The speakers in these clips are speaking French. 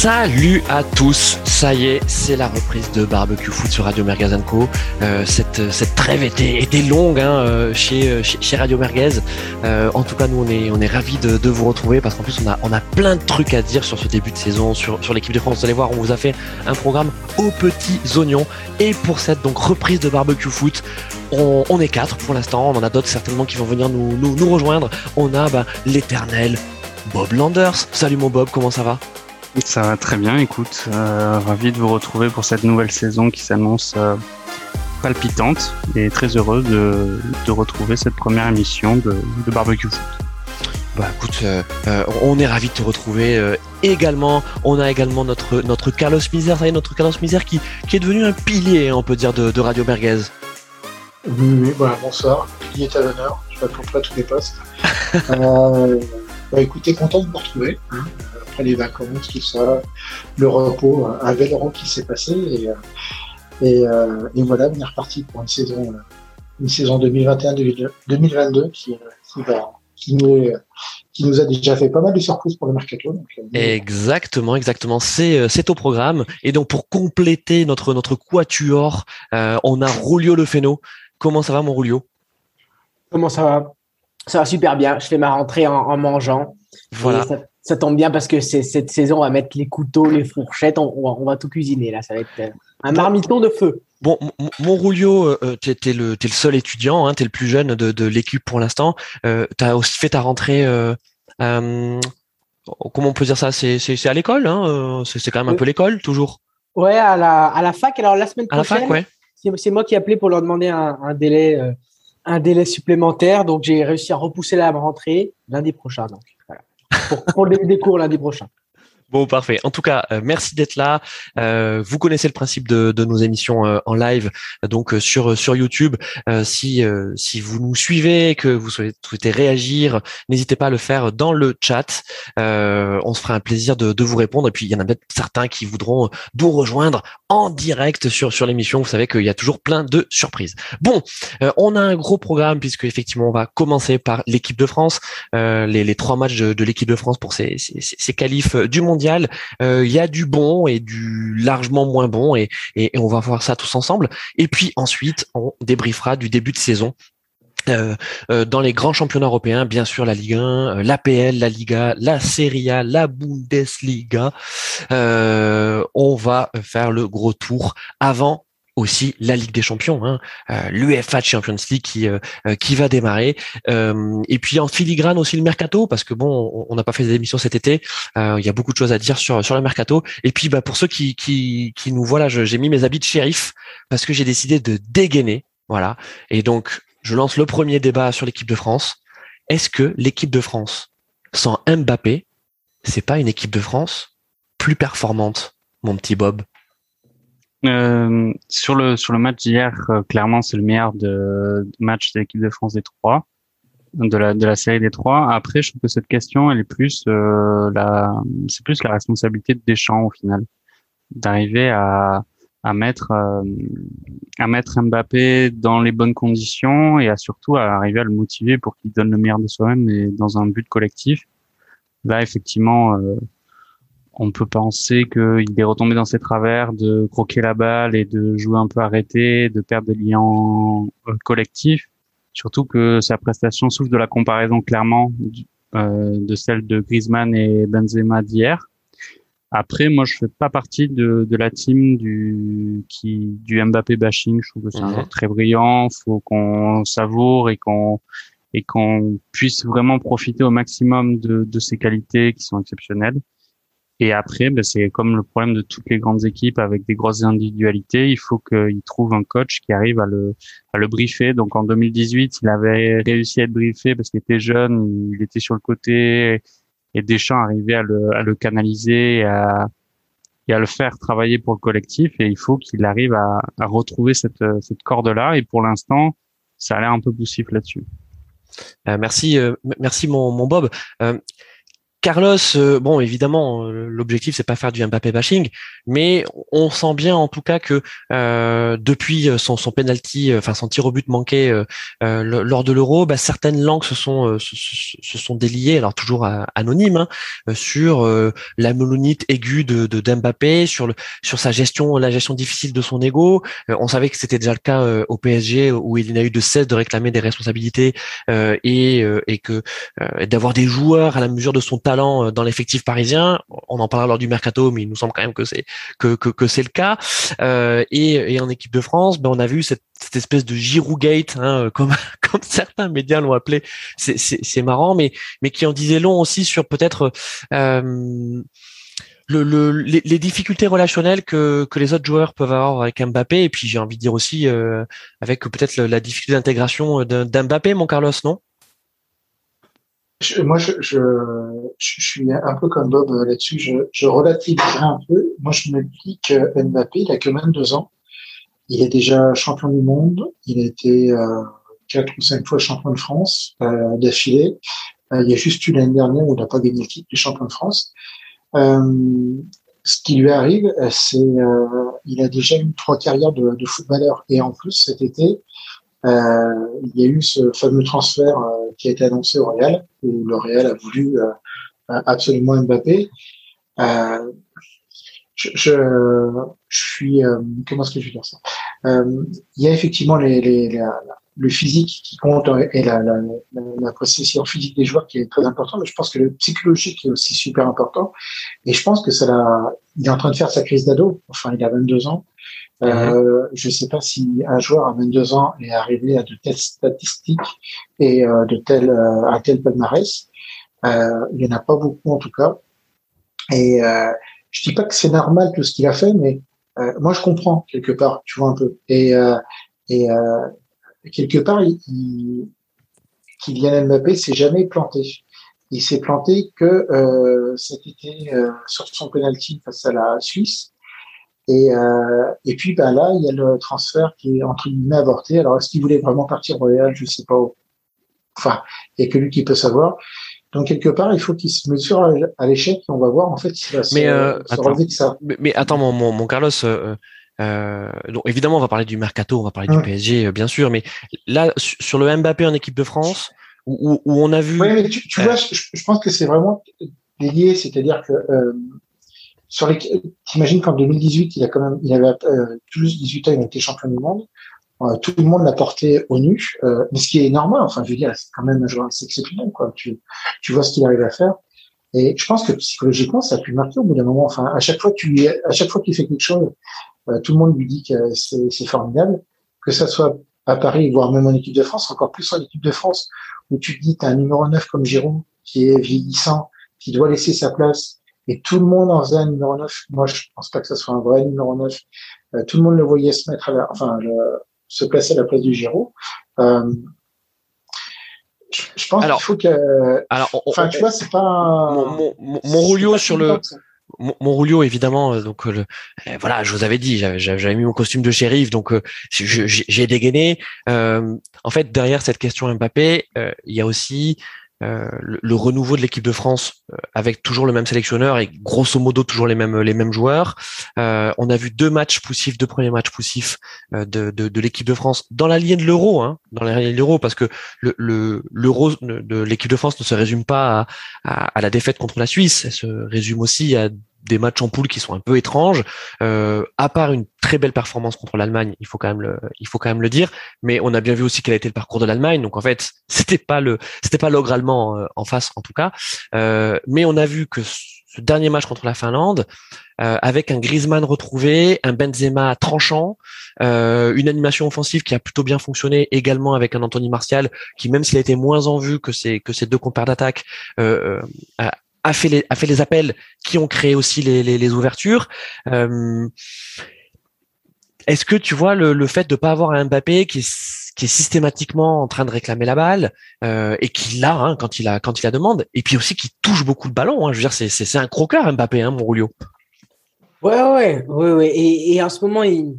Salut à tous, ça y est, c'est la reprise de Barbecue Foot sur Radio Merguez Co. Euh, cette, trêve était, longue hein, euh, chez, chez, Radio Merguez. Euh, en tout cas, nous on est, on ravis de, vous retrouver parce qu'en plus on a, plein de trucs à dire sur ce début de saison, sur, l'équipe de France. Vous allez voir, on vous a fait un programme aux petits oignons. Et pour cette donc reprise de Barbecue Foot, on, est quatre pour l'instant. On en a d'autres certainement qui vont venir nous rejoindre. On a bah, l'éternel Bob Landers. Salut mon Bob, comment ça va? Ça va très bien, écoute. Euh, ravi de vous retrouver pour cette nouvelle saison qui s'annonce euh, palpitante et très heureuse de, de, retrouver cette première émission de, de Barbecue Foot. Bah écoute, euh, on est ravi de te retrouver euh, également. On a également notre notre Carlos Misère, ça y est, notre Carlos Misère qui, qui est devenu un pilier, on peut dire, de, de Radio Merguez. Oui, oui, voilà, bonsoir. Pilier est à l'honneur. Je pas tous les postes. euh, bah écoutez, content de vous retrouver. Hein les vacances, tout ça, le repos, un Véloran qui s'est passé. Et, et, euh, et, voilà, on est reparti pour une saison, une saison 2021-2022 qui, qui, qui, nous, qui nous a déjà fait pas mal de surprises pour le mercato. Donc, euh, exactement, exactement. C'est euh, c'est au programme. Et donc pour compléter notre notre quatuor, euh, on a Rulio Lefeno. Comment ça va, mon Rulio? Comment ça va? Ça va super bien. Je fais ma rentrée en, en mangeant. Voilà ça tombe bien parce que cette saison, on va mettre les couteaux, les fourchettes, on, va, tout cuisiner là. Ça va être euh, un marmiton de feu. Bon, mon Roulio, euh, tu es, le, seul étudiant, hein, tu es le plus jeune de, l'équipe pour l'instant. Euh, tu as aussi fait ta rentrée. comment on peut dire ça? C'est à l'école, hein, c'est quand même un peu l'école, toujours? Ouais, à la, à la fac. Alors la semaine prochaine, à la fac, ouais. c'est moi qui ai appelé pour leur demander un, un délai, un délai supplémentaire. Donc j'ai réussi à repousser la rentrée lundi prochain. Donc pour, pour des cours lundi prochain. Bon, parfait. En tout cas, euh, merci d'être là. Euh, vous connaissez le principe de, de nos émissions euh, en live, donc sur sur YouTube. si si vous nous suivez, que vous souhaitez, réagir, n'hésitez pas à le faire dans le chat. on se fera un plaisir de, de vous répondre. Et puis il y en a peut-être certains qui voudront nous rejoindre en direct sur sur l'émission. Vous savez qu'il y a toujours plein de surprises. Bon, on a un gros programme puisque effectivement on va commencer par l'équipe de France, les, les trois matchs de, de l'équipe de France pour ces, ces, ces qualifs du monde euh, il y a du bon et du largement moins bon et, on va voir ça tous ensemble. Et puis ensuite, on débriefera du début de saison euh, euh, dans les grands championnats européens, bien sûr la Ligue 1, l'APL, la Liga, la Serie A, la Bundesliga. on va faire le gros tour avant aussi la Ligue des Champions, hein, euh, l'UEFA Champions League qui euh, euh, qui va démarrer, et puis en filigrane aussi le mercato parce que bon, on n'a pas fait d'émission cet été, il y a beaucoup de choses à dire sur sur le mercato, et puis bah pour ceux qui qui qui nous voilà, j'ai mis mes habits de shérif parce que j'ai décidé de dégainer, voilà, et donc je lance le premier débat sur l'équipe de France. Est-ce que l'équipe de France sans Mbappé, c'est pas une équipe de France plus performante, mon petit Bob? Euh, sur le sur le match d'hier, euh, clairement c'est le meilleur de, match de l'équipe de France des trois, de la de la série des trois. Après, je trouve que cette question, elle est plus euh, la c'est plus la responsabilité de Deschamps au final, d'arriver à à mettre euh, à mettre Mbappé dans les bonnes conditions et à surtout à arriver à le motiver pour qu'il donne le meilleur de soi-même et dans un but collectif. Là, effectivement on peut penser qu'il est retombé dans ses travers de croquer la balle et de jouer un peu arrêté, de perdre des liens euh, collectifs. Surtout que sa prestation souffre de la comparaison clairement euh, de celle de Griezmann et Benzema d'hier. Après, moi, je fais pas partie de, de la team du qui du Mbappé bashing. Je trouve que c'est un mhm. très brillant. Faut qu'on savoure et qu'on et qu'on puisse vraiment profiter au maximum de, de ses qualités qui sont exceptionnelles. Et après, ben, c'est comme le problème de toutes les grandes équipes avec des grosses individualités. Il faut qu'ils trouvent un coach qui arrive à le, à le briefer. Donc en 2018, il avait réussi à être briefé parce qu'il était jeune, il était sur le côté et Deschamps arrivait à le, à le canaliser et à, et à le faire travailler pour le collectif. Et il faut qu'il arrive à, à retrouver cette, cette corde-là. Et pour l'instant, ça a l'air un peu poussif là-dessus. Euh, merci, euh, merci mon, mon Bob. Euh, Carlos, euh, bon, évidemment, euh, l'objectif c'est pas faire du Mbappé bashing, mais on sent bien en tout cas que euh, depuis son, son penalty, enfin son tir au but manqué lors de l'Euro, bah, certaines langues se sont se, sont déliées, alors toujours anonymes, hein, sur la melonite aiguë de, de d'Mbappé, sur le sur sa gestion, la gestion difficile de son ego. on savait que c'était déjà le cas au PSG où il n'a eu de cesse de réclamer des responsabilités et et que d'avoir des joueurs à la mesure de son talent euh, dans l'effectif parisien. On en parlera lors du mercato, mais il nous semble quand même que c'est le cas. Euh, et, en équipe de France, ben on a vu cette, espèce de Giroud-gate, hein, comme comme certains médias l'ont appelé. C'est marrant, mais qui en disait long aussi sur peut-être euh, le, le, les, difficultés relationnelles que, les autres joueurs peuvent avoir avec Mbappé, et puis j'ai envie de dire aussi euh, avec peut-être la difficulté d'intégration d'Mbappé, mon Carlos, non? Moi, je, je, je, suis un peu comme Bob euh, là-dessus. Je, je relativiserai un peu. Moi, je me dis que Mbappé, il a que 22 ans. Il est déjà champion du monde. Il a été euh, quatre ou cinq fois champion de France euh, d'affilée. Euh, il y a juste eu l'année dernière où il n'a pas gagné le titre de champion de France. Ce qui lui arrive, c'est il a déjà eu trois carrières de, de footballeur. Et en plus, cet été, il y a eu ce fameux transfert euh, qui a été annoncé au Real, où le Real a voulu euh, absolument Mbappé. Je, je, je, suis comment est-ce que je vais dire ça? Il y a effectivement les, les, le physique qui compte et la, la, la, possession physique des joueurs qui est très important, mais je pense que le psychologique est aussi super important. Et je pense que ça l'a, il est en train de faire sa crise d'ado. Enfin, il a 22 ans. Euh, je ne sais pas si un joueur à 22 ans est arrivé à de telles statistiques et euh, de tel euh, à tel palmarès. Euh, il n'y en a pas beaucoup en tout cas. Et euh, je dis pas que c'est normal tout ce qu'il a fait, mais euh, moi je comprends quelque part, tu vois un peu. Et, et quelque part, il, il, Kylian Mbappé s'est jamais planté. Il s'est planté que euh, cet été sur son penalty face à la Suisse. Et, euh, et puis ben là, il y a le transfert qui est entre guillemets avorté. Alors est-ce qu'il voulait vraiment partir au Real? Je sais pas. Enfin, il n'y a que lui qui peut savoir. Donc quelque part, il faut qu'il se mesure à l'échec et on va voir en fait s'il va mais, euh, attends, de ça. Mais, attends, mon, mon, mon Carlos. Euh, euh, donc évidemment, on va parler du mercato, on va parler du PSG, euh, bien sûr, mais là sur le Mbappé en équipe de France, où, où, on a vu. Oui, mais tu, tu vois, je, je, pense que c'est vraiment lié, c'est-à-dire que sur les, t'imagines qu'en 2018, il a quand même, il avait euh, plus 18 ans, il a été champion du monde. Euh, tout le monde l'a porté au nu, euh, mais ce qui est normal. Enfin, je veux dire, c'est quand même un joueur exceptionnel, quoi. Tu, tu vois ce qu'il arrive à faire. Et je pense que psychologiquement, ça a pu marquer au bout d'un moment. Enfin, à chaque fois qu'il, à chaque fois qu'il fait quelque chose, euh, tout le monde lui dit que c'est, c'est formidable. Que ça soit à Paris, voire même en équipe de France, encore plus en équipe de France, où tu te dis, t'as un numéro 9 comme Giroud, qui est vieillissant, qui doit laisser sa place, et tout le monde en faisait un numéro 9. Moi, je pense pas que ce soit un vrai numéro 9. Euh, tout le monde le voyait se mettre à la, enfin, se placer à la place du Giro. Euh, je, pense qu'il faut que. Alors, enfin, tu vois, c'est pas. Mon, mon, mon sur le. Mon, mon évidemment, euh, donc le, voilà, je vous avais dit, j'avais mis mon costume de shérif, donc j'ai dégainé. en fait, derrière cette question Mbappé, il y a aussi euh, le, renouveau de l'équipe de France euh, avec toujours le même sélectionneur et grosso modo toujours les mêmes les mêmes joueurs. Euh, on a vu deux matchs poussifs, deux premiers matchs poussifs de, de, de l'équipe de France dans la ligne de l'euro, hein, dans la ligne de l'euro parce que le l'euro de l'équipe de France ne se résume pas à, à, la défaite contre la Suisse, elle se résume aussi à des matchs en poule qui sont un peu étranges. Euh, à part une très belle performance contre l'Allemagne, il faut quand même le, il faut quand même le dire. Mais on a bien vu aussi quel a été le parcours de l'Allemagne. Donc en fait, c'était pas le, c'était pas l'ogre allemand euh, en face en tout cas. Euh, mais on a vu que ce dernier match contre la Finlande, euh, avec un Griezmann retrouvé, un Benzema tranchant, euh, une animation offensive qui a plutôt bien fonctionné également avec un Anthony Martial qui, même s'il a été moins en vue que ses que ses deux compères d'attaque, euh, a fait les, a fait les appels qui ont créé aussi les, les, ouvertures. Euh, est-ce que tu vois le, le fait de pas avoir un Mbappé qui est, qui est systématiquement en train de réclamer la balle euh, et qui l'a hein, quand il a quand il la demande et puis aussi qui touche beaucoup le ballon. Hein, je veux dire c'est un croqueur Mbappé hein, mon Julio. Ouais ouais ouais ouais et, et en ce moment il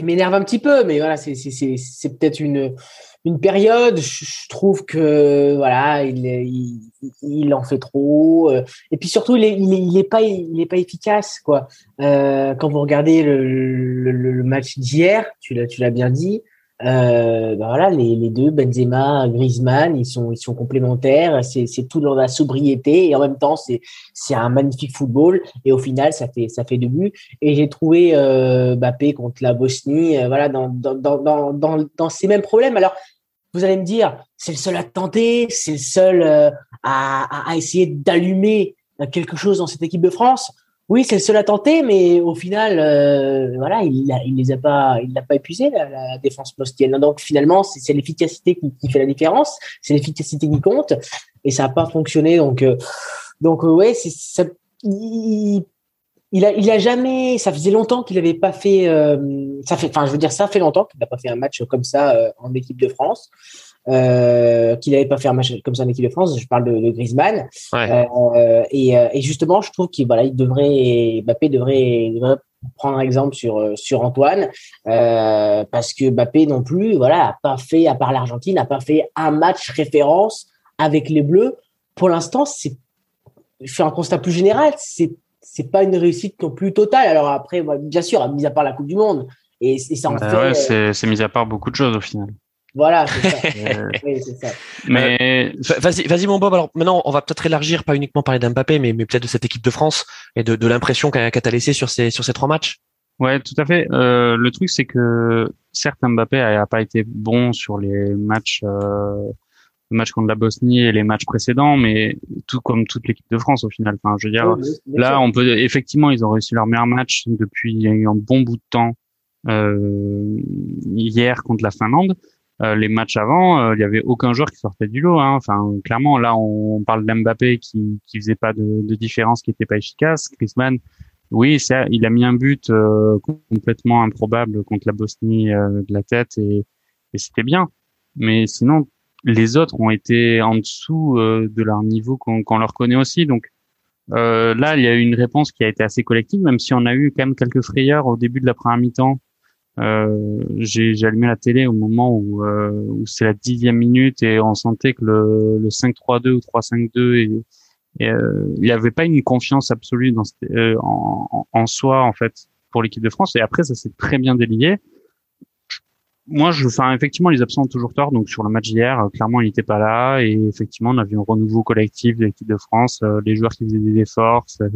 m'énerve un petit peu, mais voilà, c'est peut-être une, une période. Je trouve que voilà, il, il, il en fait trop. Et puis surtout, il est, il est, pas, il est pas efficace quoi. Euh, quand vous regardez le, le, le match d'hier, tu l'as bien dit. Euh, ben voilà, les, les, deux, Benzema, Griezmann, ils sont, ils sont complémentaires. C'est, c'est tout dans la sobriété et en même temps, c'est, c'est un magnifique football. Et au final, ça fait, ça fait deux buts. Et j'ai trouvé euh, Mbappé contre la Bosnie, euh, voilà, dans, dans, dans, dans, dans ces mêmes problèmes. Alors, vous allez me dire, c'est le seul à tenter, c'est le seul euh, à, à, essayer d'allumer quelque chose dans cette équipe de France. Oui, c'est le seul à tenter, mais au final, euh, voilà, il, il les a pas, il l'a pas épuisé la, défense mostienne. Donc finalement, c'est l'efficacité qui, fait la différence, c'est l'efficacité qui compte, et ça n'a pas fonctionné. Donc, euh, donc ouais, c'est ça. Il, a, il a jamais. Ça faisait longtemps qu'il n'avait pas fait. Euh, ça fait. Enfin, je veux dire, ça fait longtemps qu'il n'a pas fait un match comme ça euh, en équipe de France. Euh, qu'il n'avait pas fait un match comme ça en équipe de France. Je parle de, de Griezmann. Ouais. Euh, et, euh, et, justement, je trouve qu'il voilà, il devrait, Mbappé devrait, devrait prendre exemple sur sur Antoine euh, parce que Mbappé non plus, voilà, a pas fait à part l'Argentine, a pas fait un match référence avec les Bleus. Pour l'instant, c'est je fais un constat plus général, c'est c'est pas une réussite non plus totale. Alors après, bien sûr, mis à part la Coupe du Monde, et, et ça en bah fait. Ouais, c'est, c'est mis à part beaucoup de choses au final. Voilà, c'est ça. oui, c'est ça. Mais euh, vas-y, vas-y mon Bob. Alors maintenant, on va peut-être élargir, pas uniquement parler d'Mbappé, mais, mais peut-être de cette équipe de France et de, de l'impression qu'a, qu'a laissé sur ces sur ces trois matchs. Ouais, tout à fait. Euh, le truc, c'est que certes, Mbappé a, pas été bon sur les matchs, euh, le match contre la Bosnie et les matchs précédents, mais tout comme toute l'équipe de France au final. Enfin, je veux dire, Oui, là, sûr. on peut effectivement, ils ont réussi leur meilleur match depuis un bon bout de temps euh, hier contre la Finlande. Euh, les matchs avant, euh, il y avait aucun joueur qui sortait du lot. Hein. Enfin, clairement, là, on parle d'Mbappé qui qui faisait pas de, de différence, qui était pas efficace. Griezmann, oui, ça, il a mis un but euh, complètement improbable contre la Bosnie euh, de la tête et, et c'était bien. Mais sinon, les autres ont été en dessous euh, de leur niveau qu'on qu'on leur connaît aussi. Donc euh, là, il y a eu une réponse qui a été assez collective, même si on a eu quand même quelques frayeurs au début de la première mi-temps. Euh, j'ai allumé la télé au moment où, euh, où c'est la dixième minute et on sentait que le, le 5-3-2 ou 3-5-2 et, euh, il n'y avait pas une confiance absolue dans, cette- en, en- soi en fait pour l'équipe de France et après ça s'est très bien délié. Moi, je, enfin, effectivement, les absents ont toujours tort. Donc, sur le match d'hier, clairement, il n'était pas là. Et effectivement, on a vu un renouveau collectif de l'équipe de France. euh, les joueurs qui faisaient des efforts. ça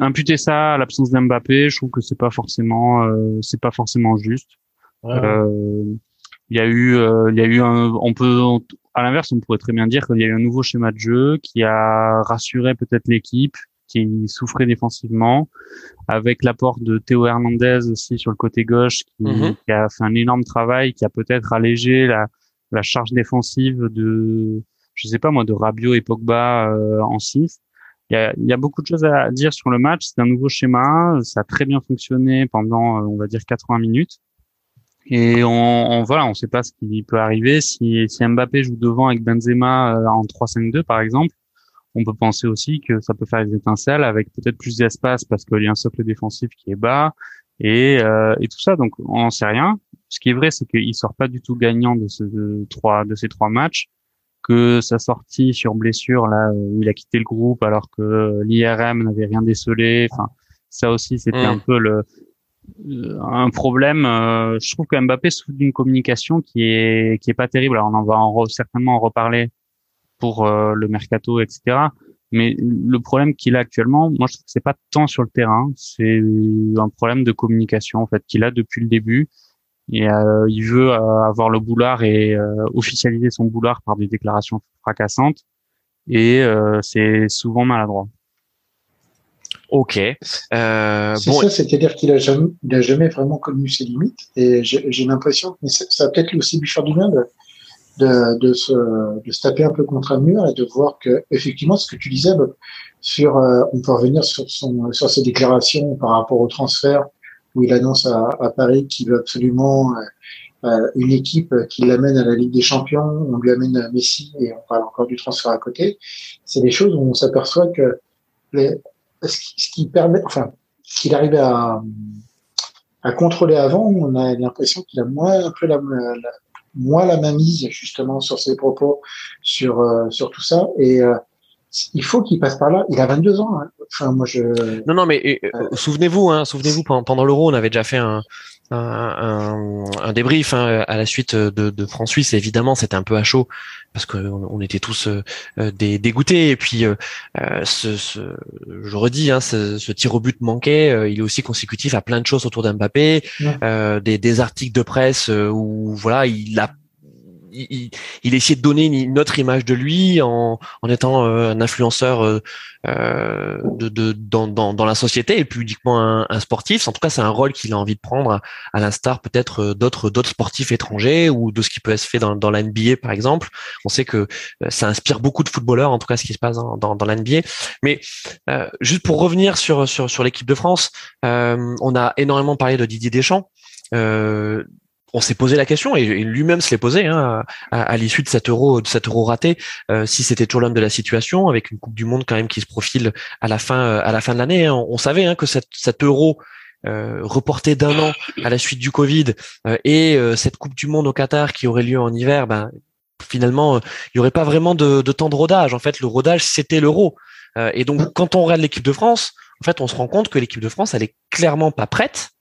Imputer ça à l'absence d'Mbappé, je trouve que c'est pas forcément, euh, c'est pas forcément juste. Ouais. Euh, Il y a eu, euh, il y a eu un, on peut, à l'inverse, on pourrait très bien dire qu'il y a eu un nouveau schéma de jeu qui a rassuré peut-être l'équipe, qui souffrait défensivement, avec l'apport de Théo Hernandez aussi sur le côté gauche, qui, Mhm. qui a fait un énorme travail, qui a peut-être allégé la, la charge défensive de, je sais pas moi, de Rabiot et Pogba euh, en 6. Il y, a, y a beaucoup de choses à dire sur le match. C'est un nouveau schéma. Ça a très bien fonctionné pendant, euh, on va dire, 80 minutes. Et on, on voilà, on sait pas ce qui peut arriver. Si, si Mbappé joue devant avec Benzema euh, en 3-5-2 par exemple, on peut penser aussi que ça peut faire des étincelles avec peut-être plus d'espace parce qu'il y a un socle défensif qui est bas et, euh, et tout ça. Donc on n'en sait rien. Ce qui est vrai, c'est qu'il sort pas du tout gagnant de, ce, trois, de ces trois matchs. Que sa sortie sur blessure là où il a quitté le groupe alors que l'IRM n'avait rien décelé. Enfin, ça aussi c'était Mm. un peu le euh, un problème. euh, je trouve que Mbappé souffre d'une communication qui est qui est pas terrible. Alors on en va en re- certainement en reparler pour euh, le mercato, etc. Mais le problème qu'il a actuellement, moi je trouve que c'est pas tant sur le terrain, c'est un problème de communication en fait qu'il a depuis le début. Et euh, il veut euh, avoir le boulard et euh, officialiser son boulard par des déclarations fracassantes. Et euh, c'est souvent maladroit. Ok. Euh, C'est bon, ça, c'est-à-dire qu'il a jamais, il a jamais vraiment connu ses limites. Et j'ai j'ai l'impression, mais ça ça va peut-être lui aussi lui faire du bien de, de, de, se, de se taper un peu contre un mur et de voir que, effectivement, ce que tu disais, Bob, sur, euh, on peut revenir sur son, sur ses déclarations par rapport au transfert où il annonce à, à Paris qu'il veut absolument euh, euh, une équipe qui l'amène à la Ligue des Champions, on lui amène Messi et on parle encore du transfert à côté. C'est des choses où on s'aperçoit que les, ce qui, ce permet, enfin, qu'il arrive à, à contrôler avant, on a l'impression qu'il a moins un peu la, la, moins la mise justement sur ses propos, sur euh, sur tout ça. Et euh, il faut qu'il passe par là. Il a 22 ans. Hein. Enfin, moi je. Non, non, mais euh, souvenez-vous, hein, souvenez-vous pendant l'Euro, on avait déjà fait un, un, un, débrief hein, à la suite de, de France-Suisse. Évidemment, c'était un peu à chaud parce qu'on on était tous euh, dégoûtés. Et puis, euh, ce, ce, je redis, hein, ce, ce, tir au but manqué, il est aussi consécutif à plein de choses autour d'Mbappé, euh, des, des articles de presse où voilà, il a il, il, essayait de donner une, autre image de lui en, en étant euh, un influenceur euh, euh, de, de dans, dans, dans, la société et plus uniquement un, un sportif. En tout cas, c'est un rôle qu'il a envie de prendre, à l'instar peut-être d'autres d'autres sportifs étrangers ou de ce qui peut être fait dans, dans la NBA par exemple. On sait que ça inspire beaucoup de footballeurs, en tout cas ce qui se passe dans, dans, dans la NBA. Mais euh, juste pour revenir sur sur, sur l'équipe de France, on a énormément parlé de Didier Deschamps. Euh, on s'est posé la question et, lui-même se l'est posé hein, à, l'issue de cet euro, de cet euro raté, euh, si c'était toujours l'homme de la situation, avec une Coupe du Monde quand même qui se profile à la fin, à la fin de l'année. Hein. On, savait hein, que cet, euro euh, reporté d'un an à la suite du Covid euh, et cette Coupe du Monde au Qatar qui aurait lieu en hiver, ben finalement il y aurait pas vraiment de, de temps de rodage. En fait, le rodage c'était l'euro. et donc quand on regarde l'équipe de France, en fait, on se rend compte que l'équipe de France elle est clairement pas prête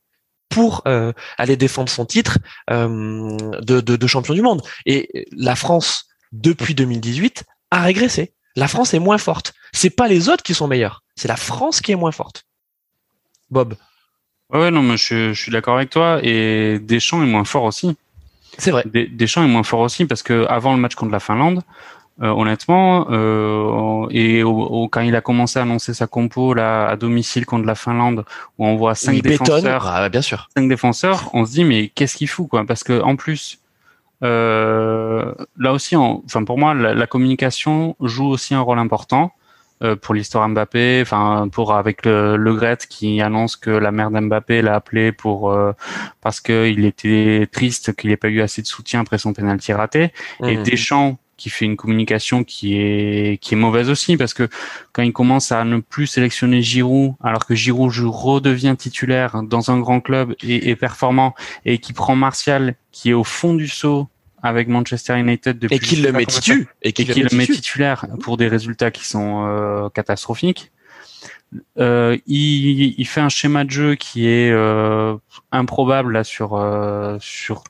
pour euh, aller défendre son titre euh, de, de, de, champion du monde. Et la France, depuis 2018, a régressé. La France est moins forte. C'est pas les autres qui sont meilleurs. C'est la France qui est moins forte. Bob. Ouais, non, mais je, je suis d'accord avec toi. Et Deschamps est moins fort aussi. C'est vrai. Deschamps est moins fort aussi parce que avant le match contre la Finlande, euh, honnêtement, euh, et au, quand il a commencé à annoncer sa compo là à domicile contre la Finlande, où on voit cinq défenseurs, ah, bien sûr, cinq défenseurs, on se dit mais qu'est-ce qu'il fout quoi? Parce que en plus, euh, là aussi, enfin pour moi, la, communication joue aussi un rôle important pour l'histoire Mbappé, enfin pour avec le, le Gret qui annonce que la mère d'Mbappé l'a appelé pour euh, parce qu'il était triste qu'il n'ait pas eu assez de soutien après son penalty raté, et mmh. Deschamps qui fait une communication qui est qui est mauvaise aussi parce que quand il commence à ne plus sélectionner Giroud alors que Giroud redevient titulaire dans un grand club et, et performant et qui prend Martial qui est au fond du saut avec Manchester United depuis et qu'il le met titulaire et qu'il le met titulaire pour des résultats qui sont euh, catastrophiques. Euh, il, il, fait un schéma de jeu qui est euh, improbable là sur euh, sur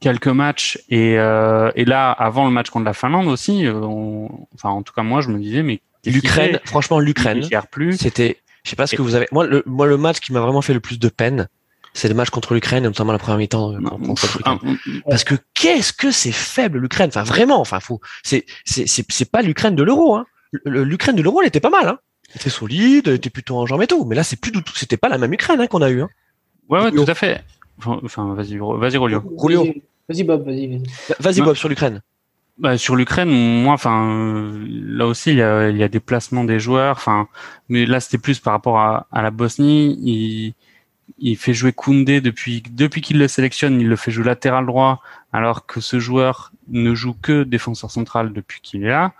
quelques matchs. Et, euh, et là avant le match contre la Finlande aussi euh, enfin en tout cas moi je me disais mais l'Ukraine franchement l'Ukraine plus. c'était je sais pas ce que vous avez moi le moi le match qui m'a vraiment fait le plus de peine c'est le match contre l'Ukraine notamment la première mi-temps euh, parce que qu'est-ce que c'est faible l'Ukraine? Enfin vraiment enfin faut c'est c'est c'est pas l'Ukraine de l'euro hein. l'Ukraine de l'euro elle était pas mal hein. Elle était solide elle était plutôt en jambes et tout. Mais là c'est plus du tout c'était pas la même Ukraine hein, qu'on a eu hein. ouais ouais tout à fait Enfin, vas-y, vas-y, Rolio. Vas-y, Bob, vas-y. Vas-y, Bob, sur l'Ukraine. Bah, sur l'Ukraine, moi, enfin, là aussi, il y a, il y a des placements des joueurs. Enfin, mais là, c'était plus par rapport à, à la Bosnie. Il, il fait jouer Koundé depuis depuis qu'il le sélectionne, il le fait jouer latéral droit, alors que ce joueur ne joue que défenseur central depuis qu'il est là.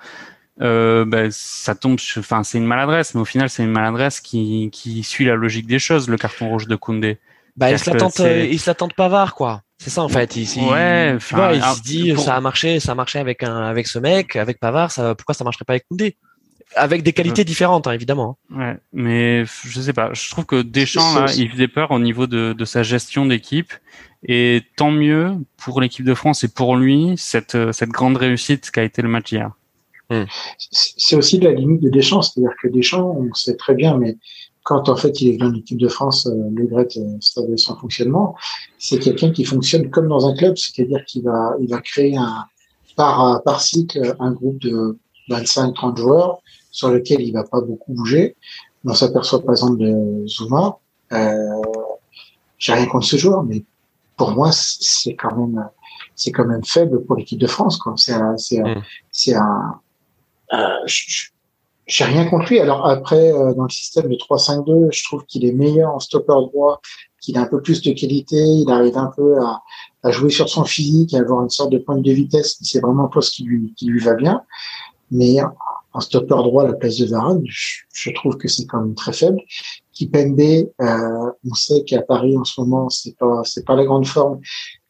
Euh, bah, ça tombe, enfin, c'est une maladresse, mais au final, c'est une maladresse qui qui suit la logique des choses. Le carton rouge de Koundé. Bah, il se l'attend, euh, il se l'attend Pavard, quoi. C'est ça en fait. Il, ouais, tu vois, il se dit ça a marché, ça a marché avec un avec ce mec, avec Pavard, ça pourquoi ça marcherait pas avec Koundé? Avec des qualités différentes hein, évidemment. Hein. Ouais, mais je sais pas. Je trouve que Deschamps là, il faisait peur au niveau de, de sa gestion d'équipe. Et tant mieux pour l'équipe de France et pour lui cette cette grande réussite qu'a été le match hier. Hmm. C'est aussi de la limite de Deschamps, c'est-à-dire que Deschamps, on sait très bien, mais quand en fait il est dans l'équipe de France, euh, le Gret savait son fonctionnement, c'est quelqu'un qui fonctionne comme dans un club, c'est-à-dire qu'il va, il va créer un, par, par cycle un groupe de 25-30 joueurs sur lequel il va pas beaucoup bouger. On s'aperçoit par exemple de Zuma. Euh, J'ai rien contre ce joueur, mais pour moi c'est quand même c'est quand même faible pour l'équipe de France. C'est c'est mm. c'est un, euh, j'ai rien contre lui. Alors après, euh, dans le système de 3-5-2, je trouve qu'il est meilleur en stopper droit, qu'il a un peu plus de qualité, il arrive un peu à, à jouer sur son physique, à avoir une sorte de pointe de vitesse. C'est vraiment un poste qui lui, qui lui va bien. Mais en stopper droit à la place de Varane, je, trouve que c'est quand même très faible. Kipembe, euh, on sait qu'à Paris en ce moment, c'est pas c'est pas la grande forme.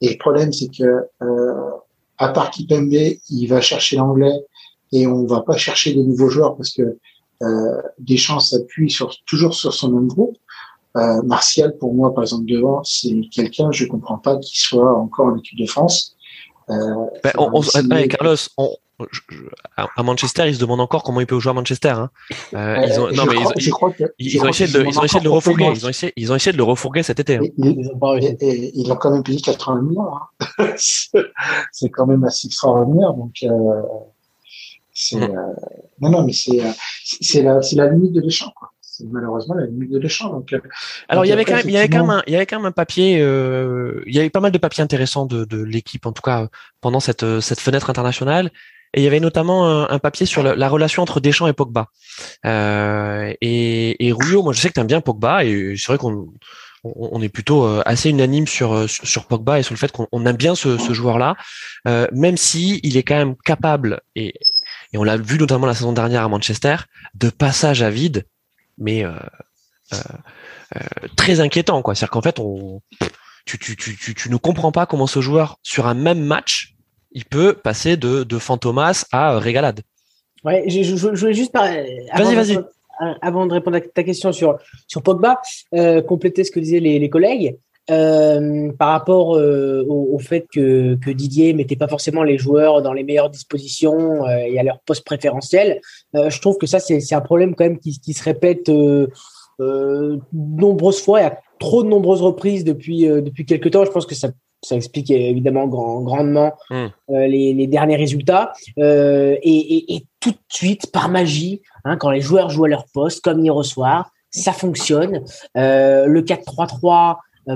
Et le problème, c'est que euh, à part Kipembe, il va chercher l'anglais et on va pas chercher de nouveaux joueurs parce que euh, Deschamps s'appuie sur toujours sur son même groupe. Euh, Martial, pour moi, par exemple, devant, c'est quelqu'un, je comprends pas qu'il soit encore en équipe de France. Euh, ben, on, on, Carlos, on, à Manchester, ils se demandent encore comment il peut jouer à Manchester. Hein. Euh, ils ont, non, mais ils, ils, ont essayé de, ils ont essayé de le refourguer. Ils ont essayé, ils ont essayé de le refourguer cet été. Hein. Ils, ont quand même payé 80 millions. Hein. c'est quand même assez extraordinaire. Donc, euh, c'est, mm. euh, non, non, mais c'est, euh, c'est la, c'est la limite de l'échange, quoi c'est malheureusement la limite de l'échange. Donc, euh, alors il y avait quand même, il y avait quand même, un, il y avait quand même un papier, euh, il y avait pas mal de papiers intéressants de, de l'équipe en tout cas pendant cette cette fenêtre internationale. Et il y avait notamment un, papier sur la, relation entre Deschamps et Pogba. Euh, et, et Rouillot, moi je sais que tu aimes bien Pogba et c'est vrai qu'on on est plutôt euh, assez unanime sur sur Pogba et sur le fait qu'on aime bien ce, ce joueur-là, euh, même si il est quand même capable et et on l'a vu notamment la saison dernière à Manchester de passage à vide, mais euh, euh, très inquiétant quoi. C'est-à-dire qu'en fait on tu, tu, tu, tu, ne comprends pas comment ce joueur sur un même match il peut passer de, de Fantomas à euh, Régalade. Ouais, je, je, je voulais juste parler. Vas-y, vas-y. Avant de répondre à ta question sur, sur Pogba, euh, compléter ce que disaient les, les collègues. Euh, par rapport euh, au, au, fait que, que Didier mettait pas forcément les joueurs dans les meilleures dispositions euh, et à leur poste préférentiel, euh, je trouve que ça c'est un problème quand même qui, qui se répète nombreuses fois et à trop de nombreuses reprises depuis depuis quelques temps. Je pense que ça ça explique évidemment grand, grandement mmh. euh, les, les, derniers résultats. Euh, et, et, et, tout de suite, par magie, hein, quand les joueurs jouent à leur poste, comme hier soir, ça fonctionne. Euh, le 4-3-3 euh,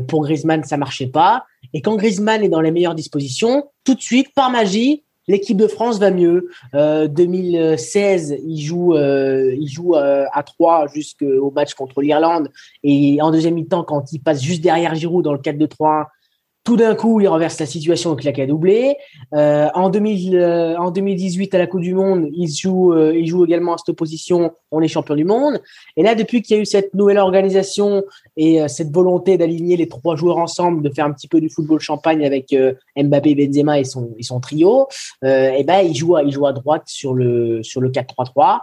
pour Griezmann, ça marchait pas. Et quand Griezmann est dans les meilleures dispositions, tout de suite, par magie, l'équipe de France va mieux. 2016, il joue, il joue à 3 jusqu'au match contre l'Irlande. Et en deuxième mi-temps, quand il passe juste derrière Giroud dans le 4-2-3-1, tout d'un coup, il renverse la situation avec la doublé. Euh, en, 2000, euh, en 2018, à la Coupe du Monde, il joue, euh, il joue également à cette opposition. On est champion du monde. Et là, depuis qu'il y a eu cette nouvelle organisation et euh, cette volonté d'aligner les trois joueurs ensemble, de faire un petit peu du football champagne avec Mbappé, Benzema et son, et son trio, et ben, il joue, à, il joue à droite sur le, sur le 4-3-3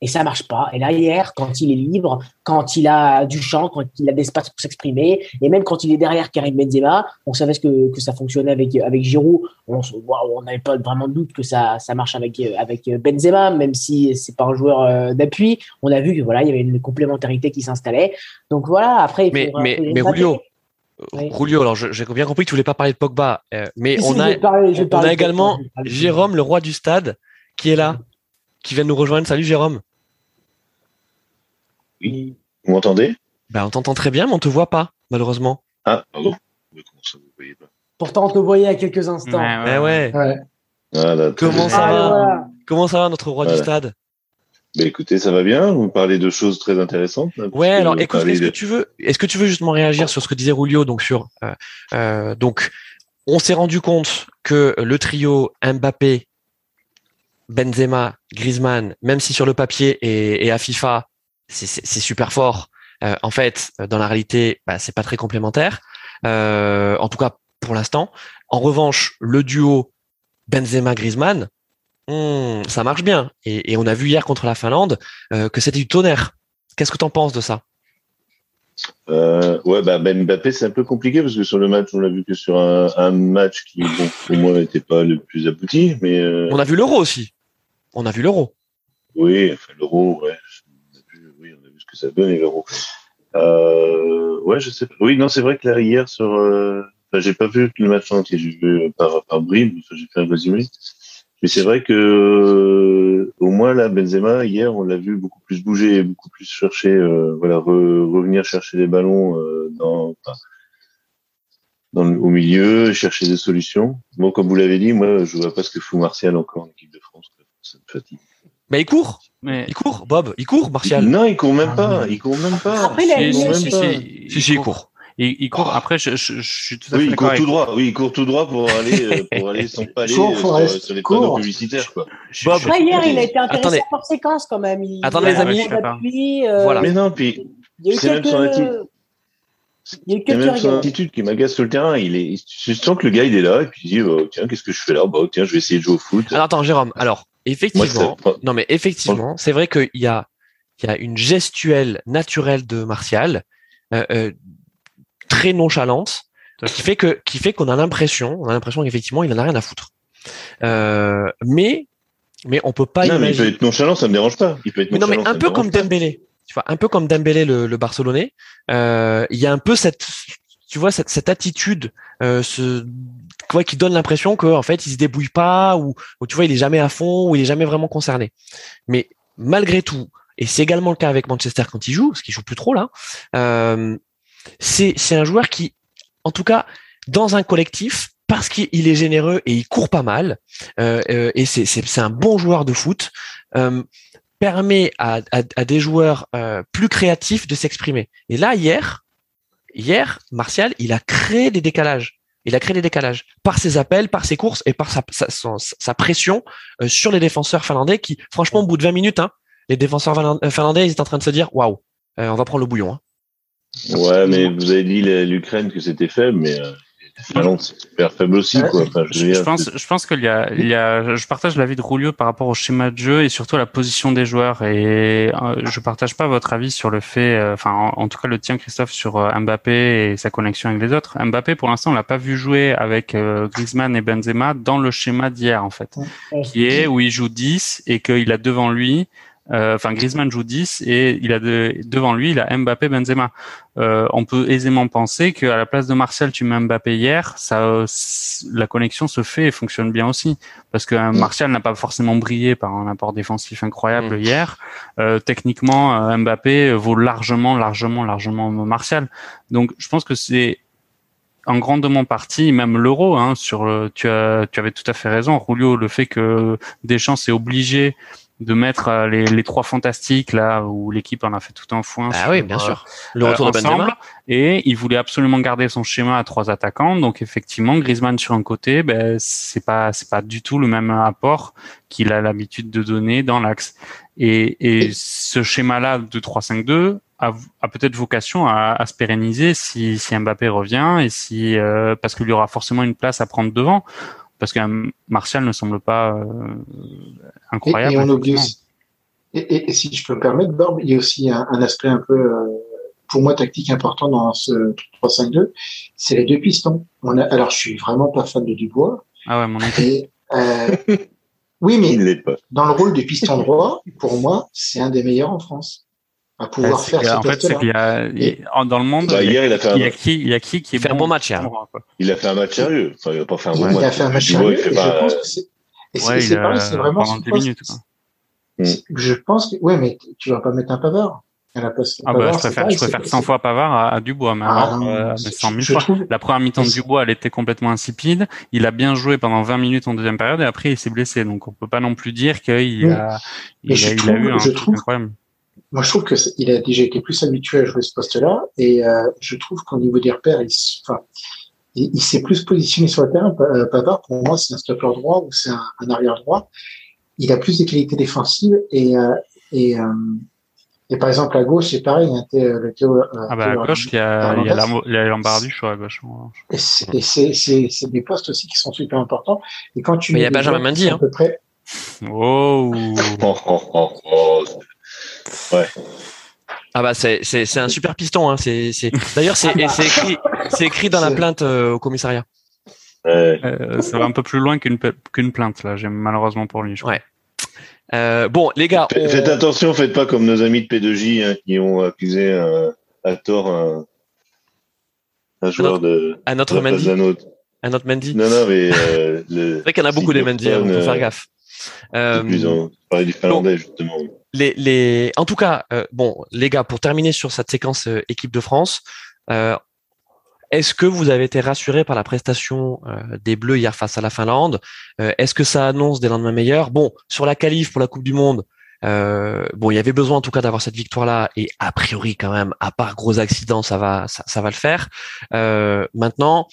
et ça marche pas. Et là, hier, quand il est libre, quand il a du champ, quand il a d'espace pour s'exprimer, et même quand il est derrière Karim Benzema, on savait que, que ça fonctionnait avec, avec Giroud. On n'avait pas vraiment de doute que ça, ça marche avec, avec Benzema, même si c'est pas un joueur euh, d'appui. On a vu que voilà, il y avait une complémentarité qui s'installait. Donc voilà, après. Mais, mais, mais Julio, Julio, alors j'ai bien compris que tu voulais pas parler de Pogba, euh, mais on, a, on a également Jérôme, le roi du stade, qui est là, qui vient nous rejoindre. Salut Jérôme. Oui. Vous m'entendez? Ben, On t'entend très bien, mais on te voit pas, malheureusement. Ah, pardon. Comment ça, vous voyez pas? Pourtant, on te voyait à quelques instants. Ouais, ouais. Eh Comment ça va? Comment ça va, notre roi du stade? Ben, écoutez, ça va bien. Vous parlez de choses très intéressantes. Ouais, alors écoute, est-ce que tu veux, est-ce que tu veux justement réagir sur ce que disait Rulio, donc sur, euh, euh, donc, on s'est rendu compte que le trio Mbappé, Benzema, Griezmann, même si sur le papier et, et à FIFA, c'est super fort. Euh, en fait, dans la réalité, bah, c'est pas très complémentaire. Euh, en tout cas, pour l'instant. En revanche, le duo Benzema-Griezmann, hmm, ça marche bien. Et, et, on a vu hier contre la Finlande euh, que c'était du tonnerre. Qu'est-ce que tu en penses de ça? Euh, ouais, bah, Ben Mbappé, c'est un peu compliqué parce que sur le match, on l'a vu que sur un, un match qui, bon, pour moi, n'était pas le plus abouti. Mais euh... on a vu l'euro aussi. On a vu l'euro. Oui, l'euro, ouais que ça donne et l'euro. Euh, ouais, je sais pas. Oui, non, c'est vrai que là, hier, sur, euh, enfin, j'ai pas vu le match entier, j'ai vu par, par bribes, j'ai fait un résumé. Mais c'est vrai que, euh, au moins, là, Benzema, hier, on l'a vu beaucoup plus bouger, beaucoup plus chercher, euh, voilà, revenir chercher les ballons, euh, dans au milieu, chercher des solutions. Bon, comme vous l'avez dit, moi, je vois pas ce que fout Martial encore en équipe de France. Fatigue. Mais il court. Mais... Il court, Bob. Il court, Martial. Non, il court même pas. Il court même pas. Après, il, court même pas. Si, si, il court. Il, il court. Après, je, je, je, suis tout à oui, fait il court tout droit. Oui, il court tout droit pour aller, euh, pour aller s'empaler sur, sur les panneaux publicitaires, quoi. Bob. Après, hier, il a été intéressant Attendez. par séquence, quand même. Il Attendez, les amis. Appui, euh... Voilà. Mais non, puis, C'est même son attitude. Il y a eu Il y a quelques même son attitude qui m'agace sur le terrain. Il est, je sens que le gars, il est là, et puis il dit, oh, tiens, qu'est-ce que je fais là? Bah, tiens, je vais essayer de jouer au foot. Alors attends, Jérôme. Alors effectivement, c'est- non mais effectivement, c'est vrai qu'il y a il y a une gestuelle naturelle de Martial euh, euh, très nonchalante qui fait que qui fait qu'on a l'impression, on a l'impression qu'effectivement il en a rien à foutre. Euh, mais mais on peut pas non, mais il peut imaginer. être nonchalant, ça me dérange pas. Il peut être Mais non, mais un peu comme. Dembélé. Tu vois, un peu comme Dembélé, le, le Barcelonais. Euh, il y a un peu cette, tu vois, cette, cette attitude, euh, ce, quoi, qui donne l'impression qu'en fait, il se débrouille pas ou, tu vois, il est jamais à fond ou il est jamais vraiment concerné. Mais malgré tout, et c'est également le cas avec Manchester quand il joue, parce qu'il joue plus trop là, euh, c'est, c'est un joueur qui, en tout cas, dans un collectif, parce qu'il est généreux et il court pas mal, euh, euh, et c'est, c'est, c'est un bon joueur de foot. Euh, permet à, à, à des joueurs euh, plus créatifs de s'exprimer. Et là, hier, hier, Martial, il a créé des décalages. Il a créé des décalages par ses appels, par ses courses et par sa, pression euh, sur les défenseurs finlandais qui, franchement, au bout de 20 minutes, hein, les défenseurs euh, finlandais, ils étaient en train de se dire, waouh, euh, on va prendre le bouillon. hein. Ouais, mais vous avez dit l'Ukraine que c'était faible, mais la Finlande, c'est super faible aussi, quoi. Enfin, je pense, je pense qu'il y a, il y a, je partage l'avis de Roulio par rapport au schéma de jeu et surtout à la position des joueurs. Et euh, je partage pas votre avis sur le fait, euh, enfin, en, en tout cas le tien, Christophe, sur euh, Mbappé et sa connexion avec les autres. Mbappé, pour l'instant, on l'a pas vu jouer avec euh, Griezmann et Benzema dans le schéma d'hier, en fait, qui est où il joue 10 et qu'il a devant lui. Euh, Enfin, Griezmann joue 10 et il a de- devant lui, il a Mbappé, Benzema. Euh, on peut aisément penser qu'à la place de Martial, tu mets Mbappé hier, ça, la connexion se fait et fonctionne bien aussi. Parce que euh, Mm. Martial n'a pas forcément brillé par un apport défensif incroyable Mm. hier. Euh, techniquement, Mbappé vaut largement, largement, largement Martial. Donc, je pense que c'est en grandement partie, même l'euro, hein, sur le, tu as, tu avais tout à fait raison, Julio, le fait que Deschamps est obligé de mettre euh, les, les trois fantastiques là où l'équipe en a fait tout un foin. Ah sur, oui, bien sûr. Le euh, retour de ensemble. Benzema. Et il voulait absolument garder son schéma à trois attaquants. Donc effectivement, Griezmann sur un côté, ben c'est pas c'est pas du tout le même apport qu'il a l'habitude de donner dans l'axe. Et, et ce schéma-là de 3-5-2 a, a peut-être vocation à, à se pérenniser si, si Mbappé revient et si euh, parce qu'il y aura forcément une place à prendre devant. Parce que Martial ne semble pas euh, incroyable. et on oublie aussi. Et, et- et si je peux me permettre, Borb, il y a aussi un, un aspect un peu, euh, pour moi, tactique important dans ce 3-5-2, c'est les deux pistons. On a, alors, je suis vraiment pas fan de Dubois. Ah ouais, mon. Et, euh, oui, mais il l'est pas. dans le rôle de piston droit, pour moi, c'est un des meilleurs en France à pouvoir C'est faire ce en fait, c'est qu'il y a, il y a- dans le monde, Bah, il y a- hier, il a fait il y a qui, il y a qui qui est fait un bon match, hier. quoi. il a fait un match sérieux. Enfin, il a pas fait un bon Il match. a fait un match il sérieux, et pas, je pense que c'est, et c'est Ouais, c'est il a- pareil, c'est vraiment pendant son 10 poste. minutes, quoi. C'est- Je pense que, ouais, mais tu vas pas mettre un pavard à la place. Ah bah, Pavard, je c'est préfère, pareil, je préfère c'est- 100 fois Pavard à, à Dubois, mais Ah, alors, non, euh, mais je- 100 000 je fois. trouve- La première mi-temps de Dubois, elle était complètement insipide. Il a bien joué pendant 20 minutes en deuxième période et après il s'est blessé. Donc on peut pas non plus dire qu'il Oui. a, il a, je il a trouve- eu un je truc trouve- incroyable. Moi, je trouve que il a déjà été plus habitué à jouer ce poste-là, et euh, je trouve qu'au niveau des repères, il, enfin, il, il s'est plus positionné sur le terrain. Euh, Pavard, pour moi, c'est un stopper droit ou c'est un, un arrière droit. Il a plus de qualités défensives et euh, et, euh, et par exemple à gauche, c'est pareil. Hein, t'es, euh, le Théo, euh, Ah bah à gauche, il y a, il y a Hernandez. la- il y a gauche. Et c'est des postes aussi qui sont super importants. Et quand tu Mais il y a mets des Benjamin Mendy, hein. à peu près, Oh. Oh, oh, oh, oh. Ah bah c'est c'est c'est un super piston. Hein. C'est c'est d'ailleurs c'est écrit c'est écrit dans la plainte euh, au commissariat. Ouais. Euh, ça va un peu plus loin qu'une qu'une plainte là. J'aime malheureusement pour lui. Je crois. Ouais. Euh, bon les gars, Faites on- faites attention, faites pas comme nos amis de P2J hein, qui ont accusé euh, à tort un, un joueur de, à notre autre. à notre Mendy. Non, non, mais euh, C'est vrai qu'il y en a beaucoup des Mendy. hein, faut faire gaffe. Euh, plus en- je parlais du finlandais justement. En tout cas, euh, bon, les gars, pour terminer sur cette séquence euh, équipe de France, euh, est-ce que vous avez été rassuré par la prestation des Bleus hier face à la Finlande? Est-ce que ça annonce des lendemains meilleurs? Bon, sur la qualif pour la Coupe du Monde, bon, il y avait besoin en tout cas d'avoir cette victoire-là, et a priori quand même, à part gros accidents, ça va, ça, va le faire. Maintenant,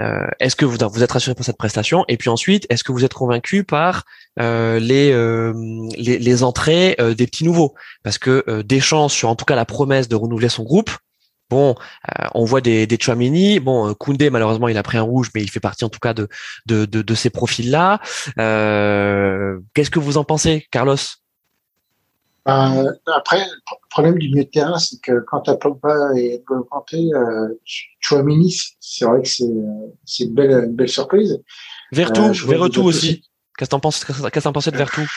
Euh, est-ce que vous, vous êtes rassuré pour cette prestation? Et puis ensuite, est-ce que vous êtes convaincu par euh, les, euh, les, entrées des petits nouveaux? Parce que euh, Deschamps, sur en tout cas la promesse de renouveler son groupe, bon, on voit des, des Chouamini. Bon, Koundé, malheureusement, il a pris un rouge, mais il fait partie en tout cas de, ces profils-là. Qu'est-ce que vous en pensez, Carlos? Ben, après, le problème du milieu de terrain, c'est que quand tu as Pogba et N'Golo Kanté, euh, Chouamini, c'est vrai que c'est c'est une belle, une belle surprise. Vertu, Euh, déjà aussi. Qu'est-ce que t'en penses Qu'est-ce que t'en pensais de Vertu?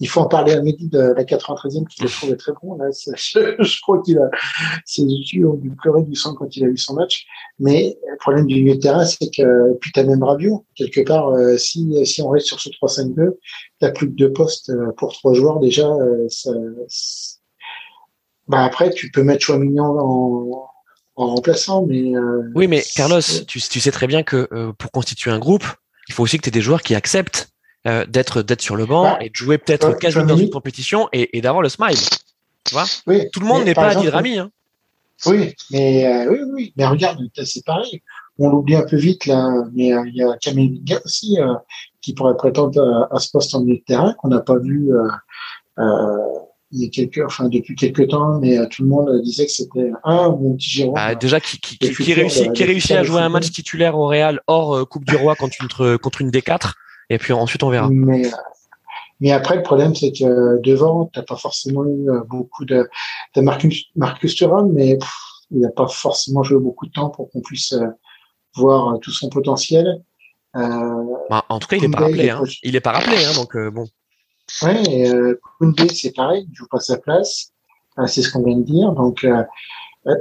Il faut en parler à Mehdi de la 93e qui le trouvait très bon. Là, je, je crois qu'il a ses yeux ont dû pleurer du sang quand il a vu son match. Mais le problème du milieu de terrain, c'est que puis t'as même Rabiot quelque part. euh, si si on reste sur ce 3-5-2, t'as plus que deux postes euh, pour trois joueurs déjà. euh, ça, bah après, tu peux mettre Chouamini en, en, remplaçant, mais euh, Oui, mais Carlos, tu, tu sais très bien que euh, pour constituer un groupe, il faut aussi que tu aies des joueurs qui acceptent euh, d'être d'être sur le banc Bah, et de jouer peut-être ouais, 15 minutes dans une compétition et, et d'avoir le smile. oui, Tout le monde n'est pas exemple, Adil Rami. Hein. Oui, mais euh, oui, oui, mais regarde, c'est pareil. On l'oublie un peu vite là, mais euh, il y a Camille Viga aussi qui pourrait prétendre à, à ce poste en milieu de terrain qu'on n'a pas vu il y a quelques, enfin depuis quelques temps, mais euh, tout le monde disait que c'était un mon petit Jérôme. Bah, déjà, qui, qui, réussit, qui réussit à jouer un match titulaire au Real hors euh, Coupe du Roi contre une, contre une D4. Et puis ensuite, on verra. Mais, mais après, le problème, c'est que devant, t'as pas forcément eu euh, beaucoup de, de Marcus, Marcus Thuram, mais pff, il n'a pas forcément joué beaucoup de temps pour qu'on puisse euh, voir euh, tout son potentiel. Euh, Bah, en tout cas, il est pas rappelé. Hein. Il est pas rappelé. Hein, donc, euh, bon. Ouais, euh, Koundé, c'est pareil, il joue pas sa place. C'est ce qu'on vient de dire. Donc,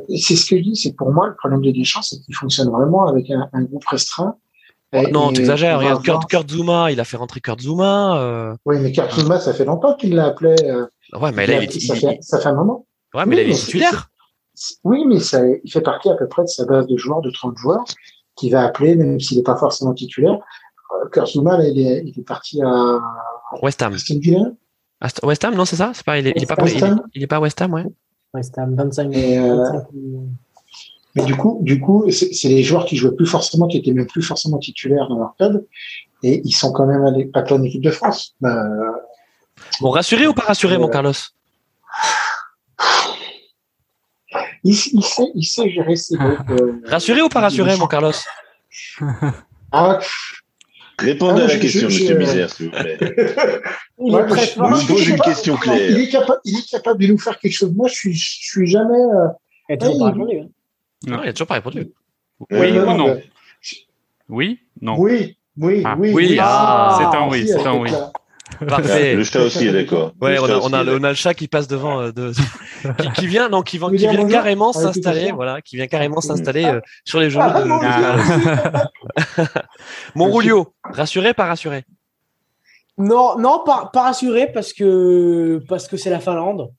c'est ce que je dis, c'est pour moi, le problème de Deschamps, c'est qu'il fonctionne vraiment avec un, un groupe restreint. Et- non, on va Regarde, Kurt, Kurt Zuma, il a fait rentrer Kurt Zuma. euh, Oui, mais Kurt Zouma, ça fait longtemps qu'il l'a appelé. euh, Ouais, mais il là, il est, ça, il- fait, ça fait un moment. ouais, mais là, il est Oui, mais titulaire. Oui, mais ça, il fait partie à peu près de sa base de joueurs, de 30 joueurs, qui va appeler, même s'il n'est pas forcément titulaire. Euh, Kurt Zouma, là, il est, il est parti à West Ham. Ast- West Ham, non, c'est ça? C'est pas, il est, il est pas, il est, il est pas West Ham, ouais. West Ham, 25 Mais, euh, 25 Mais du coup, du coup, c'est les joueurs qui jouaient plus forcément, qui étaient même plus forcément titulaires dans leur club, et ils sont quand même allés à en équipe de France. Bah, Bon, rassuré ou pas rassuré, mon Euh, Carlos? Il, il sait, il sait gérer ses groupes. euh, Rassuré ou pas rassuré, mon Carlos? Ah, Répondez Ah, à la je- question, je- monsieur Misère, s'il vous plaît. Il Ouais, est très mais fort. moi, Je pose sais une pas. question Non, claire. Il est capable, il est capable de nous faire quelque chose. Moi, je suis, je suis jamais. euh, Oui. Non, il a toujours pas répondu. Oui Euh, ou non Oui? Non. Oui, oui, Ah, oui. oui, ah, c'est un oui, c'est un oui. Parfait. Le chat aussi est d'accord. Ouais, on a, on le, on a le chat qui passe devant, euh, de, qui, qui vient, non, qui, vient- qui carrément s'installer, voilà, qui vient carrément Ah, s'installer euh, sur les genoux Ah, de. Mon Rulio, rassuré, pas rassuré? Non, non, pas, pas rassuré parce que parce que c'est la Finlande.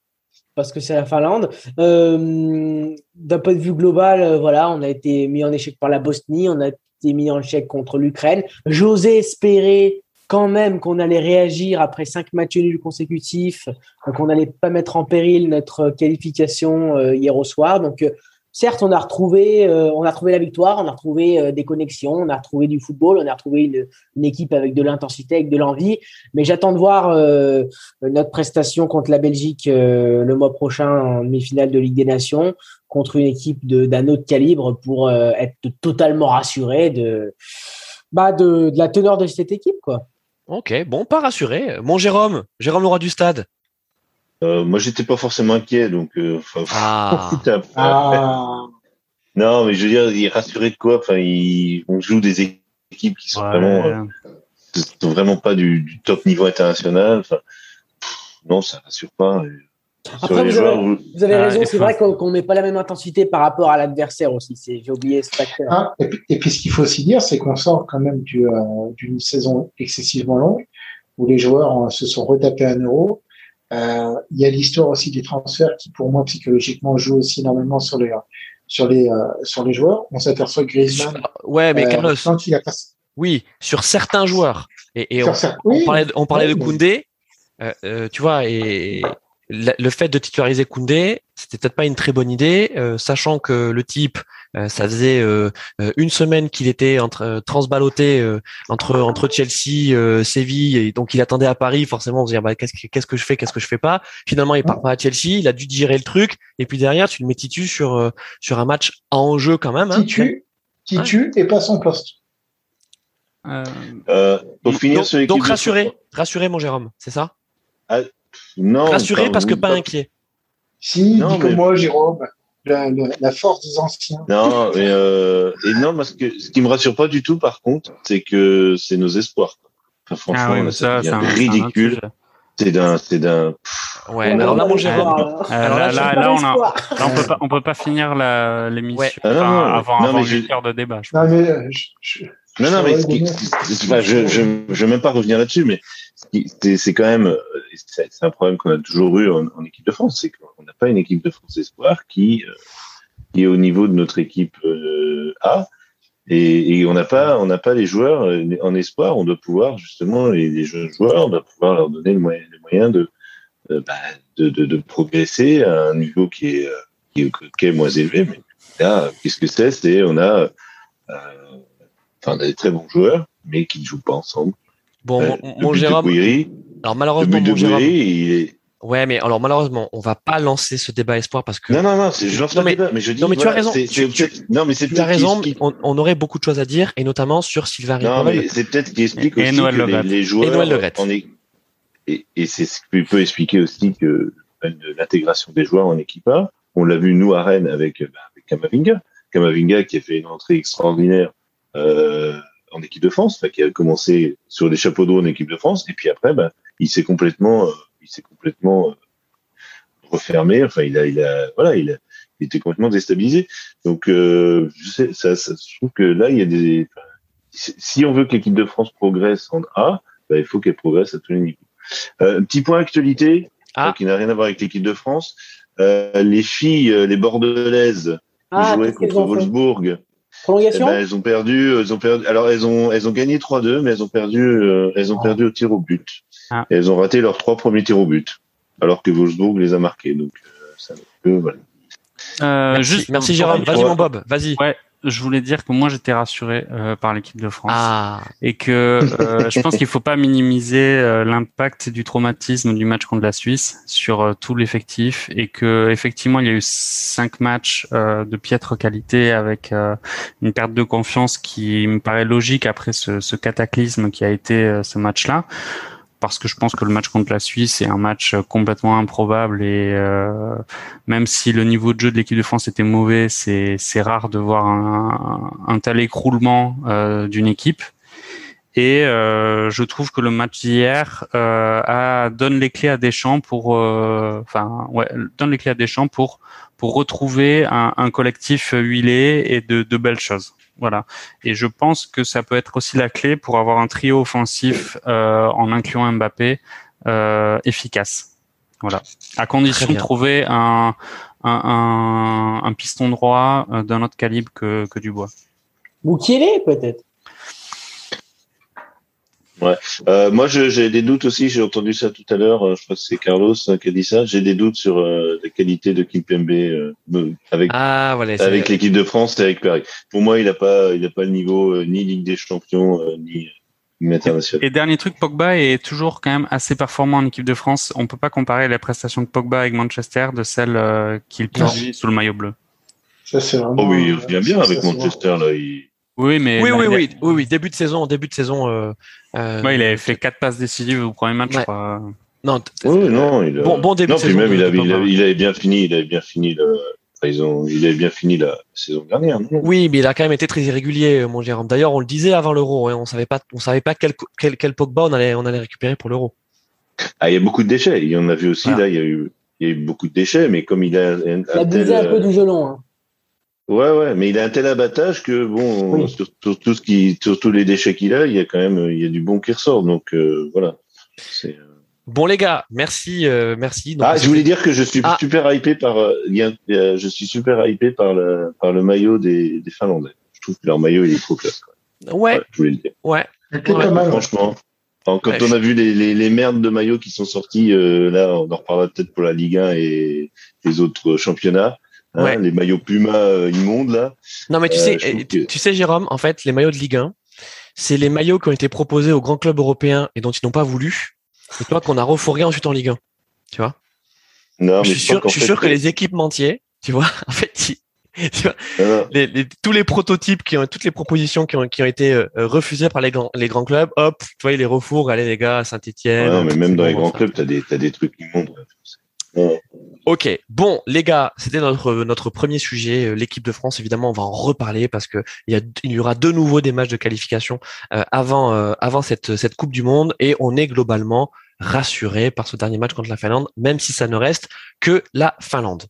Parce que c'est la Finlande. Euh, D'un point de vue global, euh, voilà, on a été mis en échec par la Bosnie, on a été mis en échec contre l'Ukraine. J'osais espérer quand même qu'on allait réagir après cinq matchs nuls consécutifs, euh, qu'on n'allait pas mettre en péril notre qualification hier au soir. Donc, certes, on a retrouvé, euh, on a la victoire, on a retrouvé euh, des connexions, on a retrouvé du football, on a retrouvé une, équipe avec de l'intensité, avec de l'envie. Mais j'attends de voir euh, notre prestation contre la Belgique le mois prochain en demi-finale de Ligue des Nations contre une équipe d'un autre calibre pour être totalement rassuré de, bah de la teneur de cette équipe. Quoi. Ok, bon, pas rassuré. Mon Jérôme, Jérôme le roi du stade. Euh, moi, j'étais pas forcément inquiet, donc. Euh, enfin, Ah, Ah, Non, mais je veux dire, il est rassuré de quoi? Enfin, il... on joue des équipes qui sont Ouais. vraiment, euh, qui sont vraiment pas du, du top niveau international. Enfin, pff, non, ça rassure pas. Après, vous joueurs, avez- vous- Vous avez Ah, raison, c'est vrai qu'on qu'on met pas la même intensité par rapport à l'adversaire aussi. C'est- J'ai oublié ce facteur. ah, et, puis, et puis, ce qu'il faut aussi dire, c'est qu'on sort quand même du, euh, d'une saison excessivement longue où les joueurs euh, se sont retapés un euro. Euh, Il y a l'histoire aussi des transferts qui, pour moi, psychologiquement, jouent aussi énormément sur les, sur les, euh, sur les joueurs. On s'aperçoit que Griezmann, ouais, mais euh, Carlos, quand il a passé, oui, sur certains joueurs. Et, et on, certains- on parlait, de- on parlait de oui, mais- Koundé, tu vois, et le fait de titulariser Koundé, c'était peut-être pas une très bonne idée, euh, sachant que le type, euh, ça faisait euh, une semaine qu'il était entre transbaloté entre entre Chelsea, Séville, et donc il attendait à Paris. Forcément, on se dire bah, qu'est-ce que qu'est-ce que je fais, qu'est-ce que je fais pas? Finalement, il part pas à Chelsea, il a dû digérer le truc, et puis derrière, tu le mets titu sur sur un match à enjeu quand même. Hein, titu, titu et pas son poste. pour finir donc, donc rassuré, rassuré mon Jérôme, c'est ça? Ah, non. Rassuré parce que pas, inquiet. Si, non, dis mais... moi, Jérôme. La, force des anciens. Non, mais euh, et non, parce que ce qui me rassure pas du tout, par contre, c'est que c'est nos espoirs. Enfin, franchement, ah ça, c'est ridicule. C'est d'un, c'est d'un. Ouais, alors là, mon Jérôme. alors là, là, là, on a, là, on peut pas, on peut pas finir l'émission ouais. ah, non, avant, non, avant une heure de débat. Je non, mais euh, je, non, non, mais je, je, je, vais même pas revenir là-dessus, mais c'est quand même, c'est un problème qu'on a toujours eu en, en équipe de France, c'est qu'on n'a pas une équipe de France espoir qui, euh, qui est au niveau de notre équipe euh, A, et, et on n'a pas, on n'a pas les joueurs euh, en espoir. On doit pouvoir justement les, les jeunes joueurs, on doit pouvoir leur donner le moyen, les moyens de, bah, de, de, de, progresser à un niveau qui est, qui est, qui est moins élevé. Mais là, qu'est-ce que c'est? C'est on a enfin des très bons joueurs, mais qui ne jouent pas ensemble. Bon, euh, mon Jérôme. Alors malheureusement, mon Jérôme. Il est... Ouais, mais alors malheureusement, on va pas lancer ce débat espoir parce que. Non, non, non, je lance non, mais, débat, mais je dis. Non, mais tu as raison. non, mais c'est tu as raison. On, on, aurait beaucoup de choses à dire et notamment sur Sylvain Non, mais c'est peut-être qui explique aussi que les, les, joueurs. Et Noël Le en est... Et, et c'est ce qui peut expliquer aussi que l'intégration des joueurs en équipe A. On l'a vu nous à Rennes avec, bah, avec Kamavinga. Kamavinga qui a fait une entrée extraordinaire euh, en équipe de France, qui a commencé sur des chapeaux d'eau en équipe de France, et puis après, bah, il s'est complètement, euh, il s'est complètement euh, refermé. Enfin, il a, il a, voilà, il, a, il était complètement déstabilisé. Donc, euh, je sais, ça, ça, je trouve que là, il y a des. Si on veut que l'équipe de France progresse en A, bah, il faut qu'elle progresse à tous les niveaux. Euh, petit point actualité ah. qui n'a rien à voir avec l'équipe de France. Euh, les filles, les bordelaises, ah, qui jouaient contre Wolfsburg. Prolongation eh ben, Elles ont perdu, elles ont perdu. Alors elles ont elles ont gagné 3-2, mais elles ont perdu euh, elles ont ah. perdu au tir au but. Ah. Et elles ont raté leurs trois premiers tirs au but, alors que Wolfsburg les a marqués. Donc euh, ça, euh, voilà. merci, juste merci Jérôme. Vas-y mon Bob, vas-y. Ouais, je voulais dire que moi j'étais rassuré euh, par l'équipe de France. Ah. et que euh, je pense qu'il faut pas minimiser euh, l'impact du traumatisme du match contre la Suisse sur tout l'effectif. Et que effectivement il y a eu cinq matchs de piètre qualité avec une perte de confiance qui me paraît logique après ce, ce cataclysme qui a été ce match-là parce que je pense que le match contre la Suisse est un match complètement improbable et euh, même si le niveau de jeu de l'équipe de France était mauvais, c'est c'est rare de voir un, un tel écroulement euh, d'une équipe. Et euh, je trouve que le match d'hier euh, donne les clés à Deschamps pour, euh, enfin, ouais, donne les clés à Deschamps pour pour retrouver un, un collectif huilé et de, de belles choses. Voilà. Et je pense que ça peut être aussi la clé pour avoir un trio offensif euh, en incluant Mbappé euh, efficace. Voilà. À condition de trouver un, un, un, un piston droit euh, d'un autre calibre que, que Dubois. est peut-être. Ouais. Euh, moi, j'ai des doutes aussi. J'ai entendu ça tout à l'heure. Euh, je crois que c'est Carlos hein, qui a dit ça. J'ai des doutes sur euh, la qualité de Kimpembe euh, avec ah, voilà, avec l'équipe de France et avec Paris. Pour moi, il n'a pas il a pas le niveau euh, ni Ligue des Champions ni, ni international. Et, dernier truc, Pogba est toujours quand même assez performant en équipe de France. On peut pas comparer les prestations de Pogba avec Manchester de celles qu'il produit sous le maillot bleu. Ça c'est vraiment. Oh oui, il revient bien avec Manchester là. Il oui, mais oui, oui, oui, oui, oui, début de saison, début de saison. Euh, euh, ouais, il avait fait quatre passes décisives au premier match. Ouais. Je crois. Non, oui, non, il a... bon, bon début non, de saison. même il avait, il, avait, il avait, bien fini, il avait bien fini le. Enfin, ils ont, il avait bien fini la saison dernière. Non? Oui, mais il a quand même été très irrégulier, mon Jérôme. D'ailleurs, on le disait avant l'Euro, hein, on savait pas, on savait pas quel, quel, quel Pogba on allait, on allait récupérer pour l'Euro. Ah, il y a beaucoup de déchets. Il y en a vu aussi voilà. là. Il y a eu, il y a eu beaucoup de déchets, mais comme il a, un, il a tel, un peu du gelon. Hein. Ouais, ouais, mais il a un tel abattage que bon, oui. sur, sur, tout ce qui, sur tous les déchets qu'il a, il y a quand même, il y a du bon qui ressort. Donc euh, voilà. Euh... Bon les gars, merci, euh, merci. Donc, ah, je voulais dire que je suis ah. super hypé par, euh, je suis super hypé par le, par le maillot des, des Finlandais. Je trouve que leur maillot il est trop classe. Quoi. Ouais. ouais. Je voulais le dire. Ouais. ouais. Franchement. quand on a vu les, les, les, merdes de maillots qui sont sortis, euh, là, on en reparlera peut-être pour la Ligue 1 et les autres championnats. Hein, Les maillots Puma euh, immondes, là. Non, mais tu sais, tu, sais, Jérôme, en fait, les maillots de Ligue 1, c'est les maillots qui ont été proposés aux grands clubs européens et dont ils n'ont pas voulu. Et toi, qu'on a refourgué ensuite en Ligue 1. Tu vois? Non, je suis sûr, je suis sûr que les équipementiers, tu vois, en fait, les, tous les prototypes qui ont, toutes les propositions qui ont, qui ont été euh, refusées par les grands, les grands clubs, hop, tu vois, ils les refourguent, allez les gars, à Saint-Etienne. Ouais, mais même dans les grands clubs, t'as des, as des trucs immondes. Ok, bon les gars, c'était notre notre premier sujet. Euh, l'équipe de France, évidemment, on va en reparler parce que il y, a, il y aura de nouveau des matchs de qualification euh, avant avant cette cette Coupe du Monde et on est globalement rassuré par ce dernier match contre la Finlande, même si ça ne reste que la Finlande.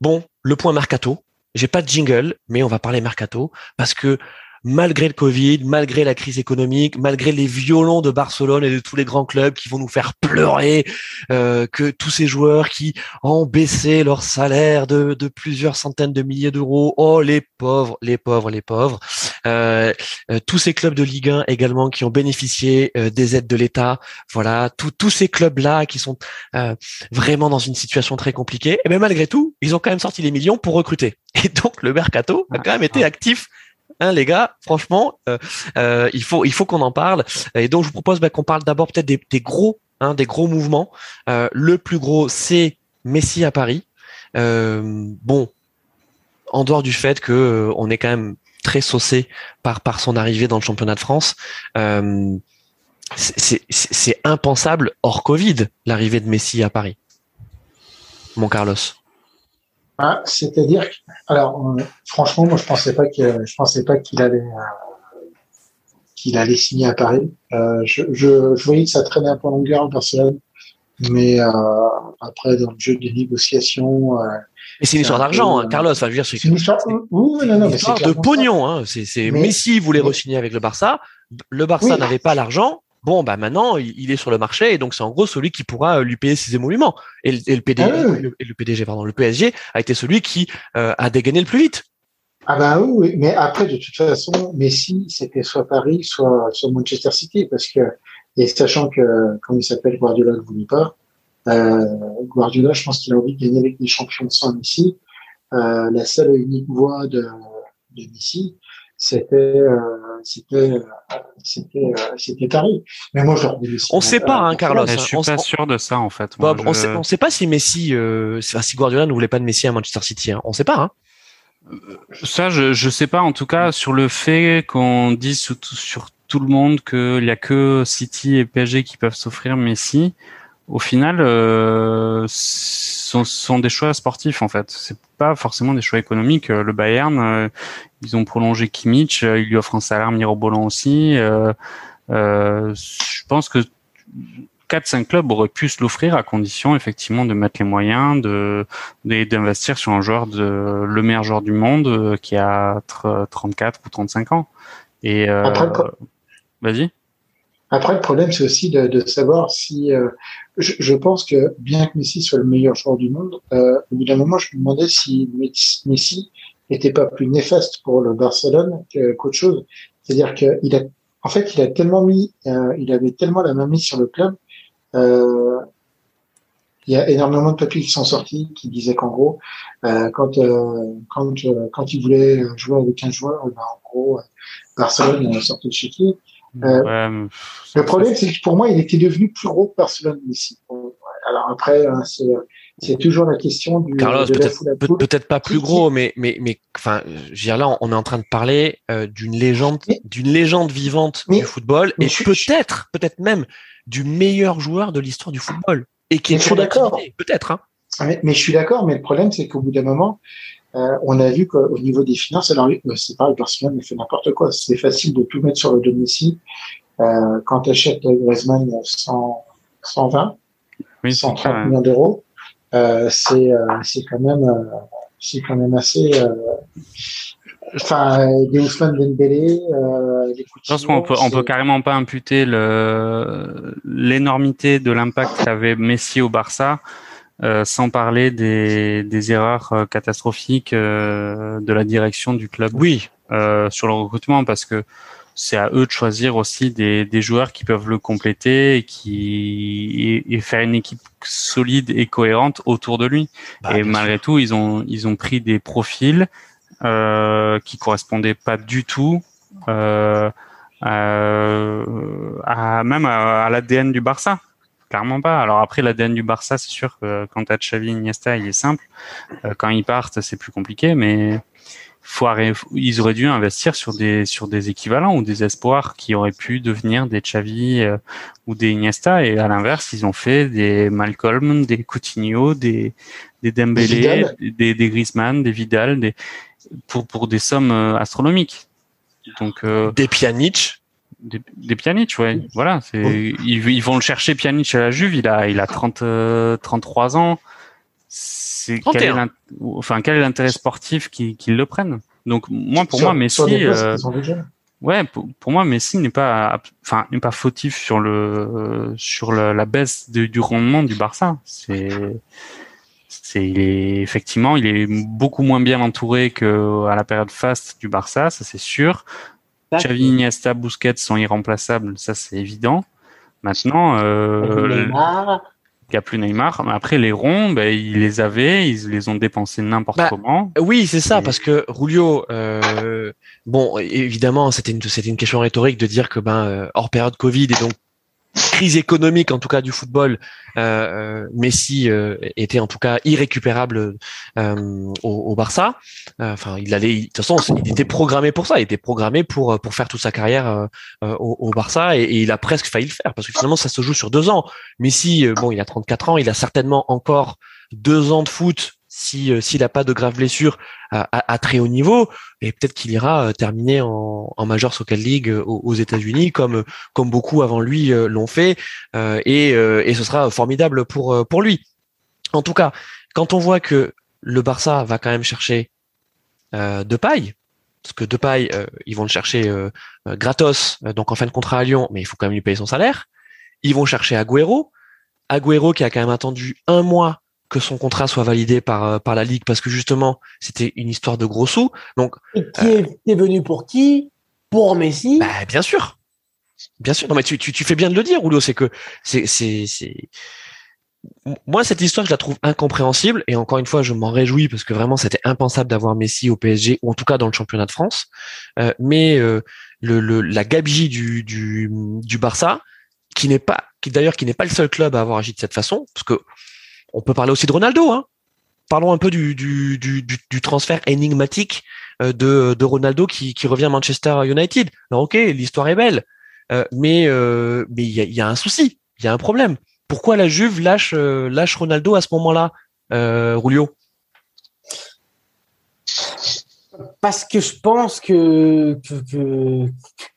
Bon, le point mercato. J'ai pas de jingle, mais on va parler mercato parce que malgré le Covid, malgré la crise économique, malgré les violons de Barcelone et de tous les grands clubs qui vont nous faire pleurer, euh, que tous ces joueurs qui ont baissé leur salaire de, de plusieurs centaines de milliers d'euros, oh les pauvres, les pauvres, les pauvres, euh, euh, tous ces clubs de Ligue 1 également qui ont bénéficié des aides de l'État, voilà, tous ces clubs-là qui sont vraiment dans une situation très compliquée, et bien malgré tout, ils ont quand même sorti les millions pour recruter. Et donc le mercato a quand même été actif Hein, les gars, franchement, euh, euh, il faut qu'on en parle. Et donc je vous propose bah, qu'on parle d'abord peut-être des, gros hein, des gros mouvements. Euh, le plus gros, c'est Messi à Paris. bon, en dehors du fait que on est quand même très saucé par par son arrivée dans le championnat de France. c'est impensable hors Covid l'arrivée de Messi à Paris. Mon Carlos. Ah, c'est-à-dire, alors euh, franchement, moi je pensais pas que je pensais pas qu'il allait euh, qu'il allait signer à Paris. Euh, je, je, je, voyais que ça traînait un peu en longueur en Barcelone, mais après dans le jeu des négociations. mais c'est une histoire d'argent, hein, Carlos. Enfin, je veux dire, c'est une histoire, oui, non, non, mais de pognon. Hein. C'est Messi voulait re-signer avec le Barça. Le Barça n'avait pas l'argent bon bah maintenant il est sur le marché et donc c'est en gros celui qui pourra euh, lui payer ses émoluments. Et, le, PDG, ah le, PDG pardon le PSG a été celui qui euh, a dégainé le plus vite. Ah bah oui, mais après de toute façon Messi c'était soit Paris soit soit Manchester City parce que et sachant que comme il s'appelle Guardiola ne voulait pas euh, Guardiola je pense qu'il a envie de gagner avec des champions sans Messi. Euh, la seule et unique voie de, de Messi c'était euh, c'était c'était c'était Paris. Mais moi je On sait pas hein, Carlos. Je suis pas sûr de ça en fait. Bob, on sait on sait pas si Messi euh, si Guardiola ne voulait pas de Messi à Manchester City. Hein. On sait pas. Hein. Euh, ça, je je sais pas. En tout cas, sur le fait qu'on dise sur, sur tout le monde qu'il y a que City et PSG qui peuvent s'offrir Messi au final, euh, sont, sont, des choix sportifs en fait. Pas forcément des choix économiques. Euh, le Bayern, euh, ils ont prolongé Kimmich, euh, ils lui offrent un salaire mirobolant aussi. Euh, je pense que 4-5 clubs auraient pu se l'offrir à condition effectivement de mettre les moyens de d'investir sur un joueur de le meilleur joueur du monde qui a 34 ou 35 ans. Et vas-y. Après, le problème, c'est aussi de, de, savoir si. Euh, je, je, pense que bien que Messi soit le meilleur joueur du monde, euh, au bout d'un moment, je me demandais si Messi n'était pas plus néfaste pour le Barcelone qu'autre chose. C'est-à-dire qu'il a, en fait, il a tellement mis, euh, il avait tellement la main mise sur le club. Euh, il y a énormément de papiers qui sont sortis qui disaient qu'en gros, euh, quand quand quand il voulait jouer avec un joueur, ben, en gros, Barcelone sortait de chez qui euh, le problème, c'est que pour moi, il était devenu plus gros que Barcelone ici. Alors après, hein, c'est toujours la question du. Carlos, peut-être pas plus gros, mais mais mais enfin, je veux là, on est en train de parler euh, d'une légende, d'une légende vivante du football, et peut-être, peut-être même du meilleur joueur de l'histoire du football, et qui est d'accord. Peut-être. Hein. Mais, mais, je suis d'accord, mais le problème, c'est qu'au bout d'un moment, euh, on a vu qu'au niveau des finances, alors euh, c'est pareil, Barcelone fait n'importe quoi. C'est facile de tout mettre sur le Messi. Euh, quand tu achètes Griezmann 100, 120, oui, 130 millions d'euros, euh, c'est euh, c'est quand même c'est quand même assez. Enfin, des Ousmane Dembélé, Je pense qu'on peut on peut carrément pas imputer le l'énormité de l'impact qu'avait Messi au Barça euh, sans parler des, des erreurs euh, catastrophiques euh, de la direction du club. Oui. sur le recrutement, parce que c'est à eux de choisir aussi des, des joueurs qui peuvent le compléter et qui et, faire une équipe solide et cohérente autour de lui. Bah, et malgré tout, ils ont ils ont pris des profils qui correspondaient pas du tout à, même à, à l'ADN du Barça. Clairement pas. Alors après l'ADN du Barça, c'est sûr que quand t'as Xavi, Iniesta, il est simple. Euh, quand ils partent, c'est plus compliqué, mais faut arrêter- ils auraient dû investir sur des sur des équivalents ou des espoirs qui auraient pu devenir des Xavi euh, ou des Iniesta et à l'inverse ils ont fait des Malcolm, des Coutinho, des des Dembélé, Vidal. des, des Griezmann, des Vidal, des pour pour des sommes euh, astronomiques. Donc euh, Des Pjanic. Des, des Pjanic, ouais. Voilà, c'est ils, ils vont le chercher Pjanic à la Juve, il a il a 30 euh, 33 ans. C'est quel est 31. l'int- enfin quel est l'intérêt sportif qu'ils le prennent Donc moi pour Sur- moi Messi euh, ouais pour, pour moi Messi n'est pas enfin n'est pas fautif sur le sur le- la baisse de- du rendement du Barça. C'est c'est il est effectivement il est beaucoup moins bien entouré que à la période faste du Barça, ça c'est sûr. Xavi, Iniesta, Busquets sont irremplaçables, ça c'est évident. Maintenant, euh, Neymar. il n'y a plus Neymar. Après, les ronds, ben, ils les avaient, ils les ont dépensés n'importe Bah, comment. Oui, c'est ça, Et- parce que Rulio, euh, bon, évidemment, c'était une, c'était une question rhétorique de dire que ben euh, hors période Covid et donc crise économique en tout cas du football, euh, euh, Messi euh, était en tout cas irrécupérable euh, au, au Barça. Euh, Enfin, il allait, de toute façon, il était programmé pour ça. Il était programmé pour pour faire toute sa carrière euh, euh, au, au Barça et, et il a presque failli le faire parce que finalement ça se joue sur deux ans. Messi, euh, bon, il a 34 ans, il a certainement encore deux ans de foot si euh, s'il a pas de graves blessures à, à- à très haut niveau et peut-être qu'il ira euh, terminer en, en Major Soccer League euh, aux, aux États-Unis comme comme beaucoup avant lui euh, l'ont fait euh, et euh, et ce sera formidable pour euh, pour lui. En tout cas, quand on voit que le Barça va quand même chercher euh, de parce que de paille ils vont le chercher euh, euh, gratos euh, donc en fin de contrat à Lyon mais il faut quand même lui payer son salaire. Ils vont chercher Agüero, Agüero qui a quand même attendu un mois que son contrat soit validé par euh, par la ligue parce que justement c'était une histoire de gros sous. Donc Et qui est, venu pour qui? Pour Messi? bah, bien sûr, bien sûr. Non mais tu, tu, tu fais bien de le dire, Rouleau, c'est que c'est c'est c'est moi cette histoire je la trouve incompréhensible et encore une fois je m'en réjouis parce que vraiment c'était impensable d'avoir Messi au PSG ou en tout cas dans le championnat de France. Euh, mais euh, le, le la gabegie du du du Barça qui n'est pas qui d'ailleurs qui n'est pas le seul club à avoir agi de cette façon parce que on peut parler aussi de Ronaldo hein. Parlons un peu du du transfert énigmatique euh, de Ronaldo qui revient à Manchester United. Alors OK, l'histoire est belle. Euh, mais euh, il y a, un souci, il y a un problème. Pourquoi la Juve lâche Ronaldo à ce moment-là, Rulio Parce que je pense que,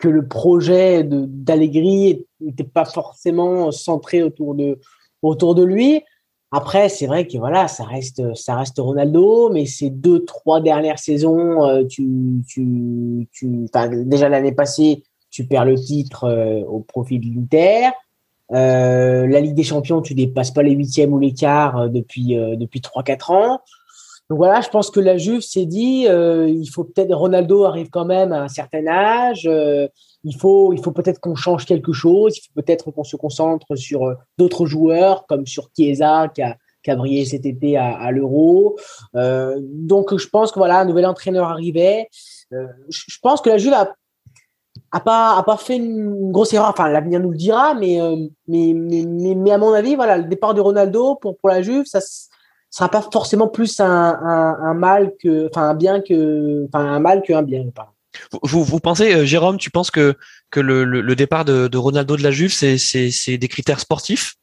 le projet d'Allegri n'était pas forcément centré autour de lui. Après, c'est vrai que voilà, ça reste, ça reste Ronaldo, mais ces deux, trois dernières saisons, euh, tu, tu, tu, déjà l'année passée, tu perds le titre euh, au profit de l'Inter. Euh, la Ligue des Champions, tu dépasses pas les huitièmes ou les quarts depuis euh, depuis trois quatre ans. Donc voilà, je pense que la Juve s'est dit, il faut peut-être Ronaldo arrive quand même à un certain âge. Il faut il faut peut-être qu'on change quelque chose. Il faut peut-être qu'on se concentre sur euh, d'autres joueurs comme sur Chiesa qui a qui a brillé cet été à, l'Euro. Euh, donc je pense que voilà, un nouvel entraîneur arrivait. Euh, je pense que la Juve a pas a pas fait une grosse erreur. Enfin, l'avenir nous le dira, mais, mais, mais, mais, à mon avis, voilà, le départ de Ronaldo pour, pour la Juve, ça sera pas forcément plus un, mal que, enfin, un bien que, enfin, un mal qu'un bien. Vous, vous, pensez, euh, Jérôme, tu penses que que le, le, le départ de, de Ronaldo de la Juve, c'est des critères sportifs?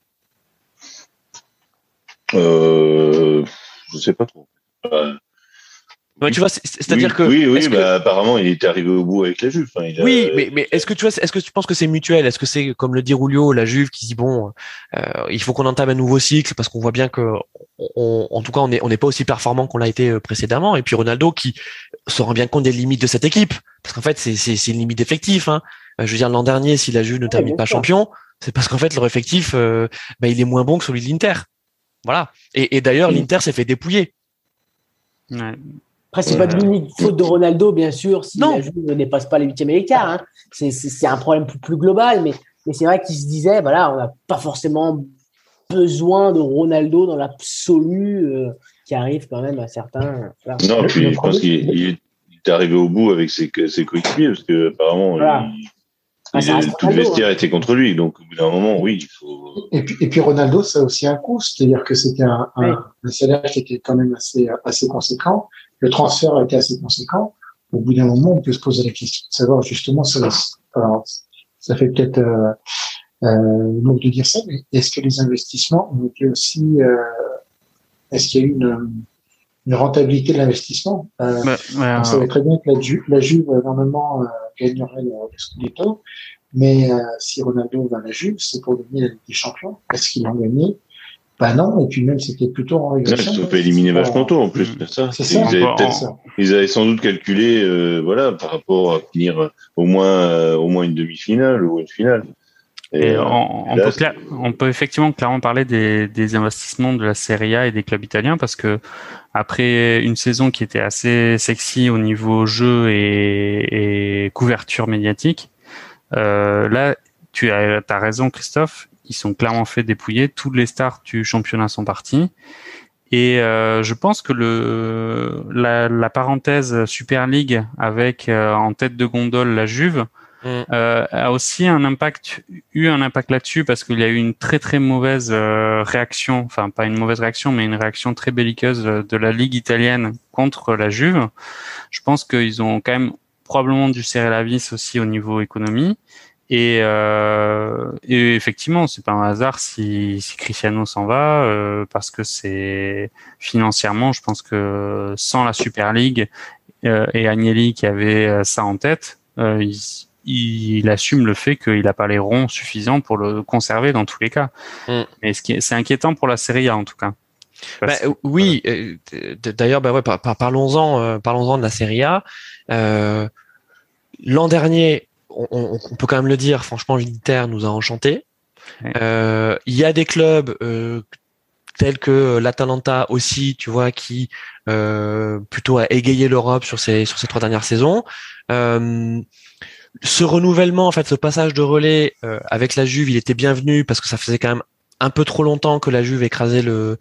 Euh, je sais pas trop. Euh, Ouais, Tu vois, c'est- c'est-à-dire oui, que oui, oui, que- bah, apparemment il était arrivé au bout avec la Juve. Enfin, il a- Oui, mais, mais est-ce que tu vois, est-ce que tu penses que c'est mutuel? Est-ce que c'est comme le dit Rulio, la Juve qui dit bon, euh, il faut qu'on entame un nouveau cycle parce qu'on voit bien que, on- en tout cas, on n'est on n'est pas aussi performant qu'on l'a été euh, précédemment. Et puis Ronaldo qui se rend bien compte des limites de cette équipe parce qu'en fait c'est c'est c'est une limite d'effectif. Hein. Euh, Je veux dire l'an dernier, si la Juve ne termine pas champion, c'est parce qu'en fait leur effectif, euh, bah, il est moins bon que celui de l'Inter. Voilà. Et, et d'ailleurs Mm. l'Inter s'est fait dépouiller. Ouais. Après, c'est pas de l'unique faute de Ronaldo, bien sûr, si la Juve ne dépasse pas les huitièmes et les quarts. Hein. C'est un problème plus, plus global, mais, mais c'est vrai qu'il se disait, voilà, on n'a pas forcément besoin de Ronaldo dans l'absolu, euh, qui arrive quand même à certains. Non, puis je pense qu'il est arrivé au bout avec ses, ses coéquipiers, parce que apparemment, ah, tout le vestiaire hein. était contre lui, donc au bout d'un moment, oui, il faut. Et puis, et puis Ronaldo, ça a aussi un coût, c'est-à-dire que c'était un, un, salaire qui était quand même assez, assez conséquent. Le transfert était assez conséquent. Au bout d'un moment, on peut se poser la question de savoir justement, ça, alors, ça fait peut-être euh, euh, de dire ça, mais est-ce que les investissements ont été aussi, euh, est-ce qu'il y a eu une, une rentabilité de l'investissement? Euh, On savait très bien que la, Ju la Juve normalement euh, gagnerait le, le Scudetto, mais euh, si Ronaldo va à la Juve, c'est pour devenir la Ligue des Champions. Est-ce qu'il en gagné? Bah non, et puis même c'était plutôt en régression. Ils se fait éliminer vachement tôt en plus. Ça. C'est ça. Ils avaient, ça. ils avaient sans doute calculé, euh, voilà, par rapport à finir au moins euh, au moins une demi-finale ou une finale. Et, et on, on, peut on, peut effectivement clairement parler des, des, investissements de la Serie A et des clubs italiens parce que après une saison qui était assez sexy au niveau jeu et, et couverture médiatique, euh, là tu as, as raison Christophe, ils sont clairement fait dépouiller. Toutes les stars du championnat sont parties. Et euh, je pense que le la, la parenthèse Super League avec euh, en tête de gondole la Juve mm. euh, a aussi un impact eu un impact là-dessus parce qu'il y a eu une très très mauvaise euh, réaction, enfin pas une mauvaise réaction mais une réaction très belliqueuse de la ligue italienne contre la Juve. Je pense qu'ils ont quand même probablement dû serrer la vis aussi au niveau économie. Et, euh, et effectivement, c'est pas un hasard si, si Cristiano s'en va, euh, parce que c'est financièrement, je pense que sans la Super League euh, et Agnelli qui avait euh, ça en tête, euh, il, il, assume le fait qu'il n'a pas les ronds suffisants pour le conserver dans tous les cas. Mm. Mais ce c'est inquiétant pour la Serie A en tout cas. Bah, oui, d'ailleurs, bah ouais, par, par, parlons-en, parlons-en de la Serie A. L'an dernier, on, peut quand même le dire, franchement, l'Inter nous a enchanté. Euh, il y a des clubs euh, tels que l'Atalanta aussi, tu vois, qui euh, plutôt a égayé l'Europe sur ces sur ces trois dernières saisons. Ce renouvellement, en fait, ce passage de relais avec la Juve, il était bienvenu parce que ça faisait quand même un peu trop longtemps que la Juve écrasait le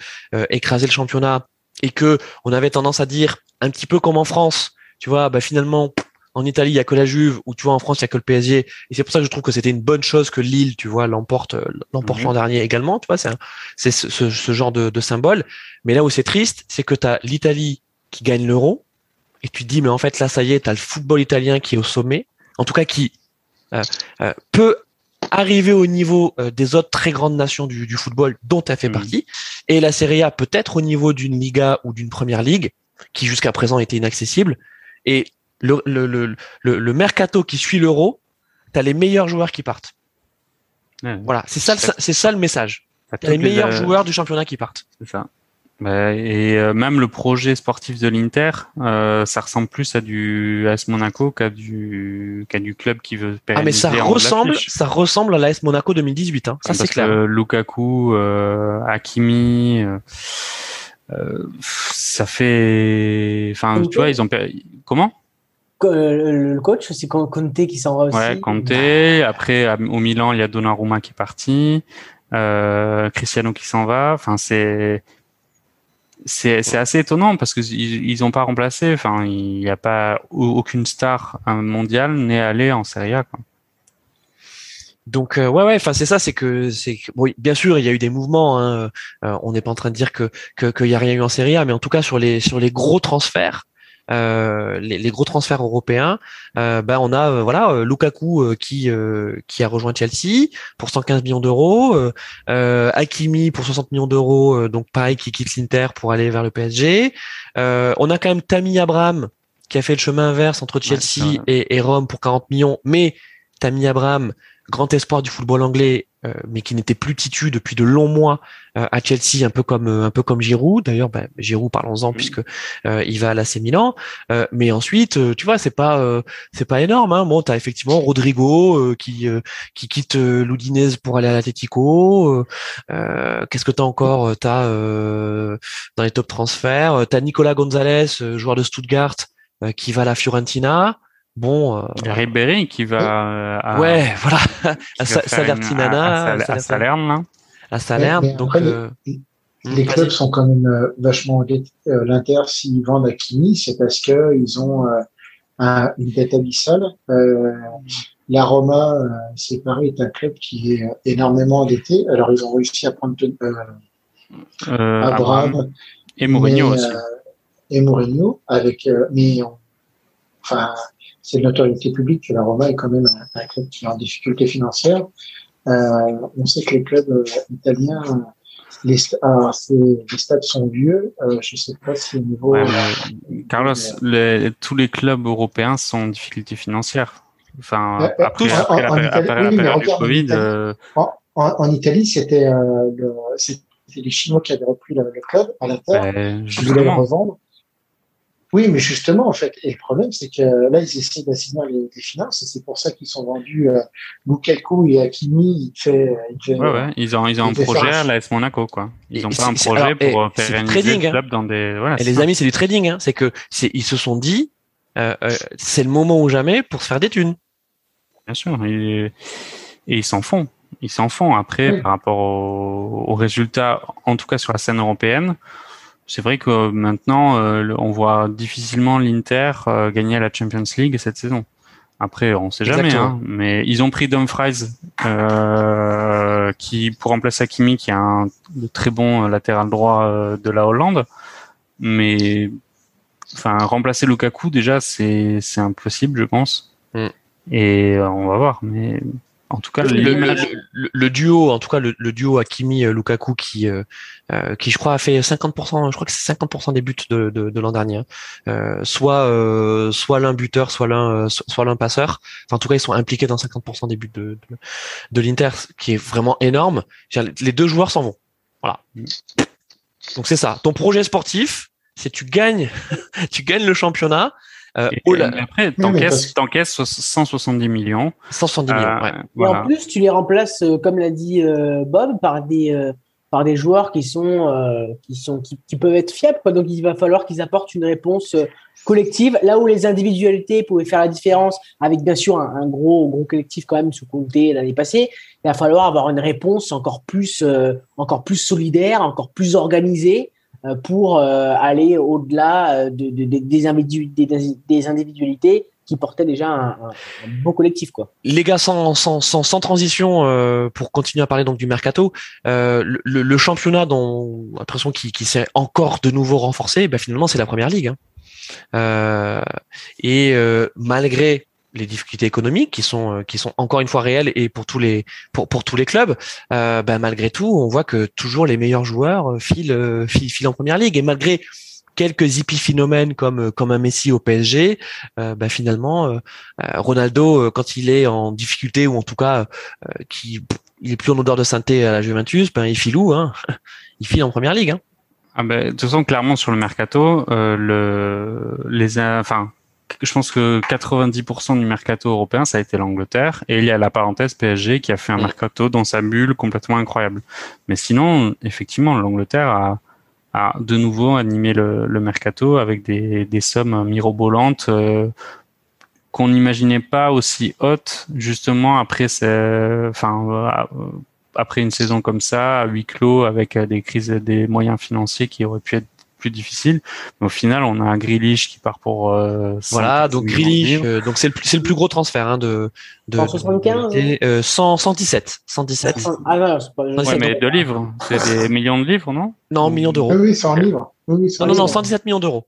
écrasait le championnat et que on avait tendance à dire un petit peu comme en France, tu vois, bah finalement en Italie, il y a que la Juve, ou tu vois, en France, il y a que le PSG. Et c'est pour ça que je trouve que c'était une bonne chose que Lille, tu vois, l'emporte, euh, l'emporte mhm. l'an dernier également. Tu vois, c'est, c'est ce, ce, genre de, de, symbole. Mais là où c'est triste, c'est que tu as l'Italie qui gagne l'euro, et tu te dis, mais en fait, là, ça y est, tu as le football italien qui est au sommet, en tout cas qui euh, euh, peut arriver au niveau des autres très grandes nations du, du football dont as fait mhm. partie, et la Serie A peut-être au niveau d'une Liga ou d'une Première Ligue, qui jusqu'à présent était inaccessible. Et le, le, le, le, mercato qui suit l'euro, tu as les meilleurs joueurs qui partent. voilà, c'est ça, c'est ça le message. T'as les meilleurs joueurs du championnat qui partent. C'est ça. Bah, et euh, même le projet sportif de l'Inter, euh, ça ressemble plus à du AS Monaco qu'à du qu'à du club qui veut Ah mais ça ressemble, ça ressemble à l'AS Monaco 2018. Hein. Ça c'est clair. Que Lukaku, euh, Hakimi, ça fait, enfin tu vois ils ont comment? Le coach, c'est Conte qui s'en va aussi. Ouais, Conte. Après, au Milan, il y a Donnarumma qui est parti, euh, Cristiano qui s'en va. Enfin, c'est c'est assez étonnant parce que ils ont pas remplacé. Enfin, il n'y a pas aucune star mondiale n'est allée en Serie A. Quoi. Donc euh, ouais ouais, enfin c'est ça, c'est que c'est oui, bien sûr il y a eu des mouvements. Hein, euh, on n'est pas en train de dire que qu'il y a rien eu en Serie A, mais en tout cas sur les sur les gros transferts, euh, les, les, gros transferts européens, euh, bah, on a euh, voilà Lukaku qui qui a rejoint Chelsea pour 115 millions d'euros, Hakimi pour 60 millions d'euros, donc pareil qui quitte l'Inter pour aller vers le PSG. on a quand même Tammy Abraham qui a fait le chemin inverse entre Chelsea et, et, Rome pour 40 millions, mais Tammy Abraham, grand espoir du football anglais, euh, mais qui n'était plus titu depuis de longs mois euh, à Chelsea, un peu comme un peu comme Giroud. D'ailleurs, bah, Giroud, parlons-en puisque il va à l'AC Milan. mais ensuite, tu vois, c'est pas c'est pas énorme. Hein. Bon, t'as effectivement Rodrigo qui qui quitte l'Udinese pour aller à l'Atletico. Qu'est-ce que t'as encore T'as dans les top transferts, t'as Nicolas Gonzalez, joueur de Stuttgart, qui va à la Fiorentina. Bon, euh, Ribéry qui va à, ouais, voilà, à Salernitana, à, Salerne, à Salerne. donc euh, les, clubs sont quand même euh, vachement euh, l'Inter s'ils vendent à Kimi, c'est parce que ils ont un, une dette abyssale. la Roma, c'est pareil, est un club qui est énormément endetté. Alors ils ont réussi à prendre Abraham et Mourinho aussi. et Mourinho avec, mais enfin c'est de notoriété publique que la Roma est quand même un, club qui est en difficulté financière. Euh, on sait que les clubs euh, italiens, les, les stades sont vieux. Euh, je ne sais pas si au niveau. Carlos, tous les clubs européens sont en difficulté financière. Enfin, après, après, la, période du Covid. En, Italie, c'était les Chinois qui avaient repris le, club à l'Inter. Ben, ils voulaient le revendre. Oui, mais justement, en fait, et le problème, c'est que là, ils essaient d'assigner les, finances, et c'est pour ça qu'ils sont vendus euh, Lukaku et Hakimi. Il fait, ouais, ouais. Ils ont, ils ont un projet à l'AS Monaco, quoi. Ils ont pas un projet pour faire trading, le hein. club dans des. Voilà, et les amis, c'est du trading. Hein. C'est que c'est, ils se sont dit, euh, euh, c'est le moment ou jamais pour se faire des thunes. Bien sûr, et, et ils s'en font. Ils s'en font. Après, par rapport aux résultats, en tout cas sur la scène européenne c'est vrai que maintenant, euh, on voit difficilement l'Inter euh, gagner la Champions League cette saison. Après, on sait jamais, hein, mais ils ont pris Dumfries euh, qui pour remplacer Hakimi, qui est un très bon latéral droit de la Hollande. Mais enfin, remplacer Lukaku déjà, c'est c'est impossible, je pense. Mm. Et on va voir, mais en tout cas, le, duo, en tout cas, le, duo Hakimi euh, Lukaku qui, euh, euh, qui je crois a fait 50%, je crois que c'est 50% des buts de, de, l'an dernier. Hein. soit, soit l'un buteur, soit l'un, soit l'un passeur. en tout cas, ils sont impliqués dans 50% des buts de, de, de l'Inter, qui est vraiment énorme. Les deux joueurs s'en vont. Voilà. Donc c'est ça. Ton projet sportif, c'est tu gagnes, tu gagnes le championnat euh, oh après, t'encaisses, t'encaisses 170 millions. 170 millions, euh, ouais. Et en plus, tu les remplaces, euh, comme l'a dit euh, Bob, par des par des joueurs qui sont qui sont qui, qui, peuvent être fiables. Quoi. Donc, il va falloir qu'ils apportent une réponse collective. Là où les individualités pouvaient faire la différence, avec bien sûr un, gros gros collectif quand même sous compté l'année passée, il va falloir avoir une réponse encore plus encore plus solidaire, encore plus organisée euh, pour euh, aller au-delà euh, de, de, des, individualités qui portaient déjà un, un, beau collectif quoi. Les gars, sans, sans, sans, sans transition, euh, pour continuer à parler donc du mercato, euh, le, le, championnat dont l'impression qui, qui s'est encore de nouveau renforcé, ben finalement c'est la première ligue. Hein. Euh, et malgré les difficultés économiques qui sont euh, qui sont encore une fois réelles et pour tous les pour pour tous les clubs euh, ben, malgré tout on voit que toujours les meilleurs joueurs euh, filent euh, filent, en première ligue et malgré quelques épiphénomènes comme comme un Messi au PSG euh, ben, finalement Ronaldo quand il est en difficulté ou en tout cas qui il est plus en odeur de sainteté à la Juventus ben il file où hein il file en première ligue hein. ah ben, de toute façon clairement sur le mercato le les enfin je pense que 90% du mercato européen, ça a été l'Angleterre. Et il y a la parenthèse PSG qui a fait un mm. mercato dans sa bulle complètement incroyable. Mais sinon, effectivement, l'Angleterre a, a de nouveau animé le, le mercato avec des, des sommes mirobolantes euh, qu'on n'imaginait pas aussi hautes, justement après, enfin, euh, après une saison comme ça, à huis clos, avec des crises des moyens financiers qui auraient pu être plus difficile. Mais au final, on a un Grealish qui part pour euh, voilà. Donc Grealish, euh, donc c'est le c'est le plus gros transfert hein, de de 175 euh, 100, 117 117. Ah non, c'est pas. Ouais, mais de livres, c'est des millions de livres, non? Non, millions d'euros. Oui, oui, c'est en livres. Oui, non, non, non, 117 millions d'euros.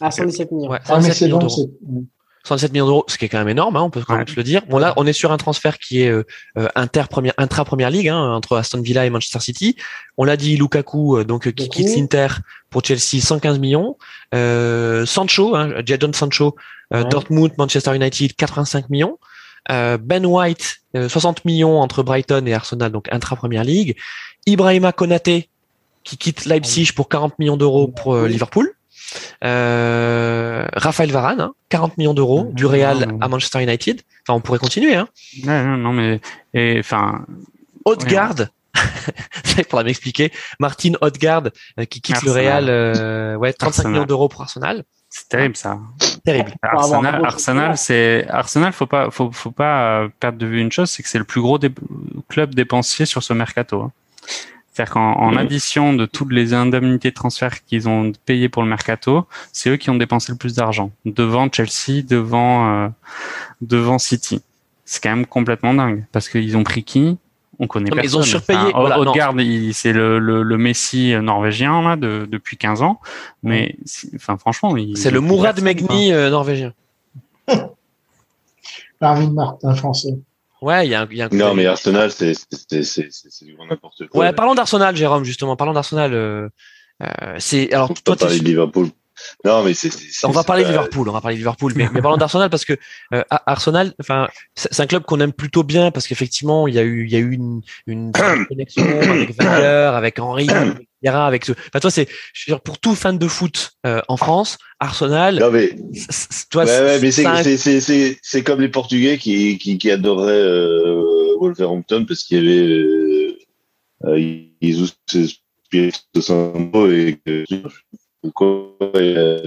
Ah, 117 millions. Ouais, 117 millions d'euros. 117 millions d'euros, ce qui est quand même énorme, hein, on peut quand même se le dire. Bon là, on est sur un transfert qui est euh, euh inter première, intra première ligue hein, entre Aston Villa et Manchester City. On l'a dit, Lukaku euh, donc qui quitte l'Inter pour Chelsea 115 millions. Euh, Sancho, hein, Jadon Sancho, euh, Dortmund, Manchester United 85 millions. ben White, 60 millions entre Brighton et Arsenal, donc intra-première ligue. Ibrahima Konaté, qui quitte Leipzig pour 40 millions d'euros pour Liverpool. Euh, Raphaël Varane, 40 hein, millions d'euros du Real à Manchester United. Enfin, on pourrait continuer. Hein. non, non, mais et enfin. Haute-garde. Ouais. il faudra m'expliquer. Martin Haute-garde euh, qui quitte le Real, euh, ouais, 35 millions d'euros pour Arsenal. C'est terrible ça. Terrible. Arsenal, Arsenal, c'est Arsenal. Faut pas, faut, faut pas perdre de vue une chose, c'est que c'est le plus gros dé club dépensier sur ce mercato. Hein. C'est-à-dire qu'en mmh. addition de toutes les indemnités de transfert qu'ils ont payées pour le mercato, c'est eux qui ont dépensé le plus d'argent, devant Chelsea, devant euh, devant City. C'est quand même complètement dingue parce qu'ils ont pris qui? On connaît pas. Ils ont surpayé. Enfin, Odegaard, c'est le, le, le, Messi norvégien là de, depuis 15 ans, mais enfin franchement, c'est le Mourad Megni euh, norvégien. Marvin Martin français. Ouais, il y a un, y a un Non, mais Arsenal, c'est du grand n'importe quoi. Ouais, parlons d'Arsenal, Jérôme, justement. Parlons d'Arsenal. Euh, euh, c'est alors on toi, parler de Liverpool. Non, mais c'est. On va parler de Liverpool. On va parler de Liverpool, mais, mais parlons d'Arsenal parce que euh, Arsenal, enfin, c'est un club qu'on aime plutôt bien parce qu'effectivement, il y a eu, il y a eu une, une connexion avec Wenger, avec Henry, avec ce. Enfin, toi, c'est pour tout fan de foot euh, en France, Arsenal. Non mais. Toi, ouais, ouais, mais c'est c'est comme les Portugais qui qui, qui adoraient euh, Wolverhampton parce qu'il y avait euh, euh ils de Sambo et pourquoi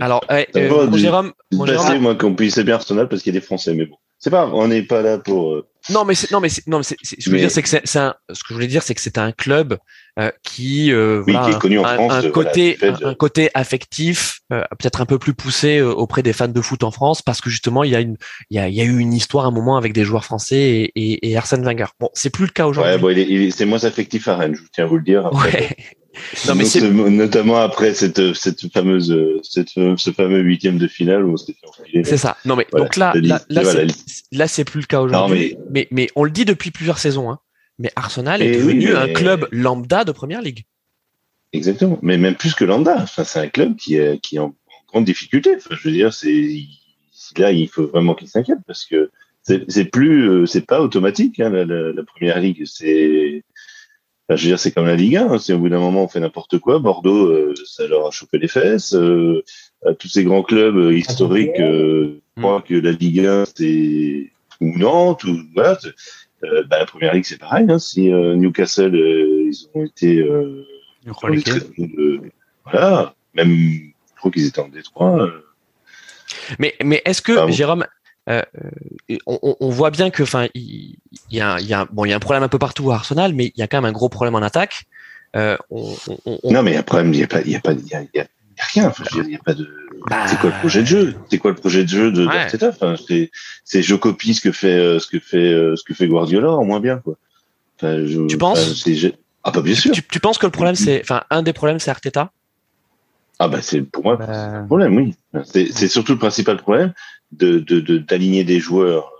alors eh, euh, mon Jérôme, mon Jérôme moi qu'on puisse bien Arsenal parce qu'il y a des Français mais bon c'est pas on n'est pas là pour euh, non mais c'est non mais non mais c'est ce que je veux dire c'est que c'est un ce que je voulais dire c'est que c'est un club euh, qui euh, oui, qui est connu en un, France un côté un, côté affectif euh, peut-être un peu plus poussé euh, auprès des fans de foot en France parce que justement il y a une il y a, il y a eu une histoire à un moment avec des joueurs français et, et, et Arsène Wenger bon c'est plus le cas aujourd'hui ouais bon, il est, c'est moins affectif à Rennes je tiens à vous le dire après. ouais. Non, mais c'est notamment après cette cette fameuse cette ce fameux huitième de finale où on s'était fait enfiler. C'est ça. Non mais voilà, donc là là là, voilà. là c'est plus le cas aujourd'hui. Mais... mais... mais on le dit depuis plusieurs saisons. Hein. Mais Arsenal est devenu oui, mais... un club lambda de première ligue. Exactement. Mais même plus que lambda. Enfin, c'est un club qui est qui est en, grande difficulté. Enfin, je veux dire, c'est là il faut vraiment qu'il s'inquiète parce que c'est plus c'est pas automatique hein, la, la, la première ligue. C'est je veux dire, c'est comme la Ligue 1. Hein. Si au bout d'un moment on fait n'importe quoi, Bordeaux, euh, ça leur a chopé les fesses. Euh, à tous ces grands clubs euh, historiques, euh, je crois que la Ligue 1 c'est ou Nantes ou voilà. Euh, bah, la première ligue c'est pareil. Hein. Si Newcastle ils ont été voilà, même je crois qu'ils étaient en Détroit. Mais mais est-ce que. Jérôme euh, on, on, voit bien que, enfin, il, y a, y a, bon, y a un problème un peu partout à Arsenal, mais il y a quand même un gros problème en attaque. Euh, on, non, mais il y a un problème, il y a pas, il y a pas, il y a, il y a rien. Enfin, je veux dire, il y a pas de. Bah... C'est quoi le projet de jeu? C'est quoi le projet de jeu de ouais. enfin, c'est, c'est je copie ce que fait, euh, ce que fait, euh, ce que fait Guardiola en moins bien, quoi. Enfin, je, tu penses? Ah, pas bien sûr. Tu, tu, penses que le problème, c'est, enfin, un des problèmes, c'est Arteta? Ah, bah, c'est pour moi, bah... c'est un problème, oui. C'est, c'est surtout le principal problème de d'aligner de, des joueurs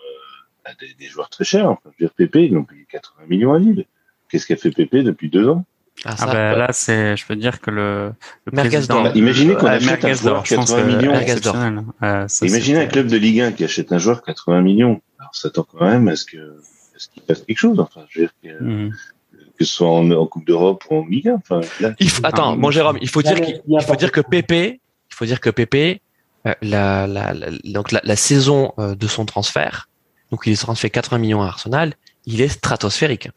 euh, des, des, joueurs très chers. Enfin, je veux dire, Pépé, ils ont payé 80 millions à Lille. Qu'est-ce qu'a fait Pépé depuis deux ans? Ah, ça, ah ben, ouais. là, c'est, je peux dire que le, le président, bah, imaginez qu'on euh, achète un joueur 80 millions. Euh, ça, imaginez un club de Ligue 1 qui achète un joueur 80 millions. Alors, ça s'attend quand même à ce que, à ce qu'il fasse quelque chose. Enfin, je veux dire que, mmh. que ce soit en, en Coupe d'Europe ou en Ligue 1. Enfin, là, il faut, attends, bon, Jérôme, il faut dire qu'il il faut dire que Pépé, il faut dire que Pépé, la, la, la, donc la, la saison euh, de son transfert, donc il est transféré 80 millions à Arsenal, il est stratosphérique.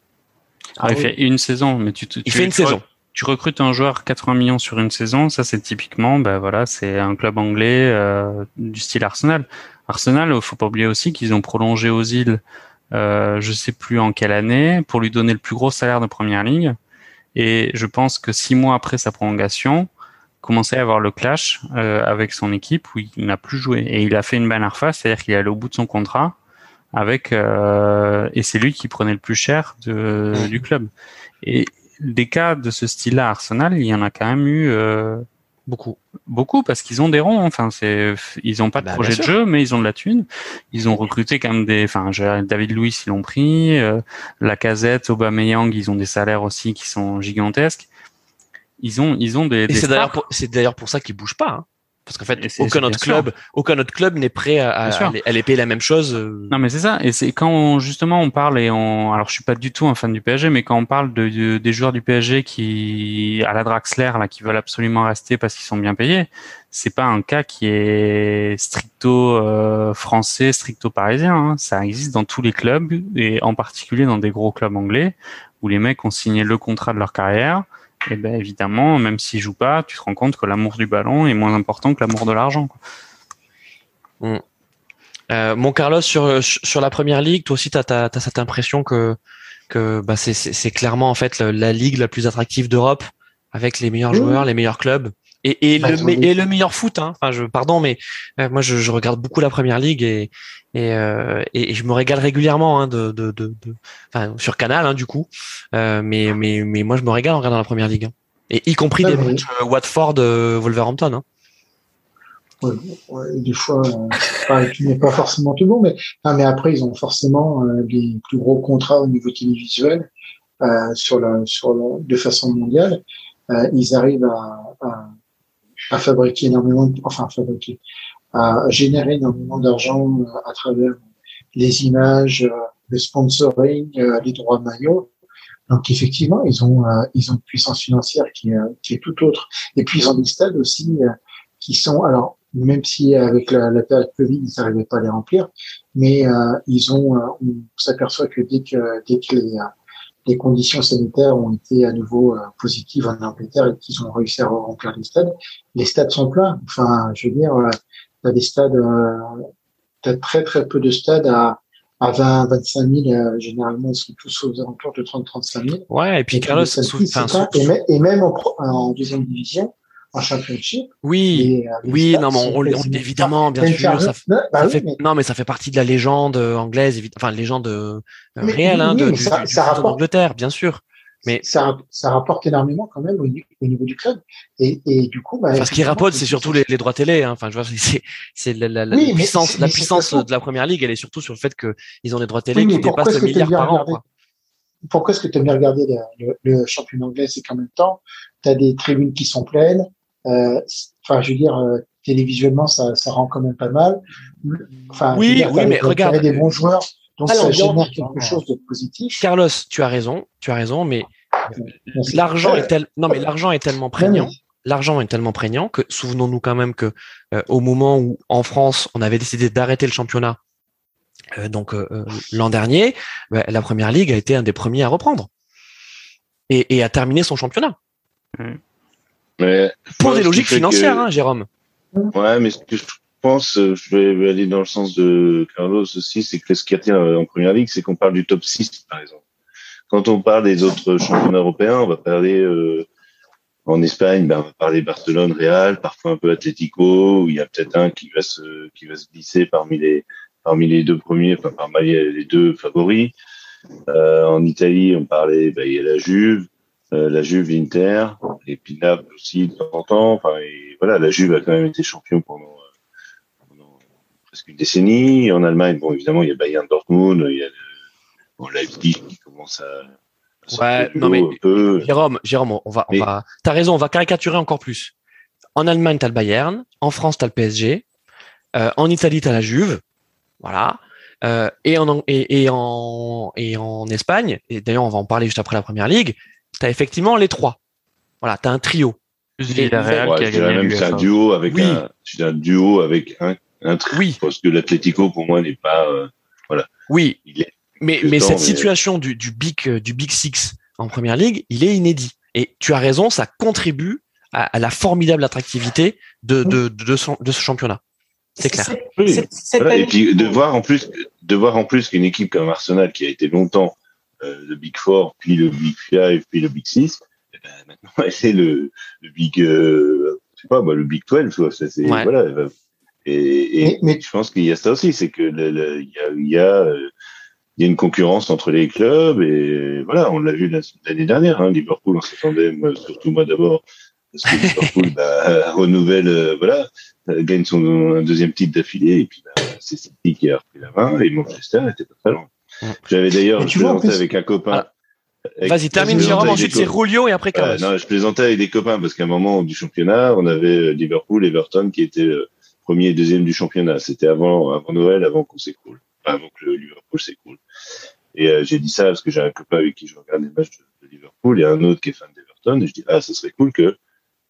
Ah, il fait une saison, mais tu, tu il fait une tu, saison. Tu recrutes un joueur 80 millions sur une saison, ça c'est typiquement, ben voilà, c'est un club anglais euh, du style Arsenal. Arsenal, faut pas oublier aussi qu'ils ont prolongé aux îles, euh, je sais plus en quelle année, pour lui donner le plus gros salaire de première ligne. Et je pense que six mois après sa prolongation, commençait à avoir le clash euh, avec son équipe où il n'a plus joué et il a fait une bannière face, c'est-à-dire qu'il est allé au bout de son contrat avec euh, et c'est lui qui prenait le plus cher de, mmh. du club. Et des cas de ce style-là à Arsenal, il y en a quand même eu euh, beaucoup, beaucoup parce qu'ils ont des ronds. Enfin, c'est ils ont pas de bah, projet de jeu, mais ils ont de la thune. Ils ont recruté quand même des. Enfin, David Louis ils l'ont pris, euh, la Casette, Aubameyang, ils ont des salaires aussi qui sont gigantesques ils ont, ils ont des. Et c'est d'ailleurs, pour, c'est d'ailleurs pour ça qu'ils bougent pas. Hein. Parce qu'en fait, aucun autre club, aucun autre club n'est prêt à, à, aller payer la même chose. Euh. Non, mais c'est ça. Et c'est quand justement on parle et on, alors je suis pas du tout un fan du PSG, mais quand on parle de, des joueurs du PSG qui à la Draxler là, qui veulent absolument rester parce qu'ils sont bien payés, c'est pas un cas qui est stricto euh, français, stricto parisien. Hein. Ça existe dans tous les clubs et en particulier dans des gros clubs anglais où les mecs ont signé le contrat de leur carrière et ben évidemment, même s'il joue pas, tu te rends compte que l'amour du ballon est moins important que l'amour de l'argent. Mm. Euh, mon Carlos, sur, sur la première ligue, toi aussi, tu as, cette impression que, que bah, c'est clairement en fait la, ligue la plus attractive d'Europe, avec les meilleurs joueurs, les meilleurs clubs et, et, bah, le, et le meilleur foot. Hein. Enfin, je, pardon, mais euh, moi, je, je, regarde beaucoup la première ligue et, et, euh, et, je me régale régulièrement hein, de, de, de, de enfin, sur Canal hein, du coup. Euh, mais, mais, mais moi, je me régale en regardant la première ligue. Hein. Et y compris des matchs euh, Watford, euh, Wolverhampton. Hein. Ouais, ouais, des fois, euh, tu n'es pas forcément tout bon, mais, ah, mais après, ils ont forcément euh, des plus gros contrats au niveau télévisuel euh, sur la, sur la, de façon mondiale. Euh, ils arrivent à, à, à, fabriquer énormément, de, enfin fabriquer, à générer énormément d'argent à travers les images, le sponsoring, les droits maillots. Donc effectivement, ils ont ils ont une puissance financière qui, qui est tout autre. Et puis ils ont des stades aussi qui sont alors même si avec la, la période Covid, ils n'arrivaient pas à les remplir, mais euh, ils ont, euh, on s'aperçoit que dès que, dès que les, euh, les, conditions sanitaires ont été à nouveau euh, positives en Angleterre et qu'ils ont réussi à remplir les stades, les stades sont pleins. Enfin, je veux dire, tu as des stades, tu as très très peu de stades à, à 20, 25 000, généralement, ils sont tous aux alentours de 30, 35 000. Ouais, et puis Carlos, et, et, même en, en deuxième division, en championship. Oui, euh, oui, non, mais on, évidemment, bien sûr, ça, bah fait, non, mais ça fait partie de la légende euh, anglaise, enfin légende euh, réelle, hein, de, ça, du, d'Angleterre, bien sûr. Mais ça, ça rapporte énormément quand même au, niveau du club. Et, et du coup, bah, enfin, ce qui rapporte, c'est surtout les, les, droits télé. Hein. Enfin, je vois, c'est, c'est la, la, la puissance, la puissance de la première ligue. Elle est surtout sur le fait qu'ils ont des droits télé qui dépassent le milliard par an. Quoi. Pourquoi est-ce que tu aimes bien regarder le, le, championnat anglais C'est qu'en même temps, tu as des tribunes qui sont pleines, enfin, je veux dire, euh, télévisuellement, ça, ça rend quand même pas mal. Enfin, oui, dire, oui, mais regarde, des bons joueurs, donc ça génère quelque chose de positif. Carlos, tu as raison, tu as raison, mais l'argent est tel, non, mais l'argent est tellement prégnant. L'argent est tellement prégnant que souvenons-nous quand même que euh, au moment où en France on avait décidé d'arrêter le championnat, euh, donc euh, l'an dernier, bah, la première ligue a été un des premiers à reprendre et, et à terminer son championnat. Mmh. Mais, Pour des logiques financières, hein, Jérôme. Ouais, mais ce que je pense, euh, je vais aller dans le sens de Carlos aussi, c'est que ce qui attire en première ligue, c'est qu'on parle du top 6, par exemple. Quand on parle des autres championnats européens, on va parler euh, en Espagne, ben, on va parler Barcelone, Real, parfois un peu Atlético, où il y a peut-être un qui va se qui va se glisser parmi les parmi les deux premiers, enfin parmi les deux favoris. Euh, en Italie, on parlait, ben, il y a la Juve, euh, la Juve, l'Inter, et puis aussi de temps en temps. Enfin, et voilà, la Juve a quand même été champion pendant, euh, pendant, presque une décennie. En Allemagne, bon, évidemment, il y a Bayern Dortmund, il y a le, bon, Leipzig qui commence à Ouais, non mais Jérôme, Jérôme, on va, on va. T'as raison, on va caricaturer encore plus. En Allemagne, t'as le Bayern. En France, t'as le PSG. Euh, en Italie, t'as la Juve. Voilà. Euh, et en et, et en et en Espagne. Et d'ailleurs, on va en parler juste après la première ligue tu as effectivement les trois. Voilà, tu as un trio. c'est un duo avec un, un duo avec un, un trio. Oui. Parce que l'Atlético, pour moi, n'est pas, euh, voilà. Oui. mais, mais cette situation du, du big, euh, du big six en première ligue, il est inédit. Et tu as raison, ça contribue à, la formidable attractivité de, de, de, ce, de ce championnat. C'est clair. Et puis de voir en plus, de voir en plus qu'une équipe comme Arsenal qui a été longtemps le Big Four, puis le Big Five, puis le Big Six. Et ben, maintenant, c'est le, le Big, euh, je sais pas, moi, le Big 12, quoi. C'est, ouais. voilà. Et, et mais, je pense qu'il y a ça aussi, c'est que il y a, il y a, euh, il y a une concurrence entre les clubs et voilà, on l'a vu l'année dernière. Hein, Liverpool, on s'attendait, surtout moi d'abord, parce que Liverpool bah, renouvelle, euh, voilà, gagne son deuxième titre d'affilée et puis bah, c'est City qui a repris la main et Manchester était pas très loin. J'avais d'ailleurs, je avec un copain. Vas-y, termine je Jérôme, plaisantais ensuite c'est Rulio et après Ouais, Carlos. non, je plaisantais avec des copains parce qu'à un moment du championnat, on avait euh, Liverpool, Everton qui étaient euh, premier et deuxième du championnat. C'était avant, avant Noël, avant qu'on s'écroule, Enfin, avant que le Liverpool s'écroule. Et euh, j'ai dit ça parce que j'ai un copain avec qui je regarde les matchs de, de Liverpool et un autre qui est fan d'Everton. Et je dis ah, ce serait cool que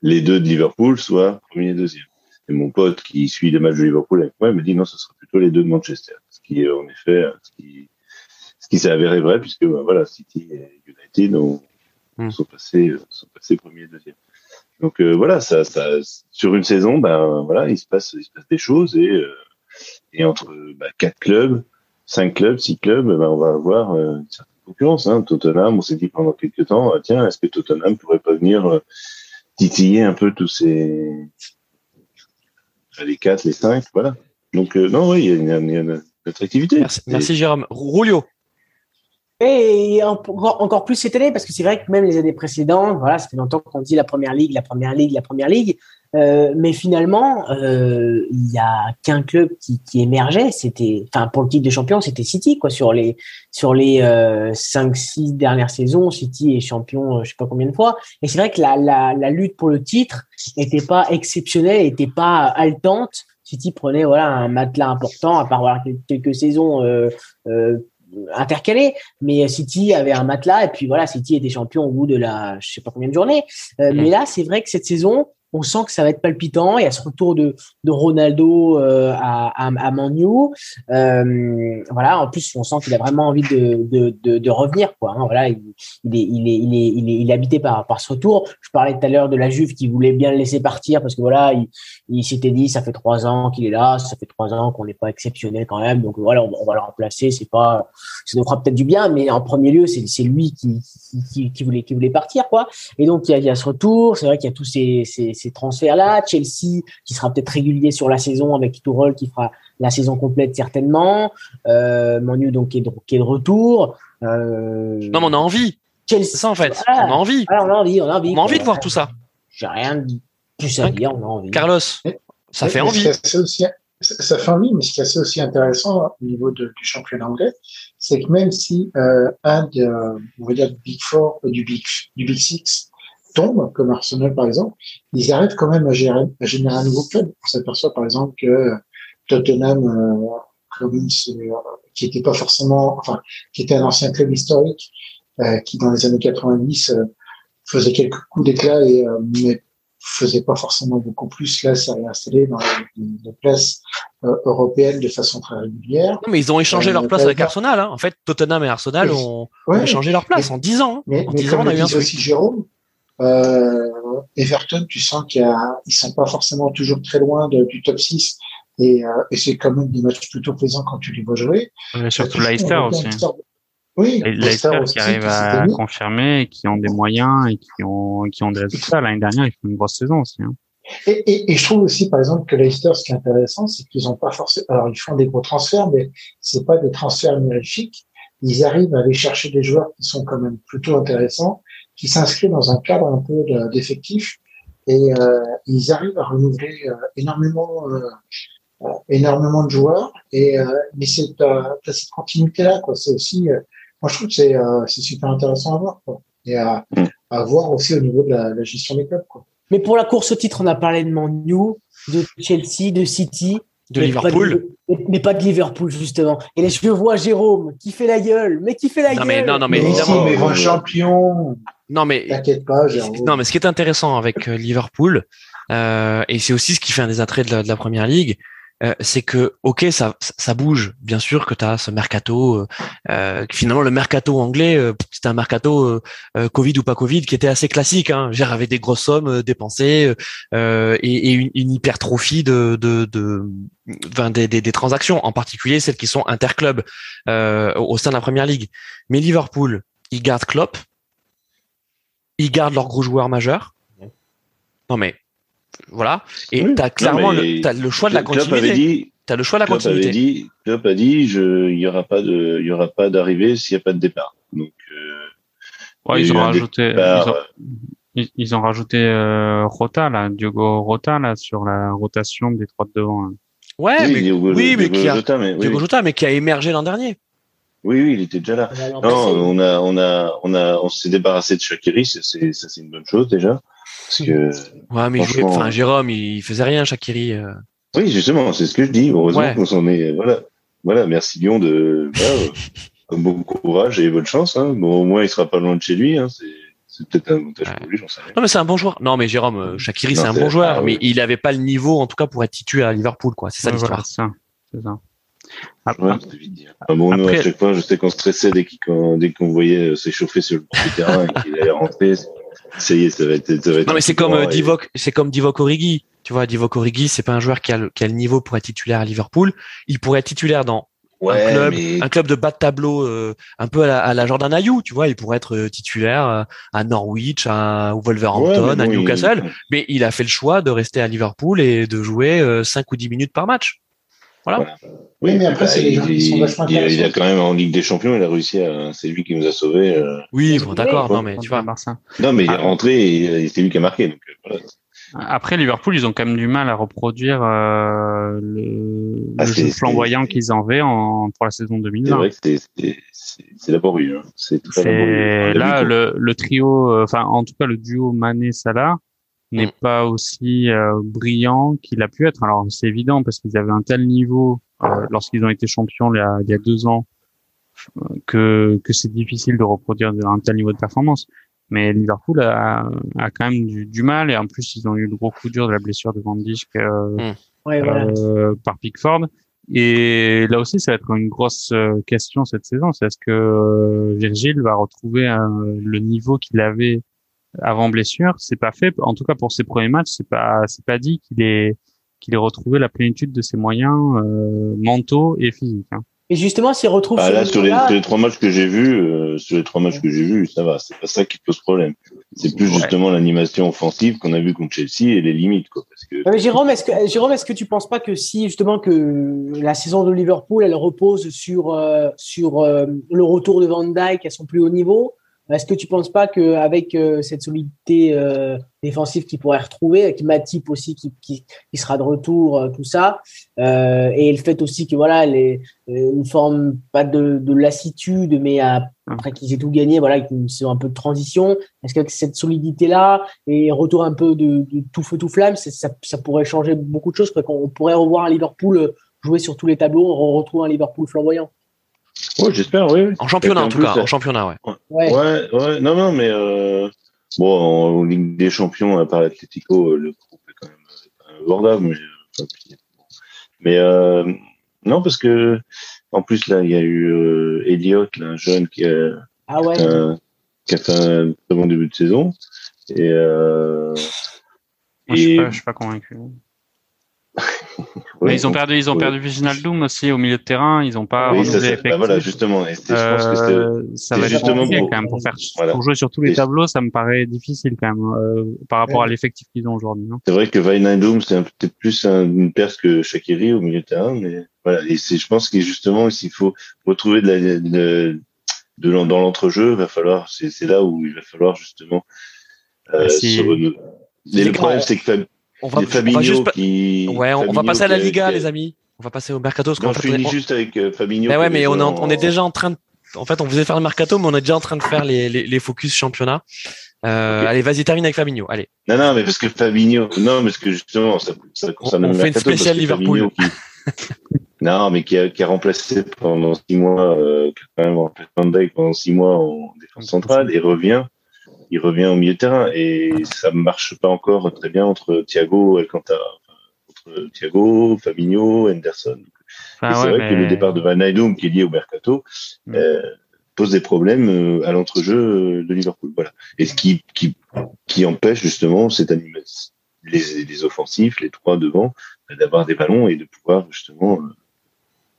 les deux de Liverpool soient premier et deuxième. Et mon pote qui suit les matchs de Liverpool avec moi il me dit non, ce serait plutôt les deux de Manchester. Ce qui est en effet ce qui qui s'est avéré vrai puisque bah, voilà City et United ont, Hmm. sont passés euh, sont passés premier et deuxième. Donc euh, voilà, ça, ça, sur une saison, ben voilà, il se passe, il se passe des choses et euh, et entre bah, quatre clubs, cinq clubs, six clubs, ben, on va avoir euh, une certaine concurrence. Hein. Tottenham, on s'est dit pendant quelques temps, ah, tiens, est-ce que Tottenham pourrait pas venir euh, titiller un peu tous ces les quatre, les cinq, voilà. Donc euh, non, oui, il y a une, a une attractivité. Merci, merci Jérôme. Rulio. Et encore, plus cette année, parce que c'est vrai que même les années précédentes, voilà, ça fait longtemps qu'on dit la première ligue, la première ligue, la première ligue. Euh, mais finalement, euh, il y a qu'un club qui, qui émergeait. C'était, enfin, pour le titre de champion, c'était City, quoi. Sur les sur les euh, cinq, six dernières saisons, City est champion, euh, je sais pas combien de fois. Et c'est vrai que la, la, la lutte pour le titre était pas exceptionnelle, était pas haletante. City prenait voilà un matelas important, à part voilà, quelques saisons euh, euh, intercalées, mais City avait un matelas et puis voilà, City était champion au bout de la, je sais pas combien de journées. Euh, Mhm. Mais là, c'est vrai que cette saison, on sent que ça va être palpitant. Il y a ce retour de, de Ronaldo euh, à, à, à Man U. Euh, voilà, en plus, on sent qu'il a vraiment envie de, de, de, de revenir. Quoi, hein. voilà, il, il, est, il, est, il, est, il, est, il est habité par, par ce retour. Je parlais tout à l'heure de la Juve qui voulait bien le laisser partir parce que voilà, il, il s'était dit, ça fait trois ans qu'il est là, ça fait trois ans qu'on n'est pas exceptionnel quand même. Donc voilà, on, on va le remplacer. C'est pas, ça nous fera peut-être du bien, mais en premier lieu, c'est, lui qui, qui, qui, voulait, qui voulait partir, quoi. Et donc il y a, il y a ce retour. C'est vrai qu'il y a tous ces, ces, ces transferts-là. Chelsea qui sera peut-être régulier sur la saison avec Tourelle qui fera la saison complète certainement. Euh, Manu donc qui est de, qui est de retour. Euh, Non, mais on a envie. Chelsea, ça en fait. Voilà. On a envie. voilà, on a envie, on a envie. On a envie de voir tout ça. J'ai rien de plus Hein, dire, on a envie. Carlos, ça fait envie. aussi- ça fait envie, mais ce qui est assez aussi intéressant au niveau de- du championnat anglais, c'est que même si euh, un des, euh, on va dire, du Big Four, euh, du Big, du Big Six tombe, comme Arsenal par exemple, ils arrivent quand même à, gérer, à générer un nouveau club. On s'aperçoit par exemple que Tottenham, euh, qui était pas forcément, enfin, qui était un ancien club historique, euh, qui dans les années 90 euh, faisait quelques coups d'éclat et euh, mais faisait pas forcément beaucoup plus. Là, s'est réinstallé dans les, les places euh, européennes de façon très régulière. Non, mais ils ont échangé Euh, leur place avec. Arsenal. Hein. En fait, Tottenham et Arsenal Oui. ont, Ouais, ont échangé leur place en 10 ans. hein. mais, En mais 10 ans, comme on a le eu un aussi Jérôme, euh, Everton, tu sens qu'ils ils sont pas forcément toujours très loin de- du top 6 et, euh, et c'est quand même des matchs plutôt plaisants quand tu les vois jouer. Mais surtout Euh, Leicester aussi. Oui, Et Leicester qui arrive qui à confirmer, qui ont des moyens et qui ont, qui ont des résultats. L'année dernière, ils font une grosse saison aussi. Hein. Et, et, et je trouve aussi, par exemple, que Leicester, ce qui est intéressant, c'est qu'ils ont pas forcément, alors ils font des gros transferts, mais c'est pas des transferts mirifiques. Ils arrivent à aller chercher des joueurs qui sont quand même plutôt intéressants, qui s'inscrivent dans un cadre un peu de- d'effectifs, et euh, ils arrivent à renouveler euh, énormément, euh, énormément de joueurs. Et mais c'est cette continuité là, quoi. C'est aussi, moi je trouve que c'est euh, super intéressant à voir, quoi. Et à, Mm. à voir aussi au niveau de la, la gestion des clubs, quoi. Mais pour la course au titre, on a parlé de Man U, de Chelsea, de City. De mais Liverpool. Pas de, mais- pas de Liverpool, justement. Et là, je vois Jérôme qui fait la gueule, mais qui fait la Non, gueule. mais non, non, mais Mais évidemment. si, mais grand champion. Non, mais T'inquiète pas, Jérôme. Non, mais ce qui est intéressant avec euh, Liverpool, euh, et c'est aussi ce qui fait un des attraits de la, de la première ligue, euh, c'est que ok, ça, ça bouge. Bien sûr que tu as ce mercato. euh, euh, finalement, le mercato anglais, euh, c'était un mercato euh, Covid ou pas Covid qui était assez classique. Hein, Genre, avec des grosses sommes dépensées euh, et, et une, une hypertrophie de, de, de des, des, des transactions, en particulier celles qui sont interclubs euh, au sein de la première ligue. Mais Liverpool, ils gardent Klopp, ils gardent leurs gros joueurs majeurs. Non mais voilà. Et Oui. t'as clairement Non, mais le, t'as le choix de la avait continuité. dit, T'as le choix de la Klopp avait continuité. dit, Klopp a dit, je, il y aura pas de, il y aura pas d'arrivée s'il n'y a pas de départ. Donc, euh, Ouais, il y ils ont rajouté, départ, ils ont, ils, ils ont rajouté euh, Rota là, Diogo Rota là sur la rotation des trois de devant. là. Ouais, oui, mais Diogo- oui, mais Diogo qui a- Jota, mais oui. Diogo Jota, mais qui a émergé l'an dernier. Oui, oui, il était déjà là. Non, passer. on a, on a, on a, on s'est débarrassé de Shakiri, ça c'est une bonne chose déjà. Parce que, Ouais, mais Franchement, enfin, Jérôme, il faisait rien, Shakiri. euh. oui, justement, c'est ce que je dis. Heureusement Ouais. qu'on s'en est, voilà, voilà, merci Lyon de, bon courage et bonne chance. Hein. Bon, au moins, il sera pas loin de chez lui. Hein. C'est, peut-être un avantage Ouais. pour lui, j'en sais rien. Non, mais c'est un bon joueur. Non, mais Jérôme, euh, Shakiri, c'est un bon joueur, ah, mais oui. il avait pas le niveau, en tout cas, pour être titulaire à Liverpool, quoi. C'est ça Ouais, l'histoire. voilà, c'est ça. Ça. Ah, vite dit. Enfin, bon, nous, Après- à chaque fois, je sais qu'on stressait dès qu'on, dès qu'on voyait euh, s'échauffer sur le terrain et qu'il allait rentrer. Ça y est, ça va être, ça va être Non, mais c'est comme euh, et- Divock, c'est comme Divock Origi. Tu vois, Divock Origi, c'est pas un joueur qui a, le, qui a le niveau pour être titulaire à Liverpool. Il pourrait être titulaire dans Ouais, un club, mais un club de bas de tableau, euh, un peu à la, à la Jordan Ayou, tu vois. Il pourrait être euh, titulaire à Norwich, à Wolverhampton, Ouais, à il- Newcastle. Mais il a fait le choix de rester à Liverpool et de jouer euh, 5 ou 10 minutes par match. Voilà. Oui, mais après, bah, c'est les gens il, qui sont vachement il, il a quand même en Ligue des Champions, il a réussi à. C'est lui qui nous a sauvés. euh. Oui, bon, d'accord. Non, mais tu vois. Barça. Non, mais il est Ah. rentré et, et c'est lui qui a marqué. Donc, euh, voilà. Après, Liverpool, ils ont quand même du mal à reproduire euh, le, Ah, le jeu flamboyant qu'ils avaient en, pour la saison C'est 2020. vrai que c'est- c'est c'est- c'est laborieux. hein. C'est là le, le trio, euh, enfin en tout cas le duo Mané-Salah n'est Mm. pas aussi euh, brillant qu'il a pu être. Alors c'est évident parce qu'ils avaient un tel niveau euh, lorsqu'ils ont été champions il y a, il y a deux ans que que c'est difficile de reproduire un tel niveau de performance. Mais Liverpool a, a quand même du, du mal et en plus ils ont eu le gros coup dur de la blessure de Van Dijk euh, Ouais, voilà. euh, par Pickford. Et là aussi, ça va être une grosse euh, question cette saison. C'est est-ce que euh, Virgil va retrouver euh, le niveau qu'il avait avant blessure C'est pas fait. En tout cas, pour ses premiers matchs, c'est pas c'est pas dit qu'il ait qu'il ait retrouvé la plénitude de ses moyens euh, mentaux et physiques. hein. Et justement, s'il retrouve Ah, ce là, sur les, sur les trois matchs que j'ai vus, euh, sur les trois matchs que j'ai vus, ça va. C'est pas ça qui pose problème. C'est plus Ouais. justement l'animation offensive qu'on a vu contre Chelsea et les limites, quoi. Parce que Ouais, mais Jérôme, est-ce que Jérôme, est-ce que tu penses pas que si justement que la saison de Liverpool elle repose sur euh, sur euh, le retour de Van Dijk à son plus haut niveau, est-ce que tu penses pas qu'avec euh, cette solidité euh, défensive qu'il pourrait retrouver, avec Matip aussi qui, qui, qui sera de retour, euh, tout ça, euh, et le fait aussi que voilà les euh, une forme pas de, de lassitude, mais à- après qu'ils aient tout gagné, voilà, qu'ils un peu de transition. Est-ce qu'avec cette solidité là et retour un peu de, de tout feu tout flamme, ça, ça pourrait changer beaucoup de choses. qu'on pourrait revoir un Liverpool euh, jouer sur tous les tableaux, on retrouve un Liverpool flamboyant. Ouais, j'espère, oui. oui. En championnat, en tout en cas. En championnat, ouais. Ouais. Ouais, ouais, non, non, mais euh, bon, en, en Ligue des Champions, à part l'Atlético, euh, le groupe est quand même euh, abordable, mais, enfin, puis, bon. mais euh, non, parce que en plus là, il y a eu euh, là, un jeune qui a, Ah ouais. un- qui a fait un très bon début de saison, et, euh, Moi, je suis et pas, je suis pas convaincu. Mais ils ont perdu, ils ont perdu Viginaldoum aussi au milieu de terrain. Ils ont pas oui, renouvelé c'est- bah, l'effectif. voilà, justement, et c'est- je pense que c'est Euh, ça c'est va être compliqué quand même pour faire Voilà. pour jouer sur tous les tableaux. Ça me paraît difficile quand même euh, par rapport à l'effectif qu'ils ont aujourd'hui. hein. C'est vrai que Wijnaldum, c'est un- peut-être plus un- une perce que Shakiri au milieu de terrain, mais voilà. Et c'est, je pense que justement, s'il faut retrouver de la, de, de l'en- dans l'entrejeu, va falloir, c'est, c'est là où il va falloir justement, euh, Si- se renouveler. Et le problème, c'est que On va, les on va Fabinho juste pa- qui, Ouais, on, on va Fabinho passer à la Liga, les amis. On va passer au mercato. parce Non, je fait, finis on- juste avec euh, Fabinho. Qui ouais, mais on est, déjà en- on est déjà en train de. En fait, on faisait faire le mercato, mais on est déjà en train de faire les, les, les focus championnat. Euh. Allez, vas-y, termine avec Fabinho. Allez. Non, non, mais parce que Fabinho, non, parce que justement, ça, ça concerne On- on le fait une spéciale Liverpool. Qui- non, mais qui a, qui a remplacé pendant six mois, euh, qui a quand même remplacé Van Dijk pendant six mois en défense centrale et revient, il revient au milieu de terrain et ça marche pas encore très bien entre Thiago et Alcantara, entre Thiago, Fabinho, Henderson. C'est Ah ouais, vrai que le départ de Van Eydoum, qui est lié au mercato, Mm. euh, pose des problèmes euh, à l'entrejeu de Liverpool. Voilà. Et ce qui, qui, qui empêche justement cette animation, les, les offensifs, les trois devant, euh, d'avoir des ballons et de pouvoir justement euh,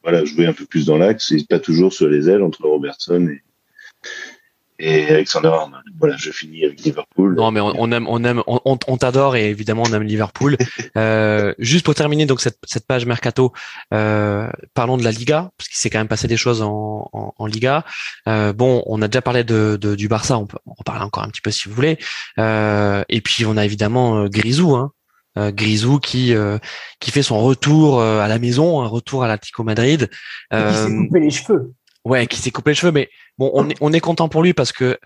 voilà, jouer un peu plus dans l'axe et pas toujours sur les ailes entre Robertson et, et Alexander Arnold. Voilà, je finis avec Liverpool. Non, mais on, on aime, on aime, on, t'adore et évidemment on aime Liverpool. Euh, juste pour terminer donc cette, cette page mercato, euh, parlons de la Liga parce qu'il s'est quand même passé des choses en, en, en Liga. Euh, bon, on a déjà parlé de, de- du Barça, on peut en reparler encore un petit peu si vous voulez. Euh, et puis on a évidemment Grisou, hein. Euh, Grisou qui euh, qui fait son retour euh, à la maison, un retour à l'Atlético Madrid. Qui s'est coupé les cheveux. Ouais, qui s'est coupé les cheveux, mais bon, on est, on est content pour lui parce que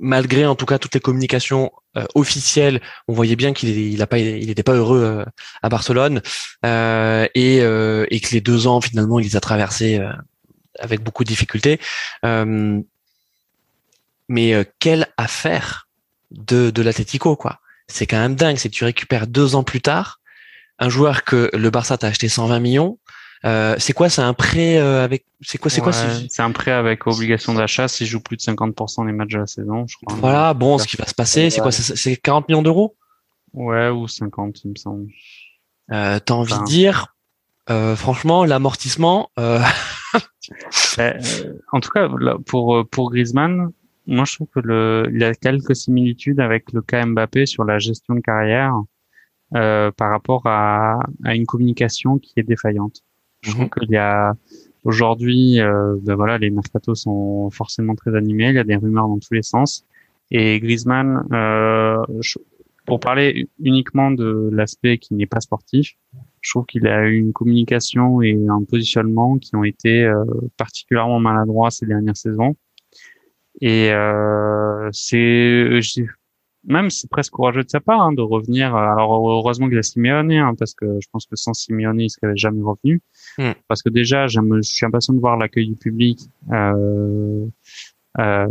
malgré en tout cas toutes les communications officielles, on voyait bien qu'il il a pas, il n'était pas heureux à Barcelone et, et que les deux ans finalement il les a traversés avec beaucoup de difficultés. mais quelle affaire de, de l'Atletico, quoi. C'est quand même dingue. C'est tu récupères deux ans plus tard un joueur que le Barça t'a acheté 120 millions. Euh, c'est quoi C'est un prêt euh, avec C'est quoi C'est quoi C'est un prêt avec obligation d'achat s'il joue plus de 50% des matchs de la saison, je crois. Voilà. Bon, ce qui va se passer, c'est quoi C'est 40 millions d'euros? Ouais, ou 50, il me semble. Euh, T'as envie de dire, euh, franchement, l'amortissement. Euh, ben, en tout cas, pour pour Griezmann, moi, je trouve que le, il y a quelques similitudes avec le cas Mbappé sur la gestion de carrière euh, par rapport à, à, une communication qui est défaillante. Je trouve qu'il y a aujourd'hui, euh, ben voilà, les mercatos sont forcément très animés. Il y a des rumeurs dans tous les sens. Et Griezmann, euh, pour parler uniquement de l'aspect qui n'est pas sportif, je trouve qu'il a eu une communication et un positionnement qui ont été euh, particulièrement maladroits ces dernières saisons. Et euh, c'est même c'est presque courageux de sa part hein, de revenir. Alors heureusement qu'il a Simeone, hein, parce que je pense que sans Simeone, il serait jamais revenu. Hmm. Parce que déjà, je suis impatient de voir l'accueil du public euh, euh,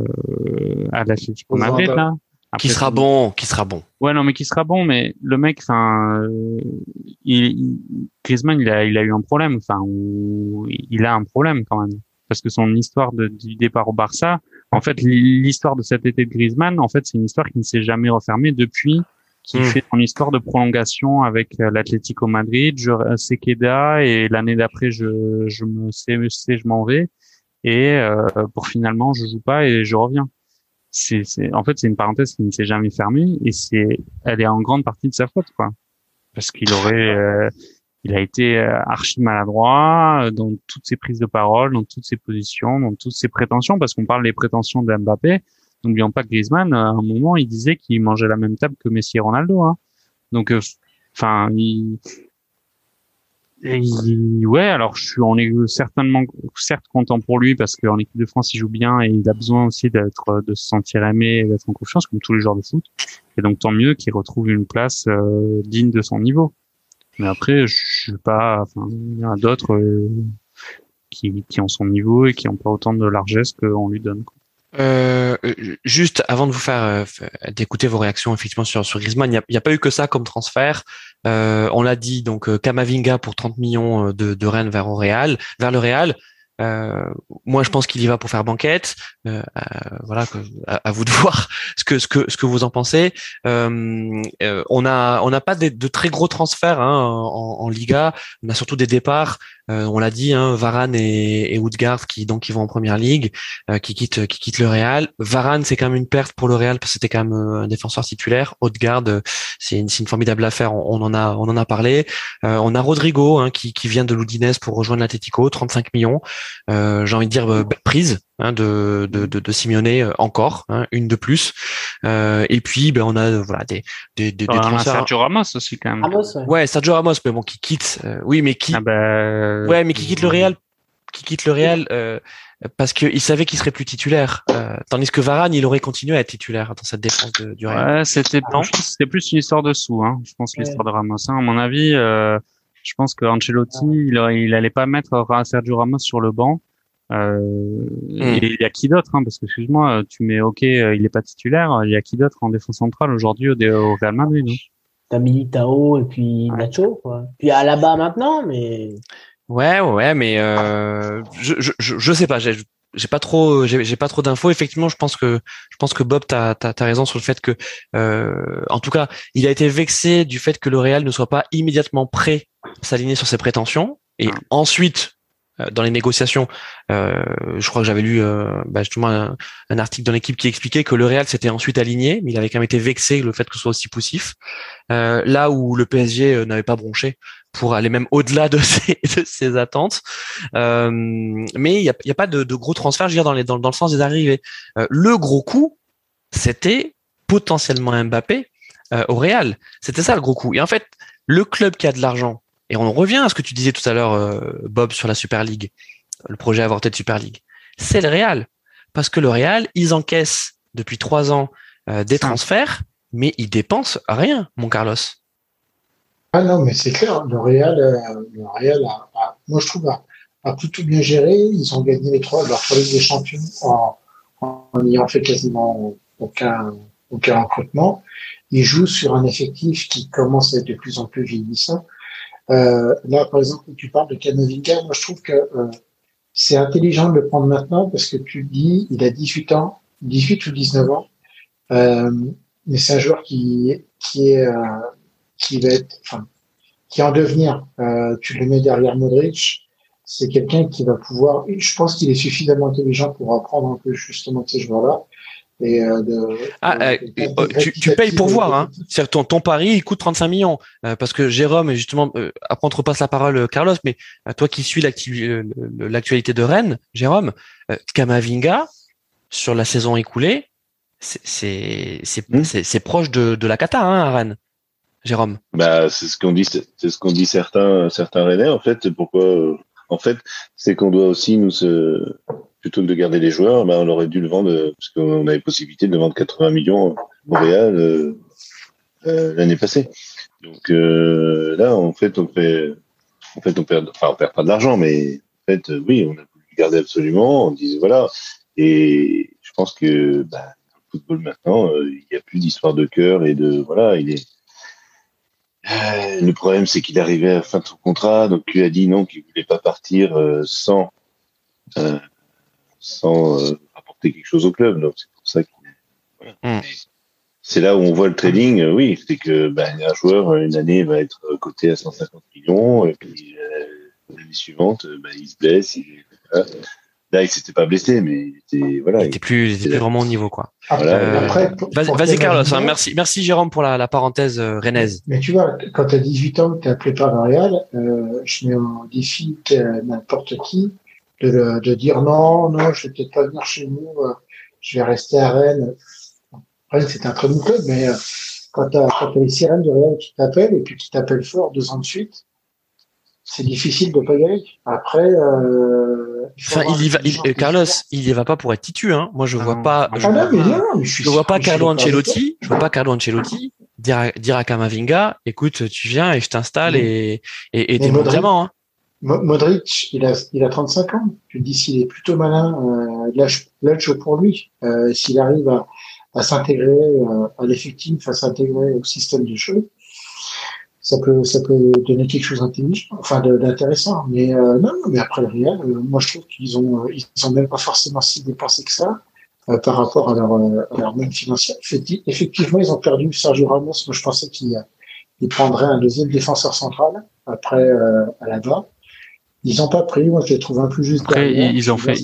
à l'Atlético Madrid là. qui sera bon, qui sera bon. Ouais, non, mais qui sera bon, mais le mec, enfin, euh, il, Griezmann, il a, il a eu un problème. Enfin, il a un problème quand même, parce que son histoire de, du départ au Barça, en fait, l'histoire de cet été de Griezmann, en fait, c'est une histoire qui ne s'est jamais refermée depuis qu'il hmm. fait son histoire de prolongation avec euh, l'Atlético Madrid, je euh, Sequeda et l'année d'après je je me sais, je m'en vais et euh, pour finalement je joue pas et je reviens. C'est en fait c'est une parenthèse qui ne s'est jamais fermée et c'est elle est en grande partie de sa faute quoi parce qu'il aurait il a été euh, archi maladroit euh, dans toutes ses prises de parole, dans toutes ses positions, dans toutes ses prétentions, parce qu'on parle des prétentions de Mbappé. N'oublions pas que Griezmann, à un moment, il disait qu'il mangeait la même table que Messi et Ronaldo. Hein. Donc, euh, enfin, il... ouais, alors je suis, on est certainement, certes content pour lui parce qu'en équipe de France il joue bien et il a besoin aussi d'être, de se sentir aimé, d'être en confiance comme tous les joueurs de foot. Et donc tant mieux qu'il retrouve une place digne de son niveau. Mais après, je suis pas. Il y en a d'autres euh, qui, qui ont son niveau et qui ont pas autant de largesse qu'on lui donne. Euh, juste avant de vous faire euh, d'écouter vos réactions effectivement sur sur Griezmann, il n'y a, pas eu que ça comme transfert. Euh, on l'a dit donc Kamavinga pour 30 millions de, de Rennes vers Real, vers le Real. Euh, moi, je pense qu'il y va pour faire banquette. Euh, voilà, à, vous de voir ce que ce que ce que vous en pensez. Euh, on a on n'a pas de, très gros transferts hein, en, en, Liga. On a surtout des départs. Euh, on l'a dit, hein, Varane et, et qui donc qui vont en première ligue, euh, qui quittent qui quittent le Real. Varane c'est quand même une perte pour le Real parce que c'était quand même euh, un défenseur titulaire. Woodgard c'est une, une formidable affaire. On, en a on en a parlé. on a Rodrigo hein, qui qui vient de l'Udinese pour rejoindre l'Atletico, 35 millions. J'ai envie de dire belle prise. Hein, de, de, de, de Simeone encore, hein, une de plus. Euh, et puis, ben, on a voilà des des, des, des Sergio Ramos aussi quand même. ouais. Sergio Ramos, mais bon, qui quitte. oui, mais qui. Ah ben, ouais, mais qui quitte le Real, qui quitte le Real. Euh, parce qu'il savait qu'il serait plus titulaire, euh, tandis que Varane, il aurait continué à être titulaire dans cette défense de, du Real. Ouais, c'était c'était plus une histoire de sous, hein. Je pense l'histoire de Ramos. Hein. À mon avis, euh, je pense que Ancelotti, il, il allait pas mettre Sergio Ramos sur le banc euh, hmm. Il y a qui d'autre hein, Parce que excuse-moi, tu mets OK, euh, il est pas titulaire. Il y a qui d'autre en défense centrale aujourd'hui au, au, Real Madrid hein? T'as Militao et puis Nacho, quoi. Puis Alaba maintenant, mais. Ouais, ouais, mais euh, je, je, je, sais pas. J'ai, j'ai pas trop, j'ai, pas trop d'infos. Effectivement, je pense que je pense que Bob, t'as as, as, raison sur le fait que, euh, en tout cas, il a été vexé du fait que le Real ne soit pas immédiatement prêt s'aligner sur ses prétentions. Et ah. ensuite, euh, dans les négociations, euh, je crois que j'avais lu euh, bah, justement un, article dans l'équipe qui expliquait que le Real s'était ensuite aligné, mais il avait quand même été vexé le fait que ce soit aussi poussif. là où le PSG n'avait pas bronché pour aller même au-delà de ses, de ses attentes. mais il n'y a, y a, pas de, de, gros transferts, je veux dire, dans, les, dans, dans le sens des arrivées. le gros coup, c'était potentiellement Mbappé au Real. C'était ça le gros coup. Et en fait, le club qui a de l'argent et on revient à ce que tu disais tout à l'heure, euh, Bob, sur la Super League. le projet avorté de Super League C'est le Real. Parce que le Real, ils encaissent depuis trois ans euh, des transferts, mais ils dépensent rien, mon Carlos. Ah non, mais c'est clair, le Real, euh, le Real a, moi je trouve, a, plutôt bien géré. Ils ont gagné les trois, leur Ligue des champions en, en ayant fait quasiment aucun, aucun recrutement. Ils jouent sur un effectif qui commence à être de plus en plus vieillissant. Euh, là, par exemple, tu parles de Canovinga, moi je trouve que euh, c'est intelligent de le prendre maintenant parce que tu dis, il a 18 ans, 18 ou 19 ans, euh, mais c'est un joueur qui, qui est, qui va être, enfin, qui est en devenir. Tu le mets derrière Modric, c'est quelqu'un qui va pouvoir. Je pense qu'il est suffisamment intelligent pour apprendre un peu justement de ces joueurs-là. Et euh, de, ah, euh, oh, tu, tu, payes pour voir. Hein. C'est ton, ton pari, il coûte 35 millions. Euh, parce que Jérôme, justement, euh, après on te repasse la parole, Carlos, mais toi qui suis l'actualité de Rennes, Jérôme, Kamavinga, sur la saison écoulée, c'est hmm. c'est proche de, de la cata hein, à Rennes. Jérôme. Bah, c'est ce qu'on dit, c'est ce qu'on dit certains certains Rennais. En fait, pourquoi En fait, c'est qu'on doit aussi nous se plutôt que de garder les joueurs, ben, on aurait dû le vendre parce qu'on avait possibilité de vendre 80 millions au Real euh, euh, l'année passée. Donc euh, là, en fait, on fait, en fait, on perd, enfin, on perd pas de l'argent, mais en fait, oui, on a voulu le garder absolument. On disait voilà, et je pense que bah, le football maintenant, il n'y a plus d'histoire de cœur et de voilà, il est le problème, c'est qu'il arrivait à la fin de son contrat, donc lui a dit non, qu'il voulait pas partir sans euh, sans euh, apporter quelque chose au club. Donc c'est pour ça que hmm. c'est là où on voit le trading. Euh, oui, c'est que ben, un joueur une année va être coté à 150 millions et puis euh, l'année suivante, ben, il se blesse. Il, Là, il s'était pas blessé, mais il était voilà. Il était plus, il était plus vraiment au niveau quoi. Euh, vas-y Carlos, hein, merci, merci Jérôme pour la, la parenthèse euh, rennaise. Mais tu vois, quand tu as 18 ans, que tu as appelé par euh, je mets en défi n'importe qui de, de, dire non, non, je vais peut-être pas venir chez nous, euh, je vais rester à Rennes. Rennes, c'est un très bon club, mais euh, quand tu as, les sirènes de Rennes qui t'appellent et puis qui t'appellent fort deux ans de suite, c'est difficile de pas y aller. Après, euh, enfin, il y va, il, Carlos, il y va pas pour être titu, hein. Moi, je vois ah. pas, ah je, non, mais non, je, vois pas Carlo Ancelotti, je vois pas Carlo Ancelotti dire à, dire à Kamavinga, écoute, tu viens et je t'installe et, et, et vraiment, hein. Modric, il a, il a 35 ans. Je dis s'il est plutôt malin, euh, lâche, lâche pour lui. Euh, s'il arrive à, à s'intégrer euh, à l'effectif, à s'intégrer au système de jeu, ça peut, ça peut donner quelque chose d'intelligent, enfin d'intéressant. Mais euh, non, mais après le Real, euh, moi je trouve qu'ils ont, ils ont même pas forcément si dépensé que ça par rapport à leur, à leur même financière. Effectivement, ils ont perdu Sergio Ramos. Moi, je pensais qu'il il prendrait un deuxième défenseur central après à la bas. Ils n'ont pas pris, moi je les trouve un peu juste. Après, ils ont fait,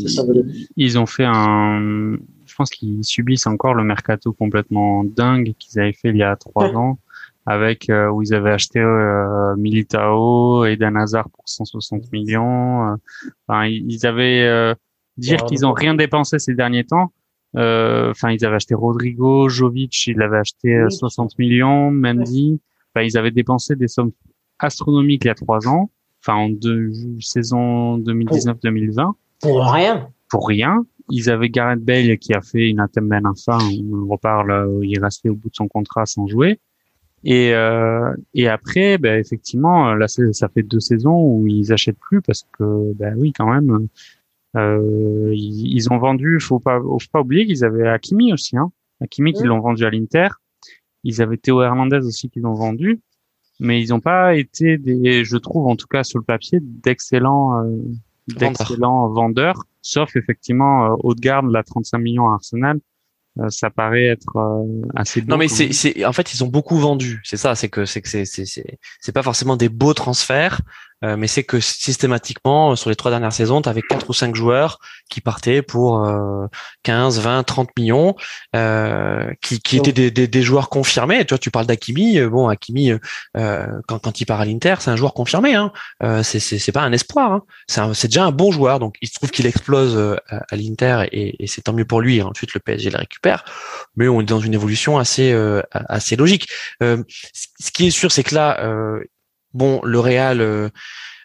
ils, ont fait un, je pense qu'ils subissent encore le mercato complètement dingue qu'ils avaient fait il y a trois ans, avec euh, où ils avaient acheté euh, Militao et Dan Hazard pour 160 millions. Euh, enfin, ils avaient euh, dire qu'ils ont rien dépensé ces derniers temps. Enfin, ils avaient acheté Rodrigo, Jovic, ils l'avaient acheté 60 millions, Mendy. Enfin, ils avaient dépensé des sommes astronomiques il y a trois ans enfin en deux saison 2019-2020. Pour rien. Pour rien. Ils avaient Gareth Bale qui a fait une athème enfin, on reparle, euh, il est resté au bout de son contrat sans jouer. Et, euh, et après, ben, effectivement, là, ça fait deux saisons où ils achètent plus parce que, ben oui, quand même, euh, ils, ont vendu. Faut pas, faut pas oublier qu'ils avaient Hakimi aussi, hein. Hakimi qui l'ont vendu à l'Inter. Ils avaient Théo Hernandez aussi qui l'ont vendu mais ils n'ont pas été des, je trouve en tout cas sur le papier, d'excellents, euh, d'excellents vendeurs, sauf effectivement euh, haut de garde, la 35 millions à Arsenal, euh, ça paraît être euh, assez non mais c'est c'est en fait ils ont beaucoup vendu. C'est ça c'est que c'est que c'est c'est c'est pas forcément des beaux transferts euh, mais c'est que systématiquement sur les trois dernières saisons tu avais quatre ou cinq joueurs qui partaient pour 15 20 30 millions qui qui étaient des, des, des joueurs confirmés tu vois tu parles d'Akimi bon Akimi quand quand il part à l'Inter c'est un joueur confirmé hein c'est c'est pas un espoir hein. c'est c'est déjà un bon joueur donc il se trouve qu'il explose à, l'Inter et, et c'est tant mieux pour lui ensuite le PSG le récupère mais on est dans une évolution assez euh, assez logique. Euh, ce qui est sûr, c'est que là, euh, bon, le Real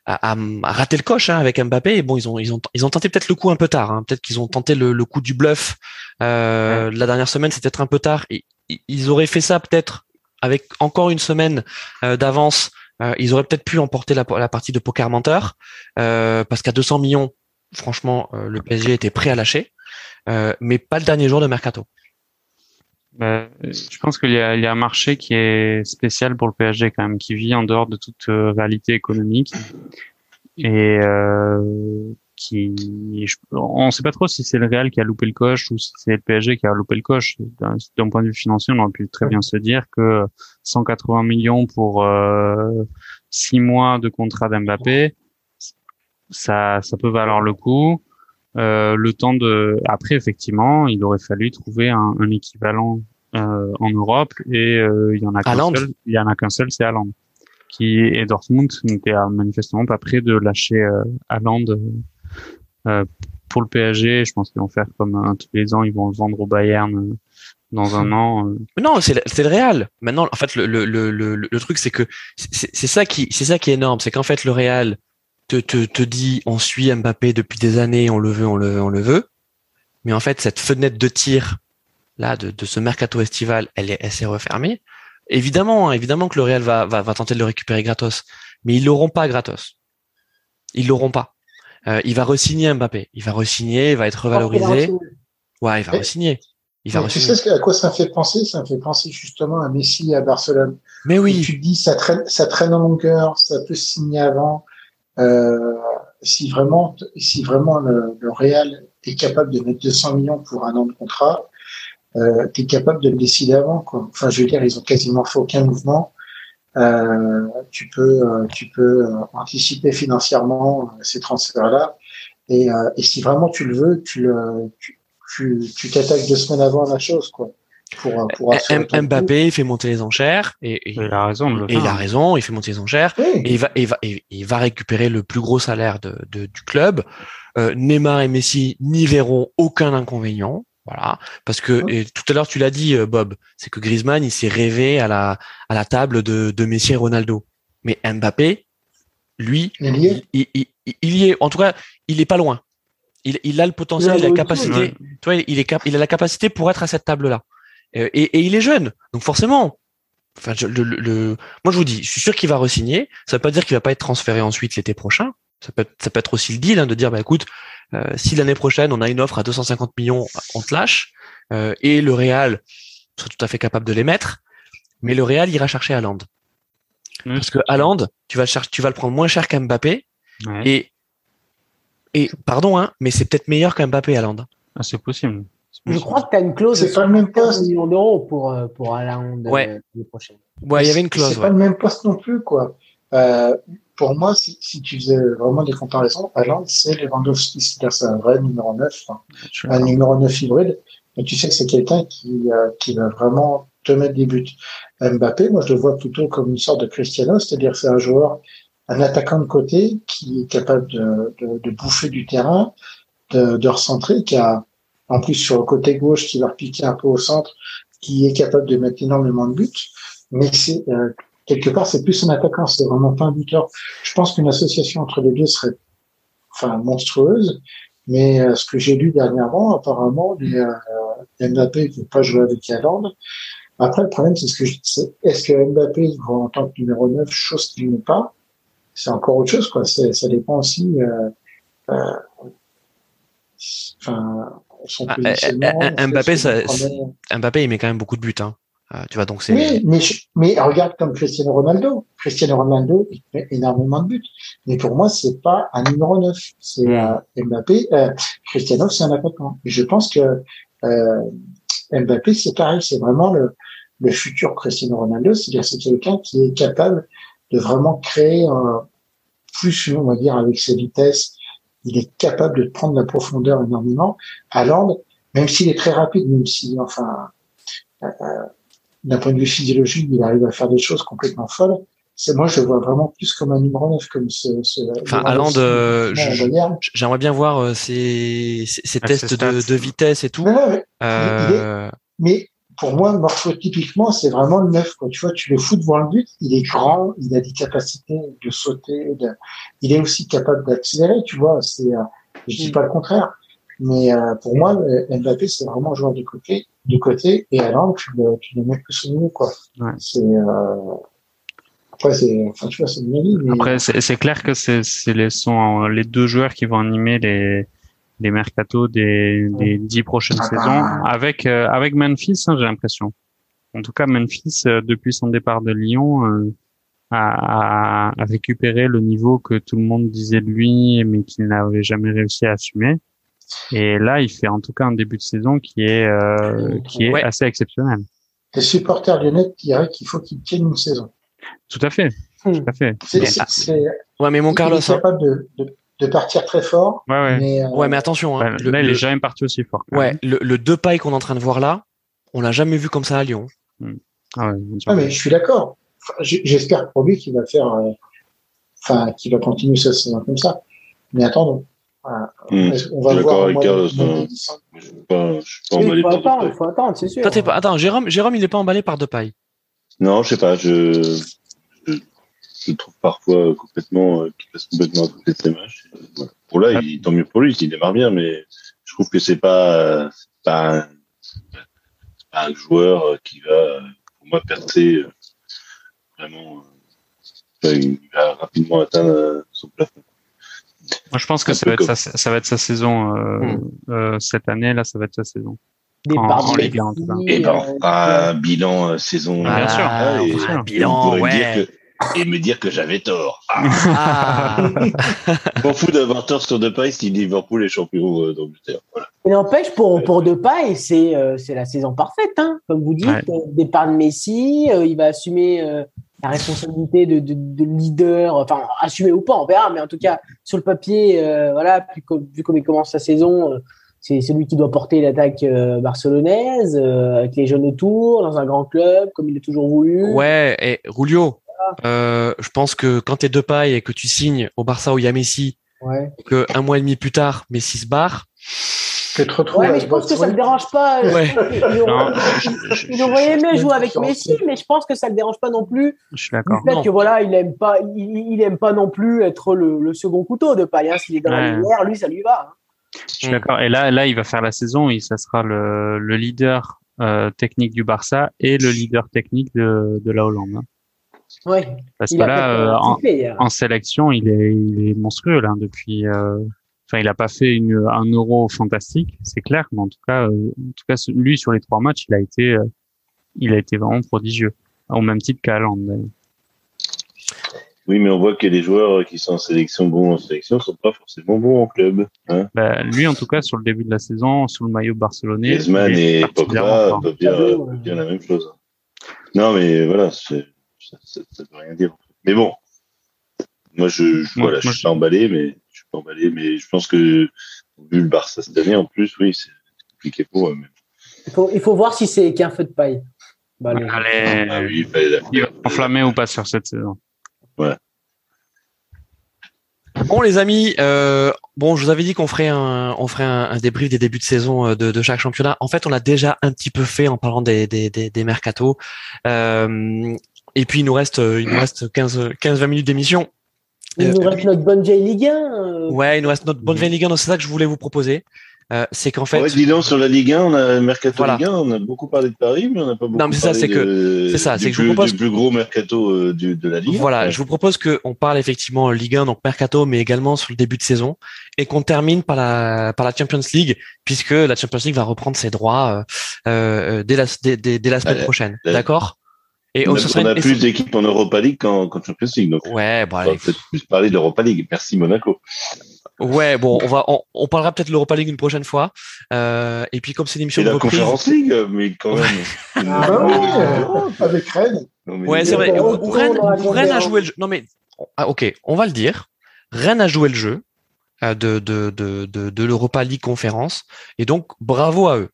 à, rater le coche hein, avec Mbappé. Et bon, ils ont ils ont ils ont tenté peut-être le coup un peu tard. Hein. Peut-être qu'ils ont tenté le, le, coup du bluff euh, la dernière semaine. C'était peut-être un peu tard. Et, ils auraient fait ça peut-être avec encore une semaine euh, d'avance. Euh, ils auraient peut-être pu emporter la, la, partie de poker menteur euh, parce qu'à 200 millions, franchement, le PSG était prêt à lâcher, mais pas le dernier jour de mercato. Bah, je pense qu'il y, y a un marché qui est spécial pour le PSG quand même, qui vit en dehors de toute euh, réalité économique et euh, qui, on ne sait pas trop si c'est le Real qui a loupé le coche ou si c'est le PSG qui a loupé le coche. D'un point de vue financier, on aurait pu très bien se dire que 180 millions pour euh, six mois de contrat d'Mbappé, ça, ça peut valoir le coup. Euh, le temps de après effectivement il aurait fallu trouver un, un équivalent euh, en Europe et euh, il y en a qu'un seul il y en a qu'un seul c'est Haaland qui et Dortmund n'était manifestement pas prêt de lâcher euh, Haaland euh, pour le PSG je pense qu'ils vont faire comme tous les ans ils vont le vendre au Bayern dans un an. Non, c'est le, le Real. Maintenant, en fait, le, le, le, le, truc, c'est que c'est ça qui, c'est ça qui est énorme, c'est qu'en fait, le Real, te, te, te dit on suit Mbappé depuis des années, on le veut, on le veut, on le veut. Mais en fait, cette fenêtre de tir là de, de ce mercato estival, elle est, elle s'est refermée. Évidemment, hein, évidemment que le Real va, va, va tenter de le récupérer gratos, mais ils l'auront pas gratos. Ils l'auront pas. Euh, il va resigner Mbappé. Il va resigner, il va être revalorisé. Ouais, il va resigner. Il va tu sais à quoi ça me fait penser? Ça me fait penser justement à Messi à Barcelone. Mais oui. tu te dis ça traîne, ça traîne en longueur, ça peut signer avant. Euh, si vraiment, si vraiment le, le, Real est capable de mettre 200 millions pour un an de contrat, euh, tu es capable de le décider avant. Quoi. Enfin, je veux dire, ils ont quasiment fait aucun mouvement. Euh, tu peux, euh, tu peux euh, anticiper financièrement ces transferts-là. Et, et, si vraiment tu le veux, tu le, tu, tu t'attaques deux semaines avant la chose, quoi. Pour, pour Mbappé il fait monter les enchères et, et, il a raison. Et il a raison, il fait monter les enchères et il va, il va, il va récupérer le plus gros salaire de, de du club. Euh, Neymar et Messi n'y verront aucun inconvénient. Voilà, parce que et tout à l'heure tu l'as dit, euh, Bob, c'est que Griezmann il s'est rêvé à la à la table de, de Messi et Ronaldo. Mais Mbappé, lui, il y, est. Il, il, il, y est. En tout cas, il est pas loin. Il, il a le potentiel, il a la capacité. Toi, il est il a la capacité pour être à cette table là. Et, et, il est jeune, donc forcément. Enfin, le, le, moi je vous dis, je suis sûr qu'il va resigner. Ça veut pas dire qu'il va pas être transféré ensuite l'été prochain. Ça peut, être, ça peut être aussi le deal hein, de dire, bah écoute, euh, si l'année prochaine on a une offre à 250 millions, on te lâche. Euh, et le Real serait tout à fait capable de les mettre, mais le Real ira chercher Haaland. Parce que Haaland, tu vas le chercher, tu vas le prendre moins cher qu'Mbappé. Ouais. Et et pardon, hein, mais c'est peut-être meilleur qu'Mbappé Haaland. Ah, c'est possible. Je crois que tu as une clause de pas le même poste. millions d'euros pour, euh, pour Haaland ouais. l'année prochaine. Ouais, il y avait une clause. C'est ouais. pas le même poste non plus, quoi. Euh, pour moi, si, si, tu faisais vraiment des comparaisons, Haaland, c'est Lewandowski, c'est-à-dire c'est un vrai numéro 9, hein, un numéro 9 hybride. Mais tu sais que c'est quelqu'un qui, euh, qui va vraiment te mettre des buts. Mbappé, moi, je le vois plutôt comme une sorte de Cristiano, c'est-à-dire c'est un joueur, un attaquant de côté qui est capable de, de, de bouffer du terrain, de, de recentrer, qui a en plus sur le côté gauche qui va repiquer un peu au centre, qui est capable de mettre énormément de buts. Mais c'est euh, quelque part c'est plus un attaquant, c'est vraiment pas un buteur. Je pense qu'une association entre les deux serait enfin monstrueuse. Mais euh, ce que j'ai lu dernièrement, apparemment, les, euh, Mbappé ne peut pas jouer avec Haaland. Après, le problème, c'est ce que je dis, est-ce que Mbappé va en tant que numéro 9, chose qu'il n'est pas, c'est encore autre chose, quoi. Ça dépend aussi, euh, euh, son ah, Mbappé, ça, Mbappé, il met quand même beaucoup de buts. Hein. Euh, tu vois, donc c'est. Oui, mais, mais regarde comme Cristiano Ronaldo. Cristiano Ronaldo, il met énormément de buts. Mais pour moi, c'est pas un numéro 9. C'est mmh. Mbappé. Euh, Cristiano, c'est un attaquant. Je pense que euh, Mbappé, c'est pareil. C'est vraiment le, le futur Cristiano Ronaldo. C'est-à-dire, c'est quelqu'un qui est capable de vraiment créer un, plus, on va dire, avec ses vitesses, il est capable de prendre la profondeur énormément. Haaland, même s'il est très rapide, même si, enfin, euh, d'un point de vue physiologique, il arrive à faire des choses complètement folles. C'est moi, je le vois vraiment plus comme un numéro 9, comme ce. ce enfin, Haaland, euh, j'aimerais bien voir euh, ses, ses, ses tests de, de, vitesse et tout. Non, non, mais, euh... il est, mais pour moi, morphotypiquement, c'est vraiment le neuf. Quoi. Tu vois, tu le fous devant le but, il est grand, il a des capacités de sauter, de... il est aussi capable d'accélérer, tu vois. C'est, euh, je dis pas le contraire, mais euh, pour moi, euh, Mbappé, c'est vraiment un joueur du côté, du côté, et alors tu le, tu le mets plus au milieu, quoi. Ouais. C'est, euh... après, c'est, enfin, mais clair que c'est c'est les sont les deux joueurs qui vont animer les les mercatos des des dix prochaines Ah saisons avec euh, avec Memphis, hein, j'ai l'impression. En tout cas, Memphis euh, depuis son départ de Lyon euh, a, a, a récupéré le niveau que tout le monde disait de lui, mais qu'il n'avait jamais réussi à assumer. Et là, il fait en tout cas un début de saison qui est euh, qui est Ouais. assez exceptionnel. les supporters lyonnais diraient qu'il faut qu'il tienne une saison. Tout à fait, Hmm. tout à fait. C'est, c'est- Ouais, mais mon il Carlos, est hein. capable de, de, de partir très fort, Ouais, ouais. mais, euh, ouais, mais attention, hein, Bah, le, là, il le- est jamais parti aussi fort. ouais, le, le deux pailles qu'on est en train de voir là, on l'a jamais vu comme ça à Lyon. Ah ouais, bien sûr. Ah, mais je suis d'accord. Enfin, J'espère pour lui qu'il va faire, euh, enfin, qu'il va continuer sa saison comme ça. Mais attendons. Voilà. Hmm. On va voir. avec Carlos, hein. décembre. Je suis pas, je suis pas Il emballé faut par attendre, faut attendre, c'est sûr. Toi, t'es pas... Attends, Jérôme, Jérôme, il est pas emballé par deux pailles. Non, je sais pas. Je, je, je trouve parfois complètement euh, qu'il passe complètement à côté de ses matchs. Voilà. Pour là, il, tant mieux pour lui, il démarre bien, mais je trouve que c'est pas, euh, c'est pas, un, pas un joueur euh, qui va, euh, pour moi, percer euh, vraiment. euh, enfin, il va rapidement atteindre euh, son plafond. Moi, je pense que ça va, être comme- sa, ça va être sa saison euh, Hmm. euh, cette année. Là, ça va être sa saison. Départ en de Ligue un, en tout cas. Messi, Et ben, euh, un bilan euh, saison. Ah, bien sûr, Ah, et- bien sûr. bilan, ouais. dire que- et me dire que j'avais tort. Ah, Ah, je m'en fous d'avoir tort sur Depay si Liverpool est champion euh, d'Angleterre. Voilà. Il n'empêche, pour, pour Depay, c'est euh, c'est la saison parfaite. Hein. Comme vous dites, Ouais. euh, départ de Messi, euh, il va assumer euh, la responsabilité de, de, de leader, enfin, assumer ou pas, on verra, mais en tout cas, sur le papier, euh, voilà, plus comme- vu comme il commence sa saison, euh, c'est celui qui doit porter l'attaque euh, barcelonaise, euh, avec les jeunes autour, dans un grand club, comme il a toujours voulu. ouais, et Rulio, euh, je pense que quand t'es deux pailles et que tu signes au Barça où il y a Messi, Ouais. que un mois et demi plus tard, Messi se barre. Que te retrouves Ouais, mais à je pense que ça ne dérange pas. Ouais. Il aurait- aimé jouer avec. Messi, mais je pense que ça ne le dérange pas non plus Je suis d'accord. fait Non. que voilà, il aime pas, il, il aime pas non plus être le, le second couteau de paille. Hein. S'il est dans la lumière, lui, ça lui va. hein. Je suis d'accord. Et là, là, il va faire la saison. Il, ça sera le, le leader euh, technique du Barça et le leader technique de, de la Hollande. hein. Ouais. Parce Il que là, euh, en, sélection, il est, il est monstrueux là depuis. euh, Enfin, il a pas fait une, un euro fantastique, c'est clair, mais en tout cas, euh, en tout cas, lui sur les trois matchs, il a été, euh, il a été vraiment prodigieux, au même titre d'ailleurs. Oui, mais on voit que les joueurs qui sont en sélection bons en sélection sont pas forcément bons en club. Hein. Bah, lui, en tout cas, sur le début de la saison, sur le maillot barcelonais, Griezmann et Pogba peuvent dire la même chose. Non, mais voilà, c'est- ça, ça, ça veut rien dire. Mais bon, moi, je, je, Moi- voilà, je suis pas emballé, mais je suis pas emballé, mais je pense que vu le Barça cette année, en plus, oui, c'est compliqué pour eux. mais- Il faut, il faut voir si c'est qu'un feu de paille. Bah, allez. Allez, Ah oui, enflammer ou pas sur cette saison. Bon les amis, euh, bon je vous avais dit qu'on ferait un, on ferait un, un débrief des débuts de saison euh, de, de chaque championnat. En fait, on l'a déjà un petit peu fait en parlant des des des, des mercatos. Euh, et puis il nous reste il nous reste 15 15 20 minutes d'émission. Il nous reste notre bonne J-Ligue 1. euh, Ouais, il nous reste notre bonne vieille Ligue 1, donc c'est ça que je voulais vous proposer. Euh, c'est qu'en fait, Ouais, dis donc, sur la Ligue 1, on a Mercato Voilà. Ligue 1, on a beaucoup parlé de Paris, mais on n'a pas beaucoup Non, mais c'est ça, parlé c'est de- que- c'est ça, c'est que je vous propose- du plus gros mercato euh, du- de la Ligue. Voilà, Ouais. je vous propose qu'on parle effectivement Ligue 1, donc mercato, mais également sur le début de saison, et qu'on termine par la par la Champions League, puisque la Champions League va reprendre ses droits euh, euh, dès la dès, dès- dès la semaine prochaine, d'accord? Et On a, ce serait on a une- plus d'équipes en Europa League qu'en Champions League, donc Ouais, bon, on va peut-être plus parler d'Europa League. Merci Monaco. ouais, bon, on va on, on parlera peut-être de l'Europa League une prochaine fois. Euh, et puis comme c'est une émission Et de la reprise, Conférence League, mais quand même. Ah bah oui, euh, avec Rennes. Non, mais- ouais, c'est vrai. Ou- Rennes, a joué le jeu. Non mais ah, ok, on va le dire. Rennes a joué le jeu euh, de de de de, de l'Europa League conférence, et donc bravo à eux.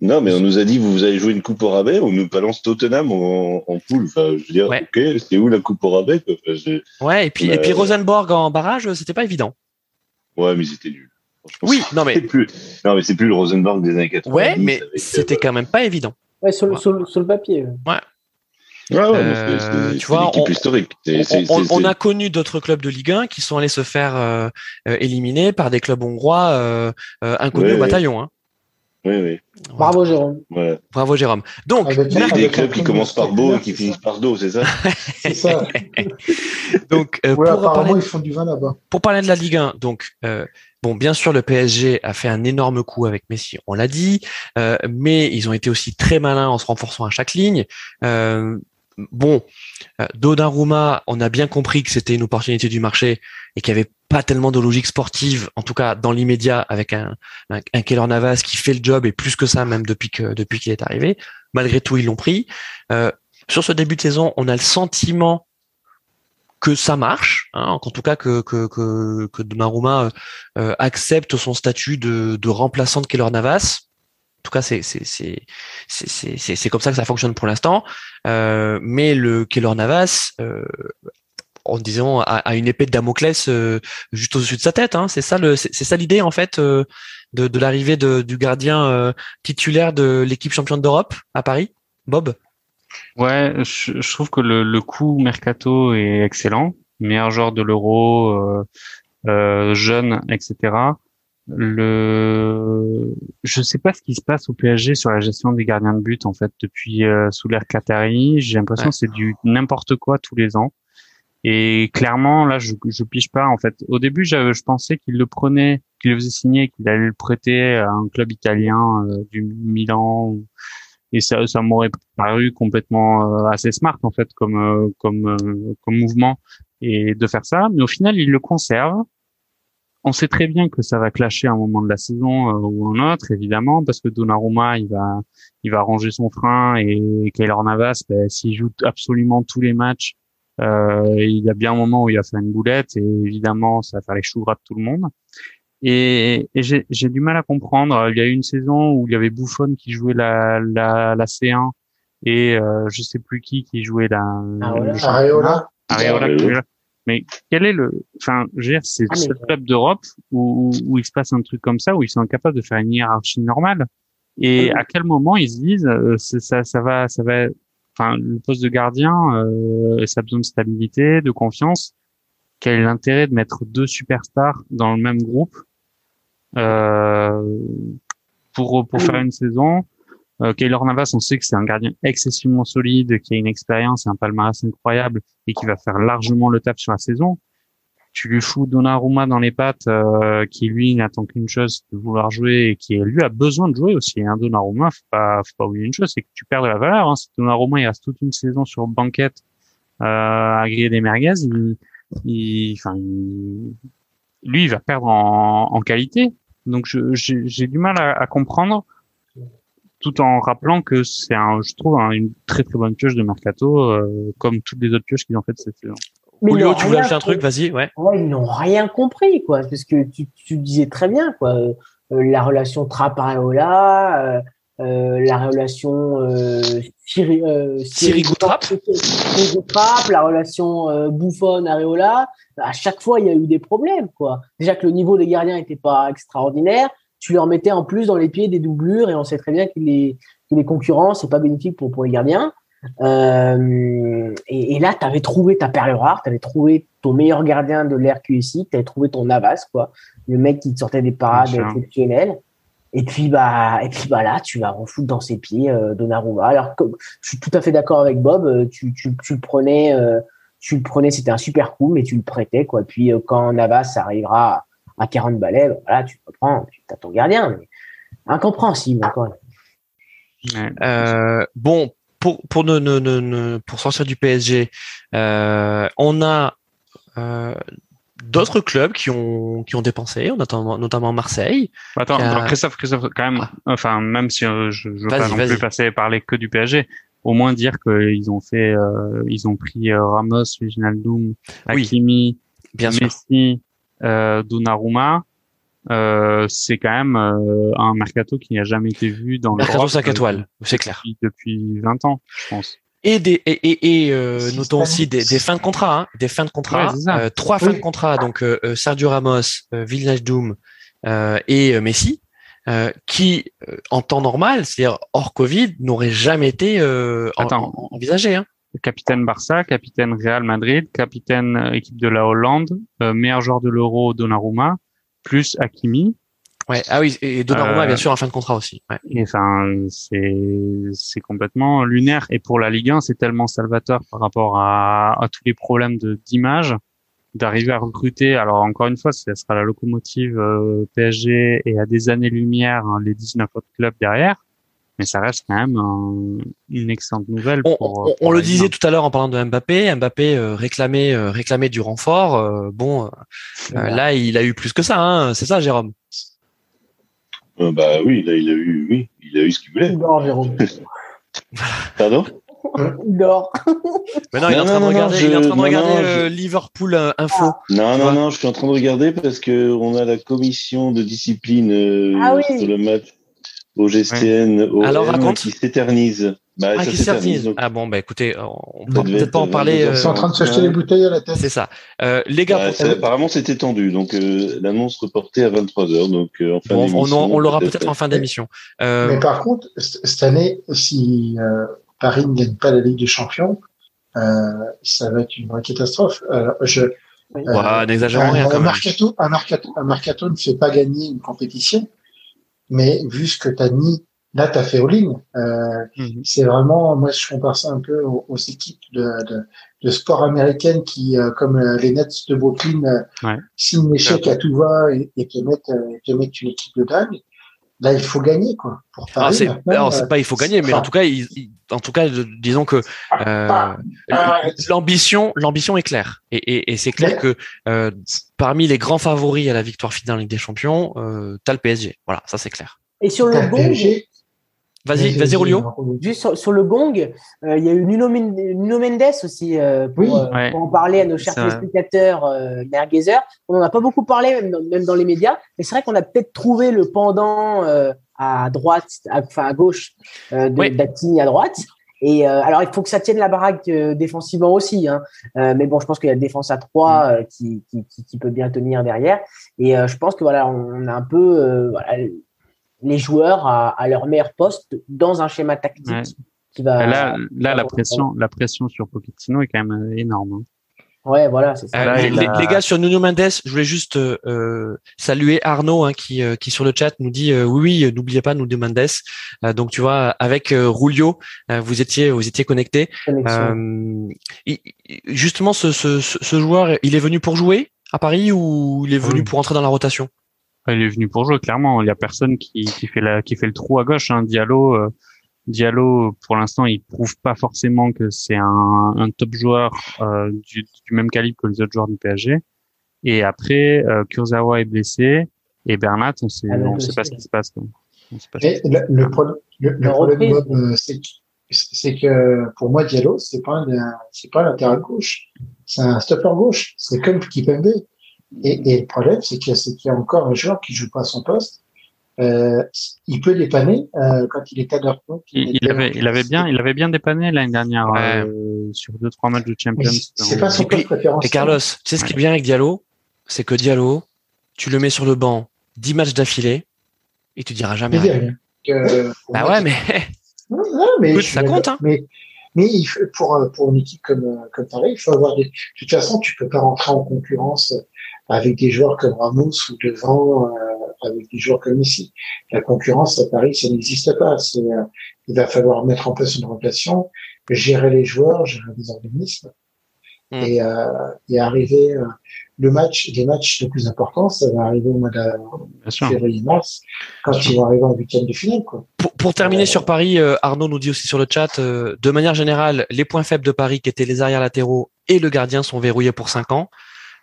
Non, mais on nous a dit, vous allez jouer une coupe au rabais, on nous balance Tottenham en, en poule. Enfin, je veux dire, Ouais. ok, c'est où la coupe au rabais quoi? Enfin, je- Ouais, et puis et puis Rosenborg en barrage, c'était pas évident. Ouais, mais c'était nul. Franchement, Oui, non mais c'est plus. Non, mais c'est plus le Rosenborg des années 90. ouais, mais euh, c'était quand même pas évident. Ouais, sur le, sur le, sur le papier. Ouais. Ouais, ouais, Euh, tu vois, on- historique. On, a connu d'autres clubs de Ligue 1 qui sont allés se faire euh, euh, éliminer par des clubs hongrois euh, euh, inconnus Ouais, au bataillon. Hein. Oui, oui. Bravo, Jérôme. Voilà. Bravo Jérôme. Donc, Avec- Des, avec des clubs qui commencent par beau et qui finissent par do, c'est ça C'est ça. donc euh, Ouais, pour, apparemment, parler, ils font du vin là-bas. pour parler de la Ligue 1, donc euh, bon, bien sûr, le PSG a fait un énorme coup avec Messi, on l'a dit, euh, mais ils ont été aussi très malins en se renforçant à chaque ligne. Euh, bon, euh, Donnarumma, on a bien compris que c'était une opportunité du marché et qu'il n'y avait pas tellement de logique sportive, en tout cas dans l'immédiat, avec un, un, un Keylor Navas qui fait le job et plus que ça même depuis que depuis qu'il est arrivé. Malgré tout, ils l'ont pris. Euh, sur ce début de saison, on a le sentiment que ça marche, hein, en tout cas que que que, que euh, accepte son statut de, de remplaçant de Keylor Navas. En tout cas, c'est c'est comme ça que ça fonctionne pour l'instant. Euh, mais le Keylor Navas, euh, en disant a, a une épée de Damoclès euh, juste au-dessus de sa tête. Hein. C'est ça le c'est ça l'idée en fait euh, de de l'arrivée du gardien euh, titulaire de l'équipe championne d'Europe à Paris, Bob? Ouais, je, je trouve que le, le coup mercato est excellent. Meilleur joueur de l'Euro, euh, jeune, etc. Le, je sais pas ce qui se passe au PSG sur la gestion des gardiens de but en fait depuis euh, sous l'ère Qatari. J'ai l'impression Ouais. que c'est du n'importe quoi tous les ans. Et clairement, là, je, je pige pas en fait. Au début, j'avais- je pensais qu'il le prenait, qu'il le faisait signer, qu'il allait le prêter à un club italien euh, du Milan et ça, ça m'aurait paru complètement euh, assez smart en fait comme euh, comme euh, comme mouvement et de faire ça mais au final il le conserve on sait très bien que ça va clasher à un moment de la saison euh, ou un autre évidemment parce que Donnarumma il va il va ranger son frein et Keylor Navas ben, s'il joue absolument tous les matchs euh, il y a bien un moment où il va faire une boulette et évidemment ça va faire les choux gras de tout le monde et, et j'ai j'ai du mal à comprendre. Il y a eu une saison où il y avait Buffon qui jouait la, la, la C1 et euh, je sais plus qui qui jouait la. Areola. Areola Mais quel est le, enfin, je veux dire, c'est Ah, le club d'Europe où, où, où il se passe un truc comme ça, où ils sont incapables de faire une hiérarchie normale? Et Ah, à quel moment ils se disent, euh, ça, ça va, ça va, enfin, le poste de gardien, euh, ça a besoin de stabilité, de confiance. Quel est l'intérêt de mettre deux superstars dans le même groupe euh, pour pour faire une saison? Euh, Keylor Navas, on sait que c'est un gardien excessivement solide, qui a une expérience et un palmarès incroyable et qui va faire largement le taf sur la saison. Tu lui fous Donnarumma dans les pattes, euh, qui lui n'attend qu'une chose, de vouloir jouer et qui lui a besoin de jouer aussi. Hein. Donnarumma, faut pas, faut pas oublier une chose, c'est que tu perds de la valeur. Hein. Si Donnarumma il reste toute une saison sur banquette euh, à griller des merguez, il, il, enfin, lui, il va perdre en, en qualité. Donc, j'ai du mal à, à comprendre tout en rappelant que c'est un, je trouve, un- une très très bonne pioche de mercato, euh, comme toutes les autres pioches qu'ils ont faites cette saison. Mais ils Julio, tu voulais ajouter un truc, vas-y, ouais. Ouais, ils n'ont rien compris, quoi. Parce que tu, tu disais très bien, quoi. Euh, la relation Trapp-Areola, euh, euh, la relation euh, Siri, euh. Sirigu Trapp, la relation euh, Buffon-Areola. À chaque fois, il y a eu des problèmes, quoi. Déjà que le niveau des gardiens n'était pas extraordinaire. Tu leur mettais en plus dans les pieds des doublures et on sait très bien que les, que les concurrents, c'est pas bénéfique pour, pour les gardiens. Euh, et, et là, tu avais trouvé ta perle rare, tu avais trouvé ton meilleur gardien de l'ère QSI, tu avais trouvé ton Navas, quoi, le mec qui te sortait des parades exceptionnelles. Et puis bah, et puis bah là, tu vas refoutre dans ses pieds euh, Donnarumma. Alors comme, je suis tout à fait d'accord avec Bob, euh, tu, tu, tu le prenais, euh, tu le prenais, c'était un super coup, mais tu le prêtais quoi. Puis quand Navas arrivera à 40 balais, bah, voilà, tu le prends, tu as ton gardien. Mais incompréhensible encore. Ouais. Euh, bon, pour pour ne, ne, ne, ne- pour sortir du PSG, euh, on a euh, d'autres clubs qui ont qui ont dépensé, notamment notamment Marseille. Attends, Qui a- alors Christophe, Christophe, quand même, enfin, même si euh, je ne veux pas non plus passer parler que du PSG, au moins dire qu'ils ont fait, euh, ils ont pris euh, Ramos, Wijnaldum, Oui, Hakimi, Bien sûr. Euh, Donnarumma. Euh, c'est quand même euh, un mercato qui n'a jamais été vu dans Mercato l'Europe 5 euh, étoiles, c'est clair. depuis, depuis 20 ans, je pense. Et des et et, et euh, notons aussi des, des fins de contrat, hein, des fins de contrat, Ouais, c'est ça. euh, trois Oui. fins de contrat. Donc euh, euh, Sergio Ramos, euh, Wijnaldum euh, et euh, Messi. qui, en temps normal, c'est-à-dire hors Covid, n'aurait jamais été envisagé. Hein. Capitaine Barça, capitaine Real Madrid, capitaine équipe de la Hollande, meilleur joueur de l'Euro Donnarumma, plus Hakimi. Ouais. Ah oui, et Donnarumma, bien sûr, en fin de contrat aussi. Ouais. Et enfin, c'est c'est complètement lunaire. Et pour la Ligue 1, c'est tellement salvateur par rapport à, à tous les problèmes de d'image d'arriver à recruter. Alors encore une fois, ce sera la locomotive euh, PSG et à des années-lumière hein, les 19 autres clubs derrière. Mais ça reste quand même une excellente nouvelle. On, pour, on, le disait tout à l'heure en parlant de Mbappé. Mbappé euh, réclamait, euh, réclamait du renfort. Euh, bon, là, il a eu plus que ça. Hein, c'est ça, Jérôme? Bah oui, là, il a eu, oui, il a eu ce qu'il voulait. Non, Jérôme. Pardon? Il dort. Mais non, il est en train de regarder, il est en train de regarder euh, Liverpool euh, Info. Non, non, non, je suis en train de regarder parce que on a la commission de discipline euh, ah oui. sur le match au GCN au Alors, raconte. qui s'éternise. Bah, ah, qui s'éternise. Donc... Ah bon, bah écoutez, on peut peut-être pas en parler. Ils sont en train de s'acheter les bouteilles à la tête. C'est ça. Euh, les gars, bah, ça, apparemment c'était tendu, donc euh, l'annonce reportée à 23 h donc euh, en fin bon, on, on l'aura peut-être en fin d'émission. Mais par contre, cette année, si Paris ne gagne pas la Ligue des Champions, euh, ça va être une vraie catastrophe. Alors, je, euh, n'exagérons rien. Un, mercato, un, mercato, ne fait pas gagner une compétition, mais vu ce que tu as mis, là, tu as fait all-in. Euh, mhm. C'est vraiment, moi, je compare ça un peu aux, équipes de, de, de, sport américaines qui, euh, comme euh, les Nets de Brooklyn, euh, ouais. signent l'échec à tout va et, et te, mettent, te mettent une équipe de dingue. Là, il faut gagner, quoi. Pour ah, c'est, alors, c'est pas il faut gagner, mais en tout cas, il, en tout cas, disons que euh, l'ambition, l'ambition est claire, et, et, et c'est clair que euh, parmi les grands favoris à la victoire finale en Ligue des Champions, euh, t'as le PSG. Voilà, ça c'est clair. Et sur le gong, Vas-y, vas-y, Rulio. Juste sur, le gong, euh, il y a eu Nuno, Mendes aussi euh, pour, euh, pour, en parler à nos chers téléspectateurs euh, On n'en a pas beaucoup parlé, même dans, même dans les médias, mais c'est vrai qu'on a peut-être trouvé le pendant à droite, enfin à gauche de oui. à droite. Et alors, il faut que ça tienne la baraque défensivement aussi. Hein. mais bon, je pense qu'il y a la défense à 3 mm. qui, qui, qui, peut bien tenir derrière. Et je pense que voilà, on a un peu voilà, les joueurs à, leur meilleur poste dans un schéma tactique qui va. Là, là la pression, la pression sur Pochettino est quand même euh, énorme. Hein. Ouais, voilà, c'est ça. Euh, les, gars sur Nuno Mendes, je voulais juste euh, saluer Arnaud hein, qui, qui sur le chat nous dit oui, oui, n'oubliez pas Nuno Mendes. donc tu vois, avec Rulio, vous étiez vous étiez connectés. justement, ce, ce, ce, joueur, il est venu pour jouer à Paris ou il est venu pour entrer dans la rotation? Il est venu pour jouer, clairement. Il y a personne qui, qui fait la, qui fait le trou à gauche. Hein. Diallo, euh, Diallo, pour l'instant, il prouve pas forcément que c'est un, un, top joueur euh, du, du, même calibre que les autres joueurs du PSG. Et après, euh, Kurzawa est blessé et Bernat, on sait, ah, on sait pas ce qui se passe. le, le, problème, le, problème euh, c'est que pour moi, Diallo, c'est pas un, c'est pas un latéral gauche, c'est un stopper gauche. C'est comme Kipembe. Et, et le problème, c'est qu'il y, a encore un joueur qui joue pas à son poste. Euh, il peut dépanner euh, quand il est à Dortmund. Il, il, avait, il avait bien, il avait bien dépanné l'année dernière euh, sur deux trois matchs de Champions. C'est pas son poste préférentiel. Et Carlos, tu sais ce qui est bien avec Diallo, c'est que Diallo, tu le mets sur le banc 10 matchs d'affilée et tu diras jamais rien. Euh, bah ouais, mais, non, mais ça compte. Hein. Mais mais il faut, pour pour une équipe comme comme Paris, il faut avoir des. De toute façon, tu peux pas rentrer en concurrence avec des joueurs comme Ramos ou devant euh, avec des joueurs comme ici. La concurrence à Paris, ça n'existe pas. C'est, euh, il va falloir mettre en place une rotation, gérer les joueurs, gérer les organismes mm. et, euh, et arriver. Euh, le match, les matchs les plus importants, ça va arriver au mois de février-mars, quand ils vont arriver en week-end de finale. Quoi. Pour, pour terminer sur Paris, Arnaud nous dit aussi sur le chat, de manière générale, les points faibles de Paris, qui étaient les arrières latéraux et le gardien, sont verrouillés pour 5 ans.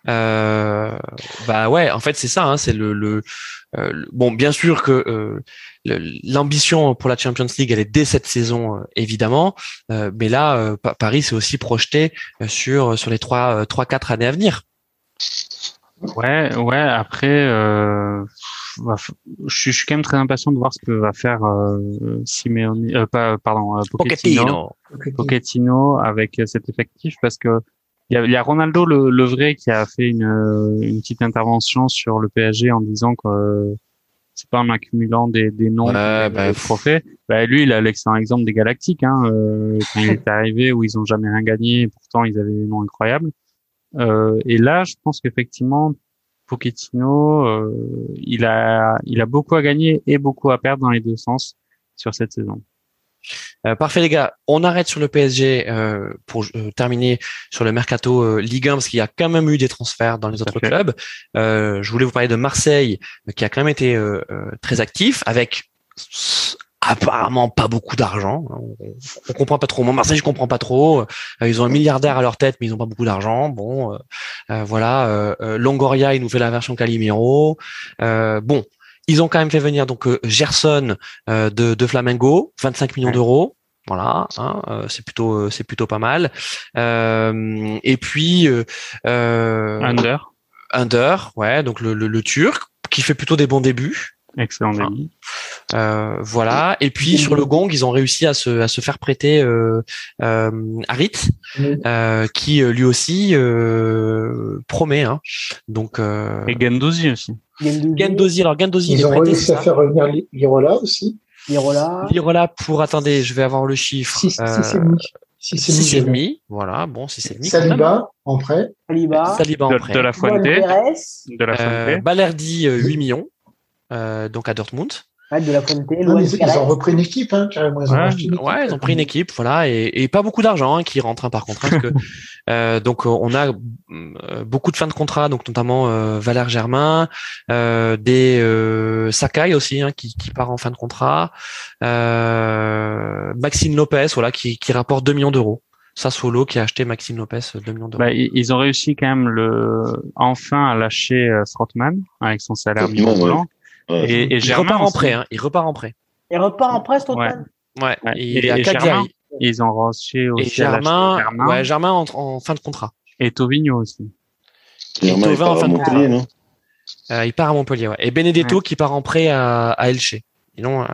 Euh, bah ouais, en fait c'est ça. Hein, c'est le, le, euh, bon, bien sûr que euh, l'ambition pour la Champions League, elle est dès cette saison euh, évidemment, euh, mais là Paris s'est aussi projeté sur sur les trois trois quatre années à venir. Ouais, ouais. Après, bah, je, suis quand même très impatient de voir ce que va faire Simeone, pas, pardon, Pochettino, Pochettino avec cet effectif parce que il y a, y a, Ronaldo le, le, vrai qui a fait une, une, petite intervention sur le PSG en disant que c'est pas en accumulant des, des noms, Ouais, bah, des trophées. Bah, lui, il a l'excellent exemple des Galactiques, hein, euh, quand il est arrivé où ils ont jamais rien gagné, et pourtant ils avaient des noms incroyables. Euh, et là, je pense qu'effectivement, Pochettino, euh, il a, il a beaucoup à gagner et beaucoup à perdre dans les deux sens sur cette saison. Euh, parfait les gars, on arrête sur le PSG euh, pour euh, terminer sur le mercato Ligue 1 parce qu'il y a quand même eu des transferts dans les autres clubs. Je voulais vous parler de Marseille qui a quand même été très actif avec apparemment pas beaucoup d'argent. On, comprend pas trop. Moi Marseille je comprends pas trop. Ils ont un milliardaire à leur tête mais ils ont pas beaucoup d'argent. Bon euh, voilà. Euh, Longoria il nous fait la version Calimero. Euh, bon. Ils ont quand même fait venir donc euh, Gerson euh, de, de Flamengo, 25 millions Ouais. d'euros. Voilà, hein, euh, c'est plutôt c'est plutôt pas mal. Euh, et puis euh, Under, Under, ouais, donc le, le, le Turc qui fait plutôt des bons débuts. excellent début. Voilà. Et puis sur le gong, ils ont réussi à se à se faire prêter Harit, qui lui aussi promet. Hein. Donc Et Gendouzi aussi. Gendouzi, alors Gendouzi, il Ils est ont prêté. réussi à faire revenir Li- Lirola aussi. Lirola. Lirola pour attendez, je vais avoir le chiffre. 6 Euh, et demi. Six et demi, Six et j'ai vu. demi, voilà, bon, six et demi. quand même. Saliba en prêt. Saliba. Saliba en De, prêt. de la Juan Fuente, de la Euh, Fuente. Balerdi, euh, 8 millions, euh, donc à Dortmund. Ouais, de la. Non, Luan ils, ont repris une équipe, hein, carrément. Ils ont Ouais, une équipe. Ouais, ils ont pris une équipe, voilà, et, et pas beaucoup d'argent hein, qui rentre hein, par contre. hein, parce que, euh, donc euh, on a euh, beaucoup de fins de contrat, donc notamment euh, Valère Germain, euh, des euh, Sakai aussi hein, qui, qui part en fin de contrat, euh, Maxime Lopez, voilà, qui, qui rapporte 2 millions d'euros. Sassuolo qui a acheté Maxime Lopez 2 millions d'euros. Bah, ils ont réussi quand même le enfin à lâcher euh, Strootman avec son salaire. Ouais. Et, et il Germain repart en prêt, hein, il repart en prêt. Il repart en Ouais. Tottenham. Ouais, Ouais. il Et- est à et Cagliari. Germain Et ils ont racheté Et aussi lâcher Germain, Germain ouais, Germain en, en fin de contrat. et Tovigno aussi. Germain, part en à fin de Montpellier, non Euh, il part à Montpellier, ouais. Et Benedetto qui part en prêt à, à Elche. Sinon, euh,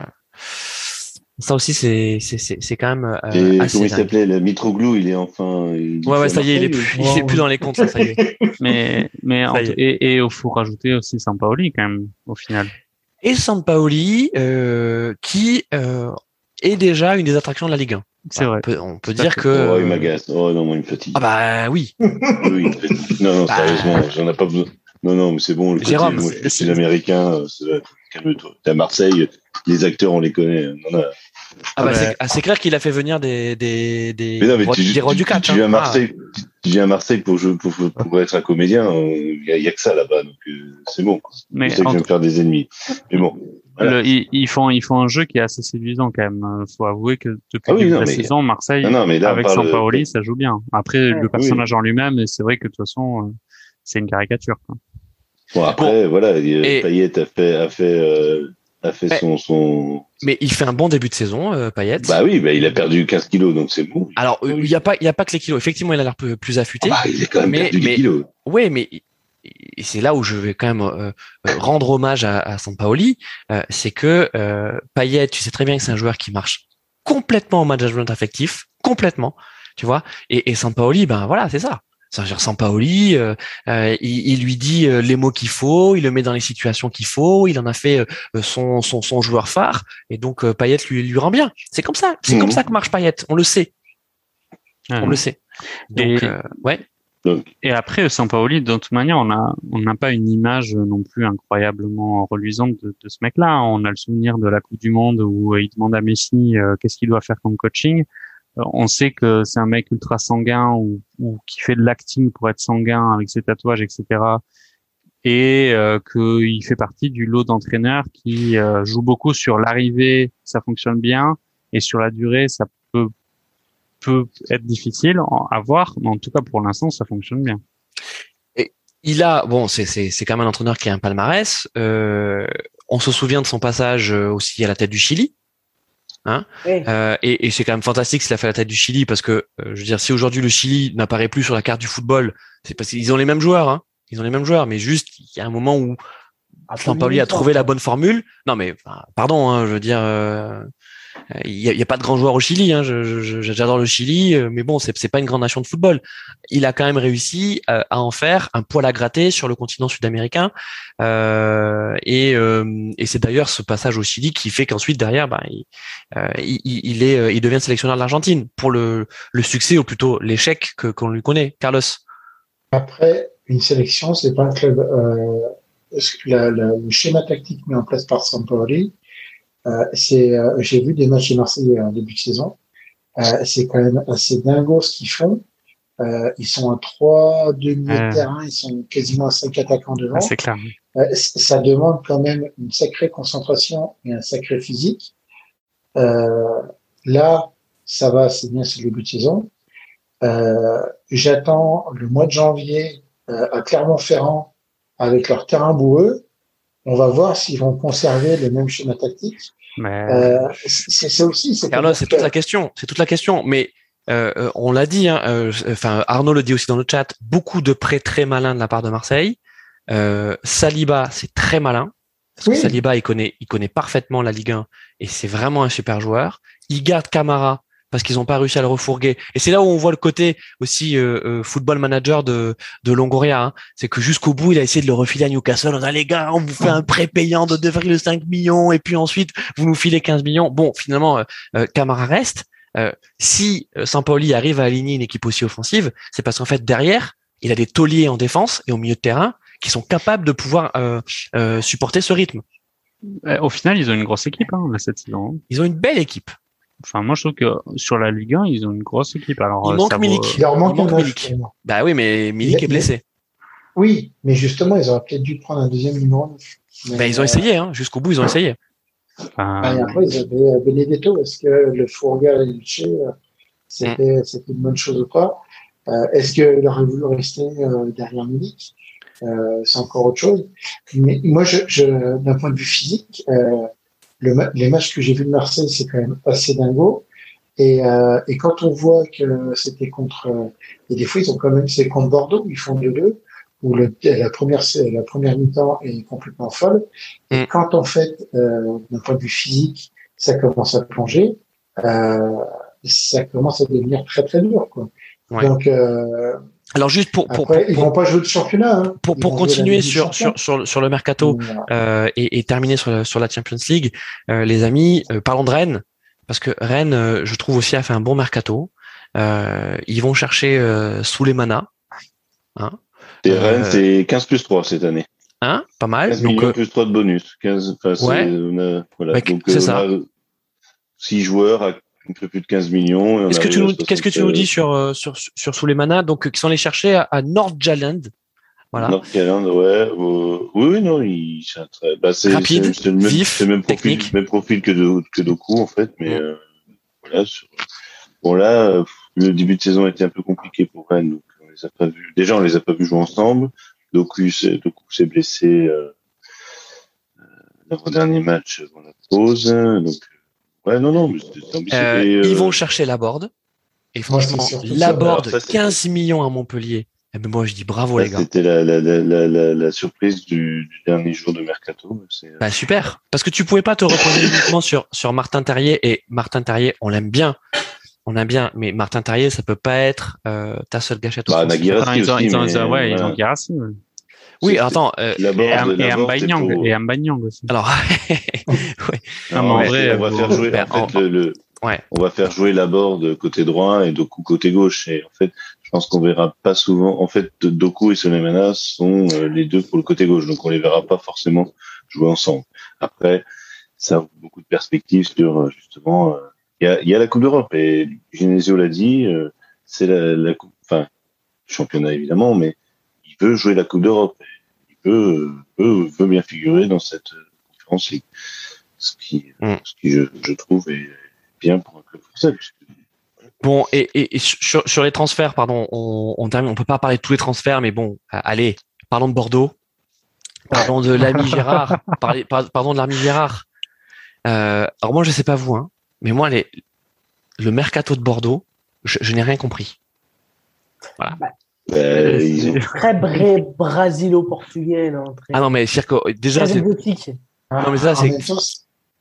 ça aussi, c'est, c'est, c'est, c'est quand même euh, Et assez comment il s'appait le Mitroglou, il est enfin. il- Ouais, ouais, ça y est, il est plus, il est plus dans les comptes, ça, ça y est. Mais mais en y et et il faut rajouter aussi Sampaoli quand même au final. Et Sampaoli, euh, qui euh, est déjà une des attractions de la Ligue 1. C'est vrai. On peut, on dire que. Oh, il m'agace. Oh non, moi, il me fatigue. Ah bah oui. Oui. Non, non, Bah. sérieusement, j'en ai pas besoin. Non, non, mais c'est bon. Le côté, Jérôme, moi, c'est- je suis américain. euh, c'est- Calme-toi. T'es à Marseille, les acteurs, on les connaît. Non, non. Ah bah, bah, c'est, ah, c'est clair qu'il a fait venir des des des, Mais non, mais rois, tu, des rois tu- du tu- catch. tu viens à hein. Marseille, tu, tu viens à Marseille pour, jouer- pour, pour, pour être un comédien. Il y, a- y a que ça là-bas, donc euh, c'est bon. Mais je sais que je vais me faire des ennemis. Mais bon. Voilà. Le- ils, ils font ils font un jeu qui est assez séduisant quand même. Euh, Faut avouer que depuis Ah oui, le non, la mais- saison, Marseille Non, non, mais là, on avec. Sampaoli, ça joue bien. Après, Ouais. le personnage en lui-même, c'est vrai que de toute façon, euh, c'est une caricature. Quoi. Bon, après, voilà, il- Et- Payet a fait, a fait, euh, a fait Ouais. son, son. Mais il fait un bon début de saison, euh, Payet. Bah oui, bah, il a perdu 15 kilos, donc c'est bon. Alors, euh, il y a pas, il y a pas que les kilos. Effectivement, il a l'air plus, affûté. Ah bah, il a quand même Mais- perdu mais- 10 kilos. Ouais, mais et c'est là où je vais quand même euh, euh, rendre hommage à, à Sampaoli, euh, c'est que euh, Payet, tu sais très bien que c'est un joueur qui marche complètement au management affectif, complètement, tu vois. Et, et Sampaoli, ben voilà, c'est ça. C'est-à-dire Sampaoli, euh, euh, il, il lui dit euh, les mots qu'il faut, il le met dans les situations qu'il faut, il en a fait euh, son, son, son joueur phare, et donc euh, Payet lui, lui rend bien. C'est comme ça, c'est Mhm. comme ça que marche Payet, on le sait, Ouais. on le sait. Donc, Et- euh, ouais. Et après, Sampaoli, de toute manière, on n'a pas une image non plus incroyablement reluisante de, de ce mec-là. On a le souvenir de la Coupe du Monde où il demande à Messi euh, qu'est-ce qu'il doit faire comme coaching. Euh, on sait que c'est un mec ultra sanguin ou, ou qui fait de l'acting pour être sanguin avec ses tatouages, etc. Et euh, qu'il fait partie du lot d'entraîneurs qui euh, joue beaucoup sur l'arrivée, ça fonctionne bien, et sur la durée, ça peut peut être difficile à voir, mais en tout cas pour l'instant, ça fonctionne bien. il a bon c'est c'est c'est quand même un entraîneur qui a un palmarès euh, on se souvient de son passage euh, aussi à la tête du Chili Ouais. euh, et, et c'est quand même fantastique s'il a fait la tête du Chili parce que euh, je veux dire si aujourd'hui le Chili n'apparaît plus sur la carte du football c'est parce qu'ils ont les mêmes joueurs hein. Ils ont les mêmes joueurs mais juste il y a un moment où Sampaoli a trouvé la bonne formule. Non mais pardon hein, je veux dire euh, il n'y a, pas de grands joueurs au Chili. Hein. J'adore le Chili, euh, mais bon, c'est pas une grande nation de football. Il a quand même réussi euh, à en faire un poil à gratter sur le continent sud-américain. Euh, et, et c'est d'ailleurs ce passage au Chili qui fait qu'ensuite derrière, bah, il, il, est, il devient sélectionneur de l'Argentine pour le, le succès ou plutôt l'échec que qu'on lui connaît. Carlos. Après, une sélection, c'est pas un club. le schéma tactique mis en place par Sampoli, euh, c'est, euh, j'ai vu des matchs de Marseille en début de saison. Euh, c'est quand même assez dingo ce qu'ils font. ils sont à 3 demi de terrain, ils sont quasiment à 5 attaquants devant. c'est clair. ça demande quand même une sacrée concentration et un sacré physique. là, ça va, c'est bien, c'est le début de saison. J'attends le mois de janvier à Clermont-Ferrand avec leur terrain boueux. On va voir s'ils vont conserver le même schéma tactique euh, c'est ça aussi. C'est toute la question. C'est toute la question. Mais euh, euh, on l'a dit. Hein, enfin, Arnaud le dit aussi dans le chat. Beaucoup de prêts très malins de la part de Marseille. Saliba, c'est très malin. Parce que Saliba, il connaît, il connaît parfaitement la Ligue 1 et c'est vraiment un super joueur. Il garde Camara parce qu'ils n'ont pas réussi à le refourguer. Et c'est là où on voit le côté aussi euh, euh, football manager de, de Longoria. Hein. C'est que jusqu'au bout, il a essayé de le refiler à Newcastle. On a les gars, on vous fait un prêt payant de 2,5 millions et puis ensuite vous nous filez 15 millions. Bon, finalement, euh, Camara reste. si Saint-Pauli arrive à aligner une équipe aussi offensive, c'est parce qu'en fait derrière, il a des tauliers en défense et au milieu de terrain qui sont capables de pouvoir supporter ce rythme. Au final, ils ont une grosse équipe hein, cette saison. Hein. Ils ont une belle équipe. Enfin, moi, je trouve que sur la Ligue 1, ils ont une grosse équipe. Alors, il manque Milik. Il leur manque, Milik. Bah oui, mais Milik est blessé. Oui, mais justement, ils auraient peut-être dû prendre un deuxième numéro. bah, ils ont essayé, hein. jusqu'au bout, ils ont essayé. Enfin, bah, après, ils avaient euh, Benedetto. Est-ce que le Fourga et le euh, c'était, c'était une bonne chose ou pas? Euh, Est-ce qu'il aurait voulu rester euh, derrière Milik? Euh, C'est encore autre chose. Mais moi, je, je d'un point de vue physique, euh, le, les matchs que j'ai vus de Marseille, c'est quand même assez dingo. Et, euh, et quand on voit que c'était contre, et des fois ils ont quand même, c'est contre Bordeaux, ils font 2-2, où le, la première, la première mi-temps est complètement folle. Et mm. quand en fait, euh, d'un point de vue physique, ça commence à plonger, euh, ça commence à devenir très très dur. Quoi. Donc, euh, alors juste pour, pour, Après, ils vont pas jouer de championnat. Hein. Pour, pour continuer sur, sur, sur, sur le mercato euh, et, et, terminer sur la, sur la Champions League, euh, les amis, euh, parlons de Rennes parce que Rennes, euh, je trouve aussi a fait un bon mercato. Euh, ils vont chercher euh, Souleymana. Hein. Et Rennes, c'est 15 plus 3 cette année. Hein Pas mal. 15 Donc, plus 3 de bonus. 15, ouais. voilà. c'est ça. 6 joueurs à un peu plus de 15 millions. Qu'est-ce que tu nous, qu'est-ce que tu nous dis sur, euh, sur, sur Souleymana Donc, qui sont allés chercher à, à Nordjylland. Voilà. Nordjylland, ouais. Euh, oui, oui, non, il, c'est un très, bah, c'est, rapide, c'est, le même, vif, c'est le même profil, technique. même profil que, de, que Doku, en fait, mais, euh, voilà. Sur, bon, là, euh, le début de saison a été un peu compliqué pour Rennes, donc on les a pas vus. Déjà, on les a pas vus jouer ensemble. Doku, Doku s'est blessé, euh, l'avant-dernier match avant la pause, donc, Ouais, non, non, mais c'est euh, et, euh... Ils vont chercher la board. Et franchement, la board, 15 millions à Montpellier. Eh ben moi, je dis bravo, ça, les gars. C'était la, la, la, la, la surprise du, du, dernier jour de Mercato. Euh, bah, super. Parce que tu pouvais pas te reposer uniquement sur, sur Martin Terrier. Et Martin Terrier, on l'aime bien. On aime bien. Mais Martin Terrier, ça peut pas être euh, ta seule gâchette. Bah, Guirassi ils ont, ils ont, mais, ouais, ils ont Guirassi. Oui, attends. Euh, et et Ambanyang aussi. Alors, ouais. Non, en vrai, on va faire jouer ben, en fait, en, le, le ouais. on va faire jouer la board côté droit et Doku côté gauche. Et en fait, je pense qu'on verra pas souvent. En fait, Doku et Solemana sont euh, les deux pour le côté gauche, donc on les verra pas forcément jouer ensemble. Après, ça a beaucoup de perspectives sur euh, justement. Il y, a, y a la Coupe d'Europe et Genesio l'a dit, euh, c'est la, la coupe, enfin championnat évidemment, mais il veut jouer la Coupe d'Europe. Il veut, veut, veut bien figurer dans cette conférence League. Ce qui, mm. ce qui je, je, trouve est bien pour un club français. Bon, et, et, et sur, sur, les transferts, pardon, on, on termine, on peut pas parler de tous les transferts, mais bon, allez, parlons de Bordeaux, parlons de l'ami Gérard, parlez, pardon de l'ami Gérard. Euh, alors moi, je sais pas vous, hein, mais moi, les, le mercato de Bordeaux, je, je n'ai rien compris. Voilà. Bah, euh, ils ont... Très bré brasilo-portugais. Ah non, mais que déjà. Très boutique. Non, mais ça, c'est.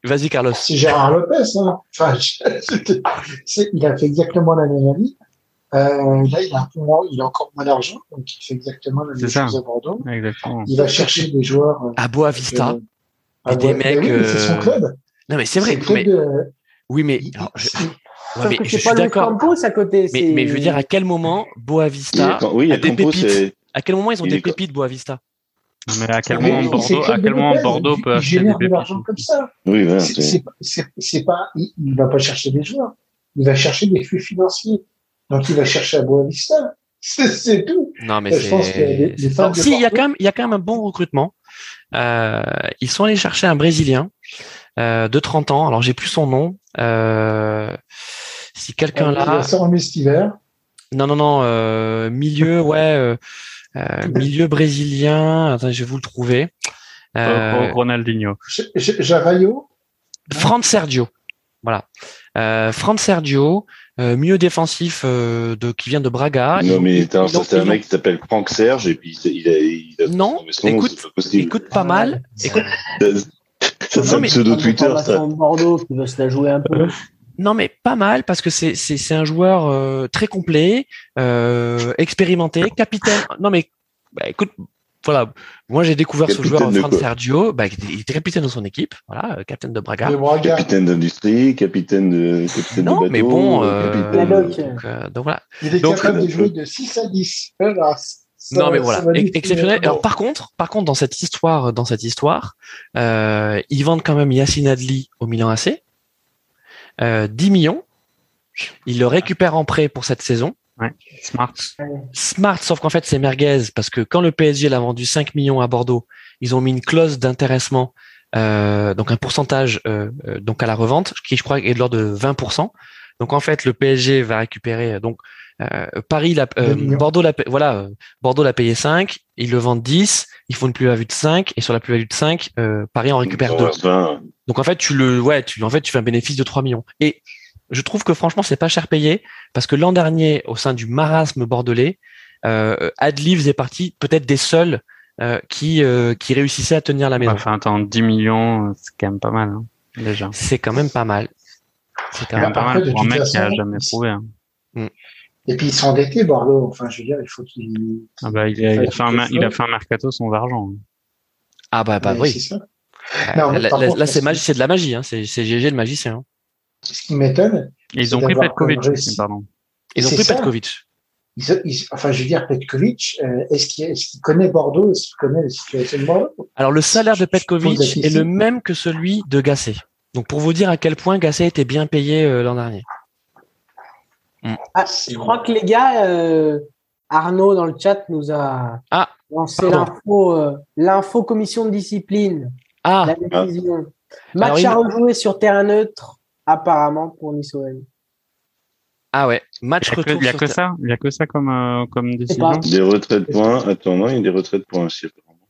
Vas-y, Carlos. C'est Gérard Lopez. Hein. Enfin, je- il a fait exactement la même année. Euh, là, il a, un peu moins- il a encore moins d'argent, donc il fait exactement la même ça. chose à Bordeaux. Exactement. Il va chercher des joueurs. euh, À Boavista. euh, ah des ouais, mecs, bah oui, C'est son euh, club. Non, mais c'est vrai. Mais, de- oui, mais, alors, je, Sauf mais que je suis d'accord. À côté. Mais, mais je veux dire, à quel moment Boavista oui, il y a a des Campos pépites À quel moment ils ont Il des pépites Boavista? Mais à quel Mais moment Bordeaux, à quel moment peut il acheter des pépites l'argent comme ça. oui, voilà, C'est- c'est- c'est c'est- c'est pas, il, il va pas chercher des joueurs. Il va chercher des flux financiers. Donc, il va chercher à Boavista. C'est c'est tout. Non, mais je pense que Si, il y a Bordeaux- quand même, il y a quand même un bon recrutement. Euh, ils sont allés chercher un Brésilien euh, de 30 ans. Alors, j'ai plus son nom. Euh, si quelqu'un Il là. ça en hiver. Non, non, non. euh, milieu, ouais. euh, euh, milieu brésilien. Attends, je vais vous le trouver. Euh, Ronaldinho. J- J- Javaio. Fran Sergio. Voilà. Euh, Fran Sergio, euh, milieu défensif euh, de, qui vient de Braga. Non, mais t'as un mec qui s'appelle Franck Serge et puis il a, il a Non, son écoute, c'est pas. Écoute pas mal. Écoute, Ça, c'est Non, un mais- pseudo Twitter, ça. Bordeaux qui veut se la jouer un peu. non, mais pas mal parce que c'est c'est c'est un joueur euh, très complet, euh, expérimenté, capitaine. Non, mais bah, écoute, voilà. Moi, j'ai découvert ce joueur Fran Sergio. Bah, il était capitaine de son équipe. Voilà, euh, capitaine de Braga. de Braga. Capitaine d'industrie, capitaine de, capitaine de Non, bateau, mais bon, euh, capitaine donc, euh, donc voilà. Il est Donc, capable euh, de jouer de 6 à 10. Voilà. Ça non mais voilà, exceptionnel. Alors par contre, par contre dans cette histoire, dans cette histoire, euh, ils vendent quand même Yacine Adli au Milan AC, euh, 10 millions. Ils le récupèrent en prêt pour cette saison. Smart. Smart, sauf qu'en fait c'est merguez parce que quand le PSG l'a vendu 5 millions à Bordeaux, ils ont mis une clause d'intéressement, euh, donc un pourcentage euh, euh, donc à la revente qui je crois est de l'ordre de 20%. Donc en fait le PSG va récupérer donc Paris l'a euh. Bordeaux l'a voilà euh, Bordeaux l'a payé 5, ils le vendent 10, ils font une plus-value de 5 et sur la plus-value de 5 euh, Paris en récupère 2. Enfin, Donc en fait, tu le, ouais, tu, en fait, tu fais un bénéfice de 3 millions. Et je trouve que franchement, c'est pas cher payé parce que l'an dernier, au sein du marasme bordelais, euh, Adli faisait partie peut-être des seuls euh, qui euh, qui réussissaient à tenir la maison. Enfin, attends, 10 millions, c'est quand même pas mal, hein, déjà. C'est quand même pas mal. C'est quand même pas mal pour un mec qui a jamais prouvé. hein. Et puis ils sont endettés, Bordeaux. Enfin, je veux dire, il faut qu'ils. Ah bah, il a, il a Ouais, fait un, c'est mer- il a ça. fait un mercato sans argent. ah bah bah oui. C'est ça. Euh, Non, là, c'est magie, de la magie. Hein. C'est GG le magicien. hein. Ce qui m'étonne, ils ont pris Petkovic pardon. Ils ont pris ça. Petkovic. ils, ils- enfin, je veux dire, Petkovic, euh, est-ce qu'il est qu'il connaît Bordeaux? Est-ce qu'il connaît la situation de Bordeaux? Alors le salaire de Petkovic est le même que celui de Gasset. Donc pour vous dire à quel point Gasset était bien payé euh, l'an dernier. Ah, je crois que les gars, euh, Arnaud dans le chat nous a Ah, lancé l'info, euh, l'info commission de discipline, Ah, la décision. Match Alors, à rejouer sur terrain neutre, apparemment pour Nice OM. ah ouais, match Il y a que, retour. il y a sur que ça, il y a que ça comme, euh, comme décision. des retraits de points. Attends, non, il y a des retraits de points aussi. apparemment.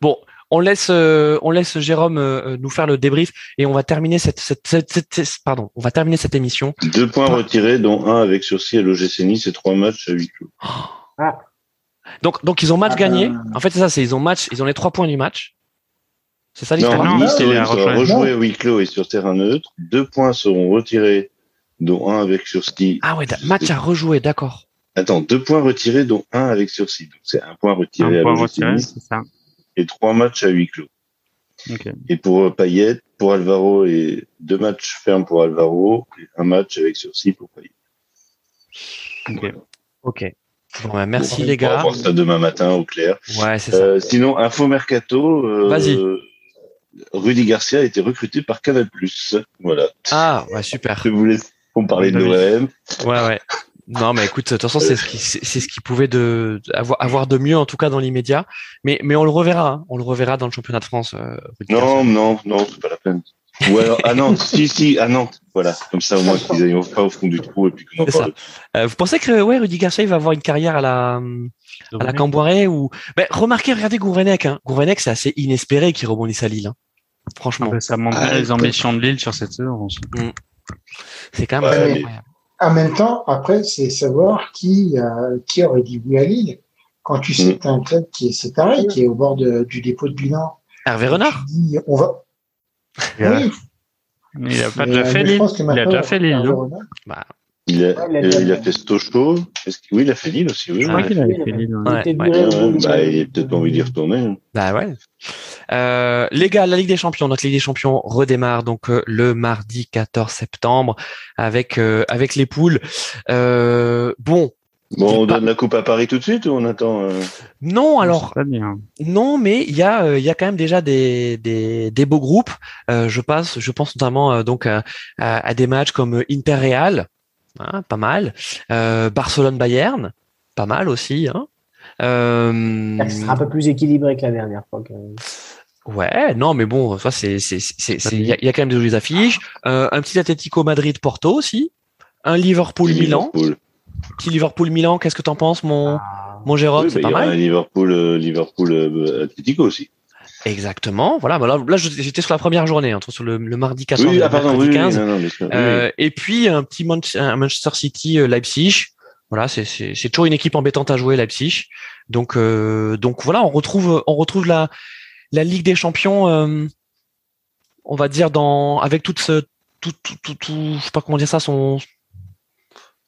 Bon, on laisse, euh, on laisse Jérôme euh, nous faire le débrief et on va terminer cette, cette, cette- cette- cette- pardon, on va terminer cette émission. Deux points retirés, dont un avec sursis à l'OGC Nice et trois matchs à huis clos. Donc, donc ils ont match Ah gagné. En fait, c'est ça, c'est ils ont match, ils ont les trois points du match. C'est ça Non, l'histoire. non, Nice sera rejoué à huis clos et sur terrain neutre. Deux points seront retirés, dont un avec sursis. Ah ouais, match à rejouer, d'accord. Attends, deux points retirés, dont un avec sursis. Donc c'est un point retiré Un à point l'OGC retiré, c'est ça. Et trois matchs à huis clos. Et pour euh, Payet, pour Alvaro, et deux matchs fermes pour Alvaro, et un match avec sursis pour Payet. Ok. Bon, bah, merci Bon, les On pourra gars. voir ça demain matin au clair. Ouais, c'est ça. Euh, sinon, info mercato. euh, Vas-y. Rudy Garcia a été recruté par Canal+. Voilà. Ah, ouais, super. Je vous laisse pour parler de l'OM. Ouais, ouais. Non, mais écoute, de toute façon, c'est ce qui, c'est ce qui pouvait de, avoir, avoir de mieux, en tout cas dans l'immédiat. Mais, mais on le reverra. hein. On le reverra dans le championnat de France. euh. Non, non, non, c'est pas la peine. Ou alors à Nantes, si, si, à Nantes. Voilà, comme ça au moins qu'ils aillent pas au fond du trou et puis qu'on en parle. Euh, vous pensez que ouais, Rudy Garcia il va avoir une carrière à la à la ou ben, remarquez regardez Gourvenec hein. Gourvenec c'est assez inespéré qu'il rebondisse à Lille hein. Ah franchement ça montre Ah, les ambitions de Lille sur cette saison. aussi. c'est quand même Ouais, assez mais- incroyable. En même temps, après, c'est savoir qui, euh, qui aurait dit oui à Lille. Quand tu sais que t'as un club qui est séparé, qui est au bord de- du dépôt de bilan, Hervé Renard tu dis, on va. Euh, Oui, il a pas Mais, déjà euh, fait Lille. que Il a déjà fait Lille, Il a, Ouais, il a euh, il a fait. Stocho. Oui, il a fait Lille aussi, oui. Je crois qu'il avait fait. Lille. ouais. Ouais, au- bah, il a peut-être pas envie d'y retourner. hein. Bah ouais. Euh, les gars, la Ligue des Champions, notre Ligue des Champions redémarre donc euh, le mardi 14 septembre avec euh, avec les poules. Euh, bon, Bon, on Pas- donne la coupe à Paris tout de suite ou on attend euh, non alors bien. non, mais il y a euh, il y a quand même déjà des des, des beaux groupes. Euh, je passe, je pense notamment euh, donc à, à, à des matchs comme Inter Real, hein, pas mal. Euh, Barcelone Bayern, pas mal aussi. Hein. Euh, un peu plus équilibré que la dernière fois. quand même. Ouais, non, mais bon, ça c'est c'est c'est c'est il y a, il y a quand même des jolies affiches. Euh, un petit Atlético Madrid Porto aussi, un Liverpool Milan. Petit Liverpool Milan, qu'est-ce que t'en penses, mon Ah. mon Jérôme, Oui, c'est bah, pas aura un mal. Liverpool, euh, Liverpool, euh, Atlético aussi. Exactement. Voilà, bah là, j'étais sur la première journée, entre sur le, le mardi 14 Oui, et le ah, pardon, mercredi oui, oui, 15. non, non, bien sûr. oui, Euh, et puis un petit Manch- un Manchester City euh, Leipzig. Voilà, c'est c'est c'est toujours une équipe embêtante à jouer Leipzig. Donc euh, donc voilà, on retrouve on retrouve la la Ligue des Champions. euh, on va dire dans avec toute ce tout tout tout, tout je sais pas comment dire ça son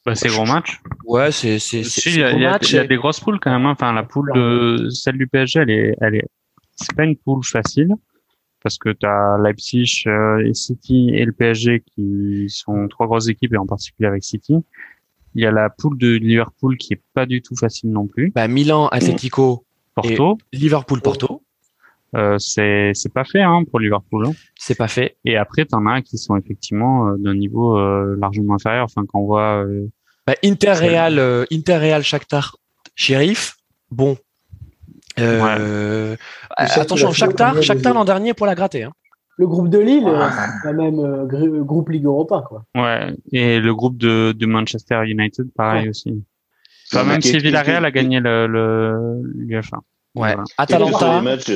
Bah, c'est gros match. ouais c'est c'est il y, a- y a- match il y a et- des grosses poules quand même. hein. Enfin, la poule de celle du PSG, elle est, elle est, c'est pas une poule facile parce que tu as Leipzig euh, et City et le PSG qui sont trois grosses équipes et en particulier avec City. Il y a la poule de Liverpool qui est pas du tout facile non plus. bah, Milan Atlético Porto, Liverpool Porto euh, c'est c'est pas fait hein, pour Liverpool. hein. c'est pas fait Et après, t'en as qui sont effectivement euh, d'un niveau euh, largement inférieur. Enfin, quand on voit euh, bah, Inter Real euh, Inter Real Shakhtar Sheriff bon euh, Ouais. attention Shakhtar Shakhtar l'an dernier pour la gratter hein. Le groupe de Lille, c'est quand même euh, gr- groupe Ligue Europa, quoi. Ouais, et le groupe de, de Manchester United, pareil Ouais. aussi. Enfin, même si Villarreal a gagné le, le, l'UEFA. ouais Voilà. Atalanta les matchs,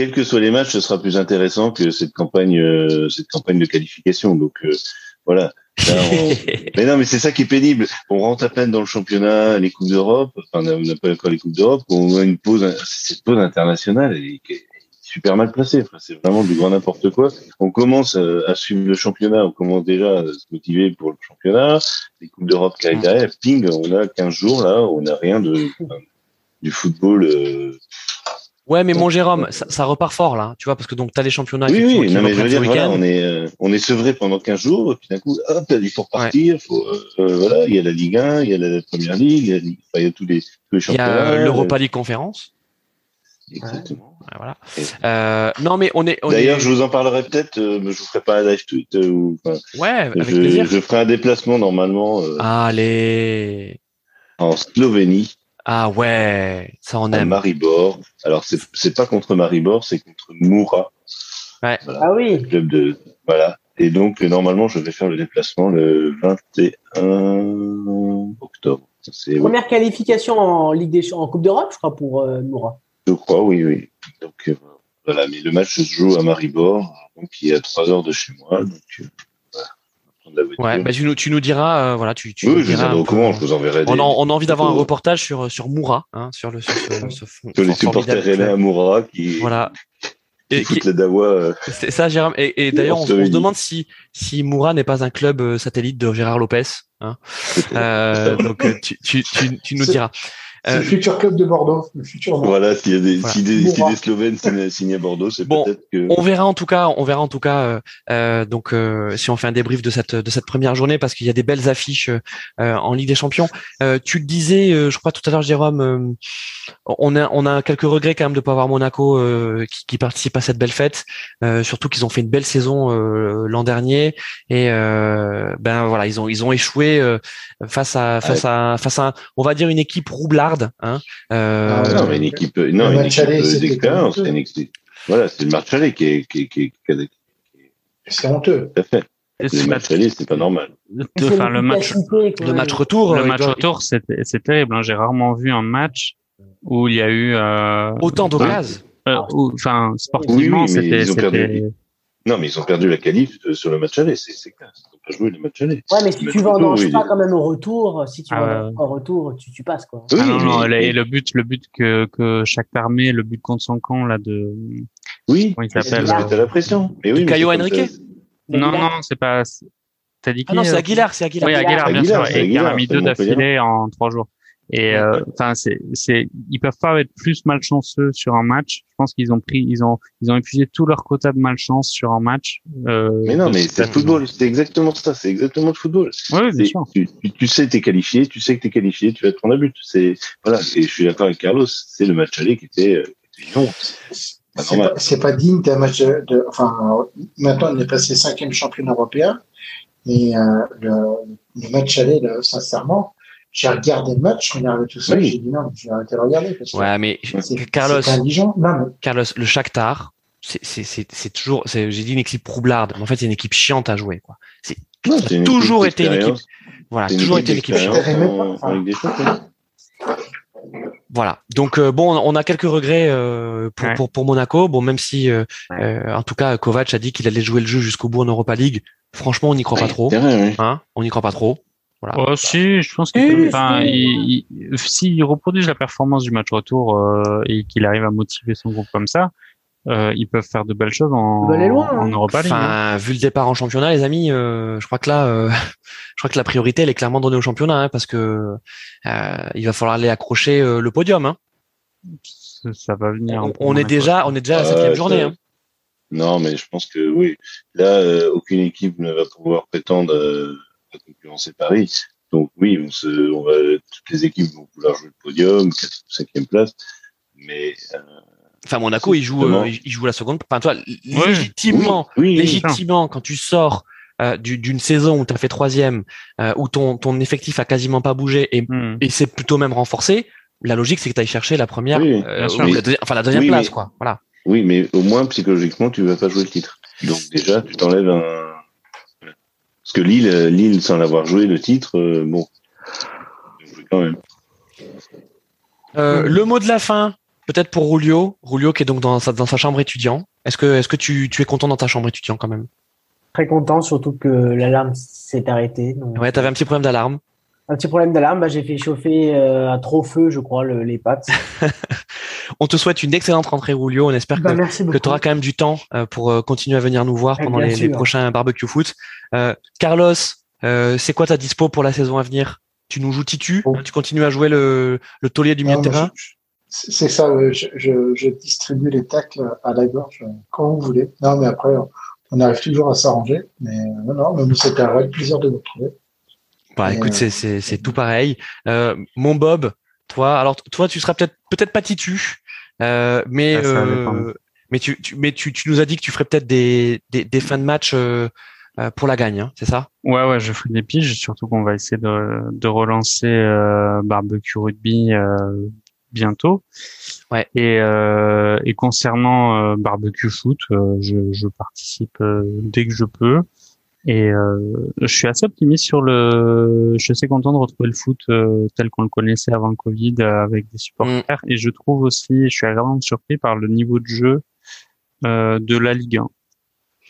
quels que soient les matchs, ce sera plus intéressant que cette campagne, euh, cette campagne de qualification. Donc euh, voilà. Là, on- mais non, mais c'est ça qui est pénible. On rentre à peine dans le championnat, les coupes d'Europe. Enfin, on n'a pas encore les coupes d'Europe. On a une pause, cette pause internationale, elle est, super mal placée. Enfin, c'est vraiment du grand n'importe quoi. On commence euh, à suivre le championnat. On commence déjà à se motiver pour le championnat. Les coupes d'Europe qui arrivent derrière. Ping, on a 15 jours là. On n'a rien de enfin, du football. euh, Ouais, mais mon Jérôme, ça, ça repart fort là, tu vois, parce que donc t'as les championnats Oui, oui, qui non, mais je veux dire, voilà, on est, euh, on est sevré pendant 15 jours, et puis d'un coup, hop, il faut repartir, faut, euh, euh, voilà, il y a la Ligue 1, il y a la Première Ligue, il y a, enfin, il y a tous les, tous les Il y championnats. a euh, l'Europa League Conférence. Exactement. Ouais, voilà. Euh, non, mais on est. D'ailleurs, est- je vous en parlerai peut-être, euh, mais je vous ferai pas un live tweet, euh, ou, enfin, Ouais, avec je, plaisir. je ferai un déplacement normalement Allez. en Slovénie, Ah ouais, ça on à aime. Maribor. Alors, c'est, pas contre Maribor, c'est contre Moura, Ah oui. club de, voilà. Et donc, normalement, je vais faire le déplacement le 21 octobre. Ouais. Première qualification en Ligue des en Coupe d'Europe, je crois, pour euh, Moura. Je crois, oui, oui. Donc euh, voilà, mais le match se joue à Maribor, donc il est à 3 heures de chez moi. Donc euh, prendre la voiture. Ouais, bah, tu nous, tu nous diras, euh, voilà, tu, tu oui, nous je vous diras peu- courant, je vous enverrai des, On a, on a envie d'avoir un reportage sur sur Moura, hein, sur le sur ce, ce fond- sur les supporters club. Amoura qui, Voilà. Et qui- la dawa. euh, c'est ça, Jérôme. Et, et d'ailleurs, on, se- on se demande si si Moura n'est pas un club euh, satellite de Gérard Lopez. Hein. Euh, donc euh, tu, tu, tu, tu nous diras. C'est Euh, le futur club de Bordeaux. Le futur Bordeaux. Voilà, s'il y a des, Voilà. si des, si Moura. des Slovènes signent signent à Bordeaux, c'est Bon, peut-être que. On verra en tout cas, on verra en tout cas, euh, euh, donc euh, si on fait un débrief de cette de cette première journée parce qu'il y a des belles affiches euh, en Ligue des Champions. Euh, tu le disais, euh, je crois tout à l'heure, Jérôme, euh, on a on a quelques regrets quand même de pas avoir Monaco euh, qui, qui participe à cette belle fête, euh, surtout qu'ils ont fait une belle saison euh, l'an dernier et euh, ben voilà ils ont ils ont échoué euh, face à face à face à on va dire une équipe roublarde. Hein, euh, Ah, non, mais une équipe, non, une match équipe d'expérience. Voilà, c'est le match aller qui est, qui est, qui qui est- C'est honteux. tout à fait. Le match aller, c'est pas normal. enfin, le match, le match retour, le euh, match retour, c'est c'est terrible. hein. J'ai rarement vu un match où il y a eu euh, autant d'occasions. euh, enfin, sportivement, Oui, oui, c'était, ils ont perdu. c'était, Non, mais ils ont perdu la qualif euh, sur le match aller, c'est c'est clair. Pas joué le match aller. Ouais, mais si tu vendanges retour, pas il quand même au retour, si tu Ah ouais. pas au retour, tu, tu passes, quoi. Oui, ah non, non, et le but, le but que, que chaque armée, le but contre son camp, là, de, Oui, comment il s'appelle, la pression. Mais oui, mais Caio Henrique. Non, non, c'est pas. T'as dit qui Ah non, c'est euh, Aguilar, c'est Aguilar. Oui, Aguilar. Bien sûr, et qui en a mis deux d'affilée en trois jours. Et euh, enfin, c'est, c'est, ils peuvent pas être plus malchanceux sur un match. Je pense qu'ils ont pris, ils ont, ils ont épuisé tout leur quota de malchance sur un match. Euh, Mais non, mais c'est le football, c'est exactement ça, c'est exactement le football. Oui, bien C'est- sûr. Tu, tu, tu sais que t'es qualifié, tu sais que t'es qualifié, tu vas te prendre un but. C'est voilà, et je suis d'accord avec Carlos, c'est le match aller qui était, euh, qui était non. Pas C'est pas, c'est pas digne d'un match de, de- Enfin, maintenant, on est passé cinquième champion européen. Et euh, le, le match aller, là, sincèrement, j'ai regardé le match, je regardais tout ça, Oui. j'ai dit non, j'ai arrêté de regarder. Parce que Ouais, mais Carlos, c'est indigent. Non, mais Carlos, le Shakhtar, c'est c'est c'est c'est toujours, j'ai dit une équipe roublarde, mais en fait c'est une équipe chiante à jouer quoi. C'est toujours été une équipe, voilà, toujours été une équipe chiante. Voilà. Donc euh, bon, on a quelques regrets euh, pour, Ouais. pour pour Monaco. Bon, même si euh, Ouais. euh, en tout cas Kovac a dit qu'il allait jouer le jeu jusqu'au bout en Europa League. Franchement, on n'y croit pas Ouais, trop. Hein on n'y croit pas trop. Voilà. Oh, si, je pense qu'il oui, enfin, si. il, il- s'il reproduise la performance du match retour euh, et qu'il arrive à motiver son groupe comme ça, euh, ils peuvent faire de belles choses en, aller loin, hein. en Europa League. hein. Enfin, vu le départ en championnat, les amis, euh, je crois que là, euh, je crois que la priorité elle est clairement donnée au championnat, hein, parce que euh, il va falloir aller accrocher euh, le podium. Hein. Ça, ça va venir. On, est déjà, on est déjà à la Ouais, septième journée. Hein. Non, mais je pense que oui. Là, euh, aucune équipe ne va pouvoir prétendre à concurrencer Paris. Donc oui, on se, on va, toutes les équipes vont vouloir jouer le podium, 4 ou 5 place. Mais euh, Enfin, Monaco, il joue, euh, il joue la seconde. Enfin, toi, légitimement, oui, oui, légitimement, quand tu sors euh, du- d'une saison où tu as fait troisième, euh, où ton, ton effectif a quasiment pas bougé et, Hmm. et c'est plutôt même renforcé, la logique c'est que tu ailles chercher la première, Oui, euh, la deuxième- enfin la deuxième Oui, place, mais- quoi. Voilà. oui, mais au moins psychologiquement, tu vas pas jouer le titre. Donc déjà, tu t'enlèves un. Parce que Lille, euh, Lille, sans l'avoir joué le titre, euh, bon, quand même. Euh, le mot de la fin, peut-être pour Rulio. Rulio qui est donc dans sa, dans sa chambre étudiant. Est-ce que, est-ce que tu, tu es content dans ta chambre étudiant quand même? Très content, surtout que l'alarme s'est arrêtée. donc- Ouais, t'avais un petit problème d'alarme. Un petit problème d'alarme, bah, j'ai fait chauffer euh, à trop feu, je crois, le- les pâtes. On te souhaite une excellente rentrée, Rulio. On espère Bah, que, tu auras quand même du temps euh, pour euh, continuer à venir nous voir pendant les, prochains barbecue foot. Euh, Carlos, euh, c'est quoi ta dispo pour la saison à venir? Tu nous joues Titu? Oh. Tu continues à jouer le, le taulier du milieu non, de terrain c'est ça, euh, je, je, je distribue les tacles à la gorge quand vous voulez. Non, mais après, on- on arrive toujours à s'arranger. Mais non, non, mais c'était un réel plaisir de vous retrouver. Bah écoute, c'est tout pareil. Euh, mon Bob, toi, alors toi, tu seras peut-être peut-être pas Titu, euh, mais Ah, euh, mais tu, tu mais tu, tu nous as dit que tu ferais peut-être des, des des fins de match pour la gagne, hein, c'est ça? Ouais, ouais, je ferai des piges, surtout qu'on va essayer de, de relancer euh, barbecue rugby euh, bientôt. Ouais. Et, euh, et concernant euh, barbecue foot, euh, je, je participe euh, dès que je peux. Et euh, je suis assez optimiste sur le. Je suis assez content de retrouver le foot euh, tel qu'on le connaissait avant le Covid euh, avec des supporters. Et je trouve aussi, je suis agréablement surpris par le niveau de jeu euh, de la Ligue 1.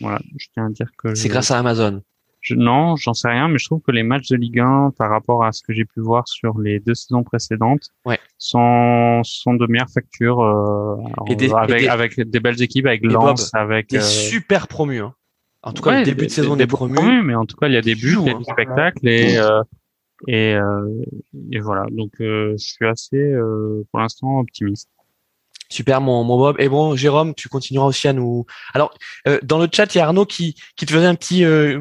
Voilà, je tiens à dire que C'est je- grâce à Amazon. je, non, j'en sais rien, mais je trouve que les matchs de Ligue 1, par rapport à ce que j'ai pu voir sur les deux saisons précédentes, Ouais. sont, sont de meilleure facture, euh, Et des- avec, et des- avec des belles équipes, avec Lens, avec Des euh, super promus. Hein. En tout cas, ouais, le début de saison des, beaux promus. mais en tout cas, il y a des buts, il y a hein. du spectacle, et, euh, et, euh, et voilà. Donc, euh, je suis assez, euh, pour l'instant, optimiste. Super, mon, mon Bob. Et bon, Jérôme, tu continueras aussi à nous. Alors, euh, dans le chat, il y a Arnaud qui, qui te faisait un petit, euh,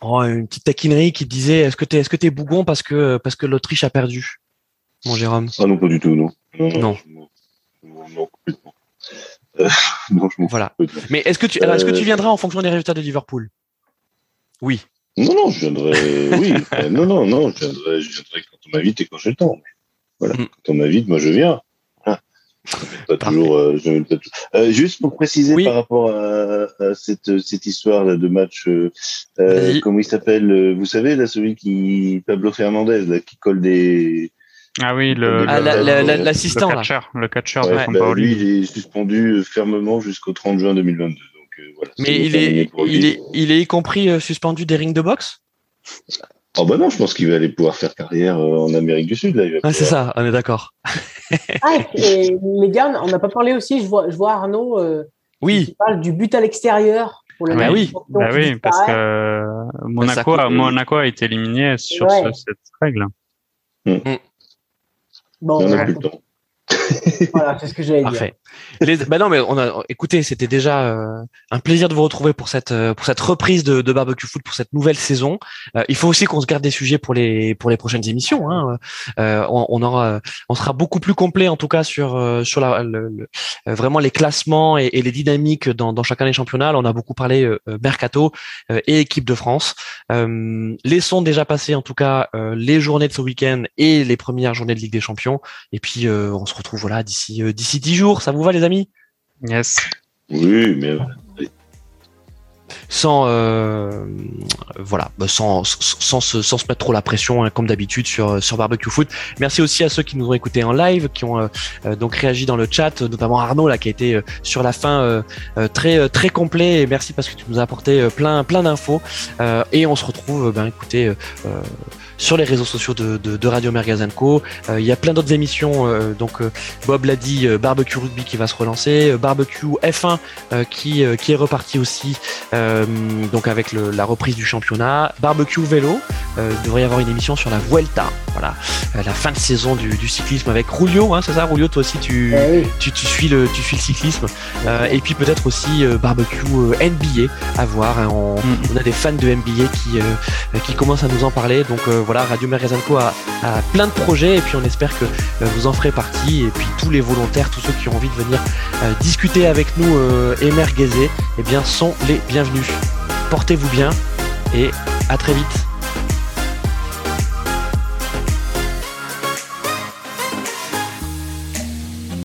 oh, une petite taquinerie qui te disait, est-ce que t'es, est-ce que t'es bougon parce que parce que l'Autriche a perdu, mon Jérôme. Ah non, pas du tout, non. Non, non. Non. je m'en- non, non. Euh, je Voilà. Mais est-ce que tu, alors, est-ce que tu Euh, viendras en fonction des résultats de Liverpool? Oui. Non, non, je viendrai. oui, euh, non, non, non, je viendrai, je viendrai quand on m'invite et quand j'ai le temps. Voilà, Mm. quand on m'invite, moi je viens. Pas toujours. euh, pas Euh, juste pour préciser Oui. par rapport à, à cette, cette histoire là, de match, euh, comment il s'appelle Vous savez, là, celui qui. Pablo Fernandez, là, qui colle des. Ah oui, le, Ah, le- la- la- la- le l'assistant, catcheur, le catcheur Ouais, de bah, lui, il est suspendu fermement jusqu'au 30 juin 2022. Donc, euh, voilà, Mais il est, il est, il est y compris euh, suspendu des rings de boxe? Oh bah non, je pense qu'il va aller pouvoir faire carrière euh, en Amérique du Sud. Là, il va Ah, c'est ça, on est d'accord. Ah, et les gars, on n'a pas parlé aussi, je vois, je vois Arnaud, euh, Oui. Tu parles du but à l'extérieur pour le Bah oui. Bah oui, parce que euh, Monaco, a, Monaco a été éliminé sur Ouais. ce- cette règle. Bon, On n'a voilà, plus le temps. voilà, c'est ce que j'allais dire. Parfait. Les, bah non, mais on a, écoutez, c'était déjà euh, un plaisir de vous retrouver pour cette euh, pour cette reprise de, de barbecue foot pour cette nouvelle saison. Euh, il faut aussi qu'on se garde des sujets pour les pour les prochaines émissions. Hein. Euh, on, on aura, on sera beaucoup plus complet en tout cas sur euh, sur la, le- le- euh, vraiment les classements et, les dynamiques dans, dans chacun des championnats. On a beaucoup parlé euh, euh, mercato euh, et équipe de France. Euh, laissons déjà passer en tout cas euh, les journées de ce week-end et les premières journées de Ligue des Champions. Et puis euh, on se retrouve voilà d'ici euh, d'ici dix jours. Ça vous va les amis? Yes. Oui, mais Sans euh, voilà, bah, sans, sans, sans se, mettre trop la pression hein, comme d'habitude sur sur barbecue foot. Merci aussi à ceux qui nous ont écoutés en live, qui ont euh, euh, donc réagi dans le chat, notamment Arnaud là qui a été euh, sur la fin très très complet. Et merci parce que tu nous as apporté plein plein d'infos. Et on se retrouve, ben écoutez. sur les réseaux sociaux de, de, Radio Mergazen Co. Il y a plein d'autres émissions. donc Bob l'a dit, Barbecue Rugby qui va se relancer, Barbecue F1 euh, qui qui est reparti aussi. Euh, donc avec le- la reprise du championnat, Barbecue Vélo. Euh, il devrait y avoir une émission sur la Vuelta. Voilà, Euh, la fin de saison du, du cyclisme avec Rulio. Hein, c'est ça, Rulio. Toi aussi, tu Eh oui. tu, tu suis le tu suis le cyclisme. Euh, et puis peut-être aussi euh, barbecue euh, NBA à voir. hein. on, Mm. on a des fans de NBA qui euh, qui commencent à nous en parler. Donc euh, voilà, Radio Magazine Co a, a plein de projets et puis on espère que euh, vous en ferez partie. Et puis tous les volontaires, tous ceux qui ont envie de venir euh, discuter avec nous euh, et merguezer, eh bien sont les bienvenus. Portez-vous bien et à très vite.